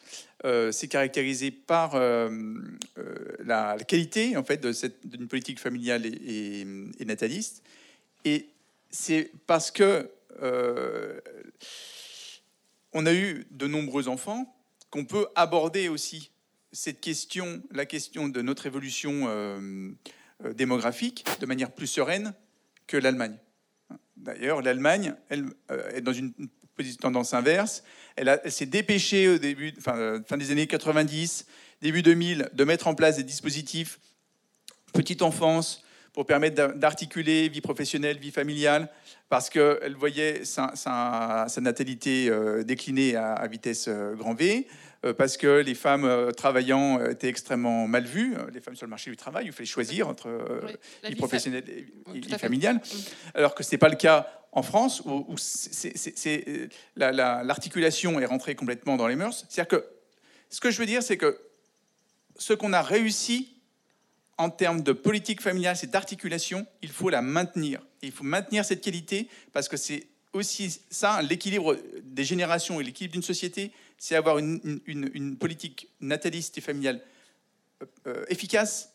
euh, s'est caractérisée par la, qualité en fait d'une politique familiale et, et- nataliste, et c'est parce que on a eu de nombreux enfants qu'on peut aborder aussi cette question, la question de notre évolution démographique, de manière plus sereine que l'Allemagne. D'ailleurs, l'Allemagne, elle euh, est dans une tendance inverse. Elle, s'est dépêchée au début, euh, fin des années 90, début 2000, de mettre en place des dispositifs petite enfance pour permettre d'a- d'articuler vie professionnelle, vie familiale, parce qu'elle voyait sa, sa- sa natalité euh, décliner à, à vitesse euh, grand V, euh, parce que les femmes travaillant étaient extrêmement mal vues, les femmes sur le marché du travail, il fallait choisir entre Oui, vie professionnelle et Oui, vie familiale, alors que ce n'est pas le cas en France, où, la- la- l'articulation est rentrée complètement dans les mœurs. C'est-à-dire que ce que je veux dire, c'est que ce qu'on a réussi en termes de politique familiale, cette articulation, il faut la maintenir. Et il faut maintenir cette qualité parce que c'est aussi ça, l'équilibre des générations et l'équilibre d'une société, c'est avoir une, politique nataliste et familiale euh, euh, efficace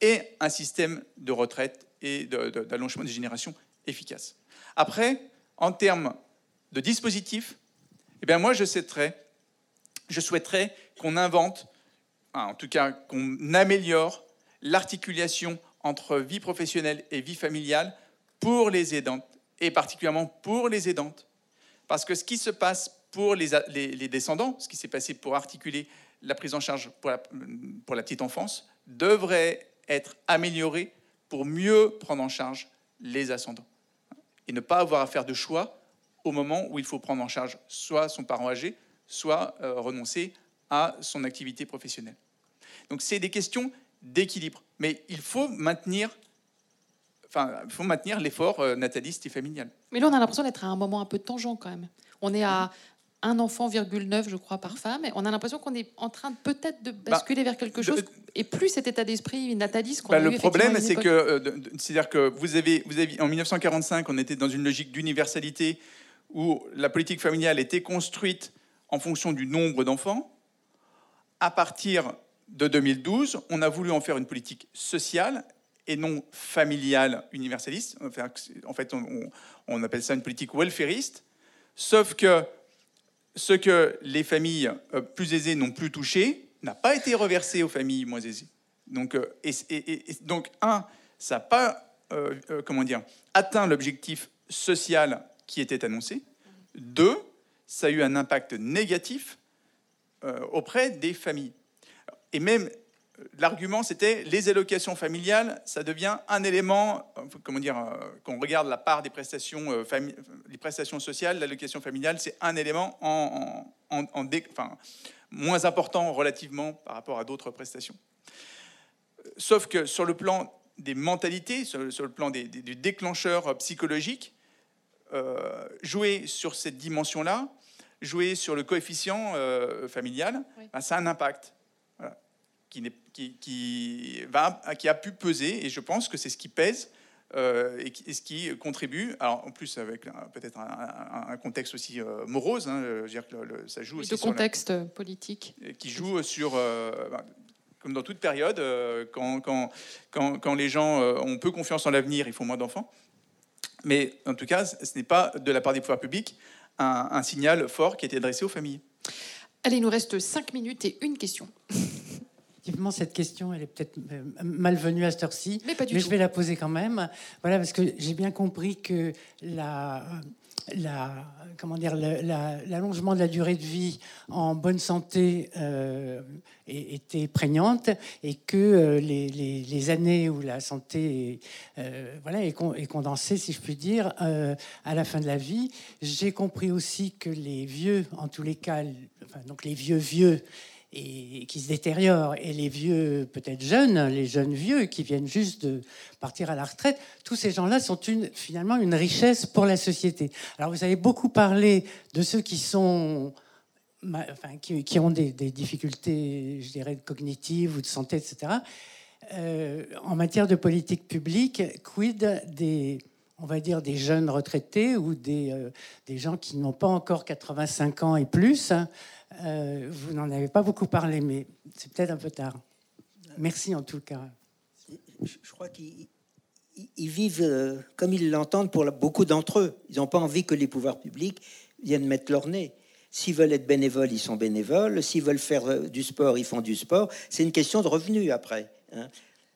et un système de retraite et d'allongement des générations efficace. Après, en termes de dispositifs, eh bien moi je souhaiterais, qu'on invente, en tout cas qu'on améliore l'articulation entre vie professionnelle et vie familiale pour les aidantes, et particulièrement pour les aidantes. Parce que ce qui se passe pour les, les- descendants, ce qui s'est passé pour articuler la prise en charge pour la, pour la petite enfance, devrait être amélioré pour mieux prendre en charge les ascendants. Et ne pas avoir à faire de choix au moment où il faut prendre en charge soit son parent âgé, soit euh, renoncer à son activité professionnelle. Donc c'est des questions d'équilibre. Mais il faut maintenir, enfin, il faut maintenir l'effort euh, nataliste et familial. Mais là, on a l'impression d'être à un moment un peu tangent quand même. On est à un enfant, virgule 9, je crois, par femme. Et on a l'impression qu'on est en train de peut-être de basculer vers quelque chose. Et plus cet état d'esprit nataliste qu'on Bah, a eu le problème, c'est que, euh, c'est-à-dire que vous avez, vous avez, en 1945, on était dans une logique d'universalité où la politique familiale était construite en fonction du nombre d'enfants. À partir de 2012, on a voulu en faire une politique sociale et non familiale universaliste. En fait, on, appelle ça une politique welfariste. Sauf que ce que les familles euh, plus aisées n'ont plus touché n'a pas été reversé aux familles moins aisées. Donc, euh, un, ça n'a pas euh, comment dire, atteint l'objectif social qui était annoncé. Deux, ça a eu un impact négatif auprès des familles. Et même l'argument, c'était les allocations familiales, ça devient un élément, euh, comment dire, euh, quand on regarde la part des prestations, euh, les prestations sociales, l'allocation familiale, c'est un élément en, en- en- en dé- enfin, moins important relativement par rapport à d'autres prestations. Sauf que sur le plan des mentalités, sur, le plan des, des- du déclencheur psychologique, euh, jouer sur cette dimension-là, jouer sur le coefficient euh, familial, Oui. ben, ça a un impact qui, n'est- qui, qui va, qui a pu peser, et je pense que c'est ce qui pèse euh, et, ce qui contribue, alors en plus avec peut-être un, un- un contexte aussi euh, morose, hein, je veux dire que le- le- ça joue aussi de sur la- contexte politique. qui joue sur, euh, ben, comme dans toute période, quand, quand, quand, quand les gens ont peu confiance en l'avenir, ils font moins d'enfants. Mais en tout cas, ce n'est pas de la part des pouvoirs publics un, un signal fort qui a été adressé aux familles. Allez, il nous reste 5 minutes et une question. <laughs> Effectivement, cette question, elle est peut-être euh, malvenue à cette heure-ci, Mais pas du mais tout. je vais la poser quand même. Voilà, parce que j'ai bien compris que la, la, comment dire, l'allongement de la durée de vie en bonne santé euh, était prégnante et que euh, les, années où la santé est, voilà, est, condensée, si je puis dire, à la fin de la vie. J'ai compris aussi que les vieux, en tous les cas, donc les vieux vieux, et qui se détériorent, et les vieux, peut-être jeunes, les jeunes vieux qui viennent juste de partir à la retraite, tous ces gens-là sont finalement une richesse pour la société. Alors vous avez beaucoup parlé de ceux qui sont Enfin, qui, ont des, difficultés, je dirais, cognitives ou de santé, etc. Euh, en matière de politique publique, quid des, on va dire, des jeunes retraités ou des, euh, des gens qui n'ont pas encore 85 ans et plus hein, euh, vous n'en avez pas beaucoup parlé, mais c'est peut-être un peu tard. Merci en tout cas. Je crois qu'ils vivent euh, comme ils l'entendent pour beaucoup d'entre eux. Ils n'ont pas envie que les pouvoirs publics viennent mettre leur nez. S'ils veulent être bénévoles, ils sont bénévoles. S'ils veulent faire euh, du sport, ils font du sport. C'est une question de revenus après. Hein.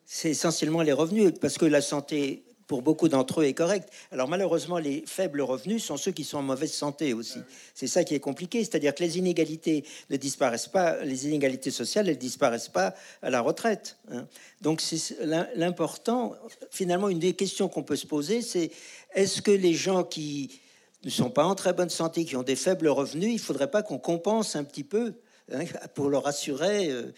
C'est essentiellement les revenus, parce que la santé pour beaucoup d'entre eux est correct. Alors malheureusement, les faibles revenus sont ceux qui sont en mauvaise santé aussi. C'est ça qui est compliqué, c'est-à-dire que les inégalités ne disparaissent pas, les inégalités sociales, elles disparaissent pas à la retraite. Hein. Donc c'est l'important. Finalement, une des questions qu'on peut se poser, c'est est-ce que les gens qui ne sont pas en très bonne santé, qui ont des faibles revenus, il faudrait pas qu'on compense un petit peu hein, pour leur assurer euh,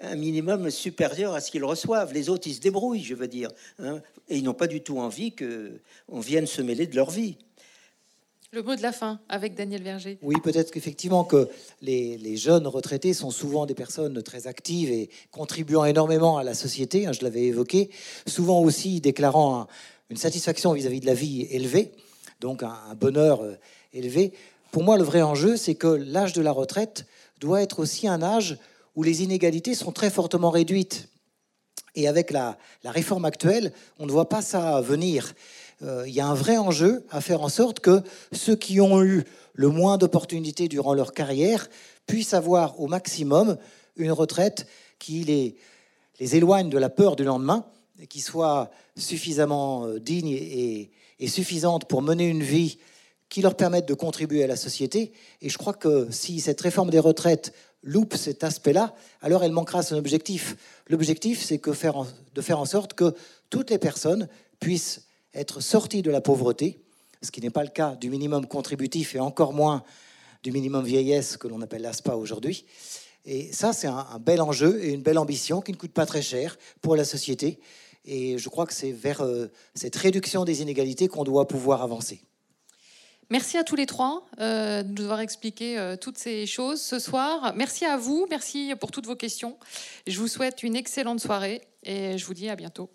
un minimum supérieur à ce qu'ils reçoivent. Les autres, ils se débrouillent, je veux dire. Hein, et ils n'ont pas du tout envie qu'on vienne se mêler de leur vie. Le mot de la fin avec Daniel Verger. Oui, peut-être qu'effectivement que les, jeunes retraités sont souvent des personnes très actives et contribuant énormément à la société, hein, je l'avais évoqué, souvent aussi déclarant une satisfaction vis-à-vis de la vie élevée, donc un, un bonheur euh, élevé. Pour moi, le vrai enjeu, c'est que l'âge de la retraite doit être aussi un âge où les inégalités sont très fortement réduites. Et avec la, réforme actuelle, on ne voit pas ça venir. Euh, il y a un vrai enjeu à faire en sorte que ceux qui ont eu le moins d'opportunités durant leur carrière puissent avoir au maximum une retraite qui les, éloigne de la peur du lendemain, et qui soit suffisamment euh, digne et suffisante pour mener une vie qui leur permette de contribuer à la société. Et je crois que si cette réforme des retraites loupe cet aspect-là, alors elle manquera son objectif. L'objectif, c'est de faire en sorte que toutes les personnes puissent être sorties de la pauvreté, ce qui n'est pas le cas du minimum contributif et encore moins du minimum vieillesse que l'on appelle l'ASPA aujourd'hui. Et ça, c'est un, bel enjeu et une belle ambition qui ne coûte pas très cher pour la société. Et je crois que c'est vers euh, cette réduction des inégalités qu'on doit pouvoir avancer. Merci à tous les trois euh, de nous avoir expliqué euh, toutes ces choses ce soir. Merci à vous, merci pour toutes vos questions. Je vous souhaite une excellente soirée et je vous dis à bientôt.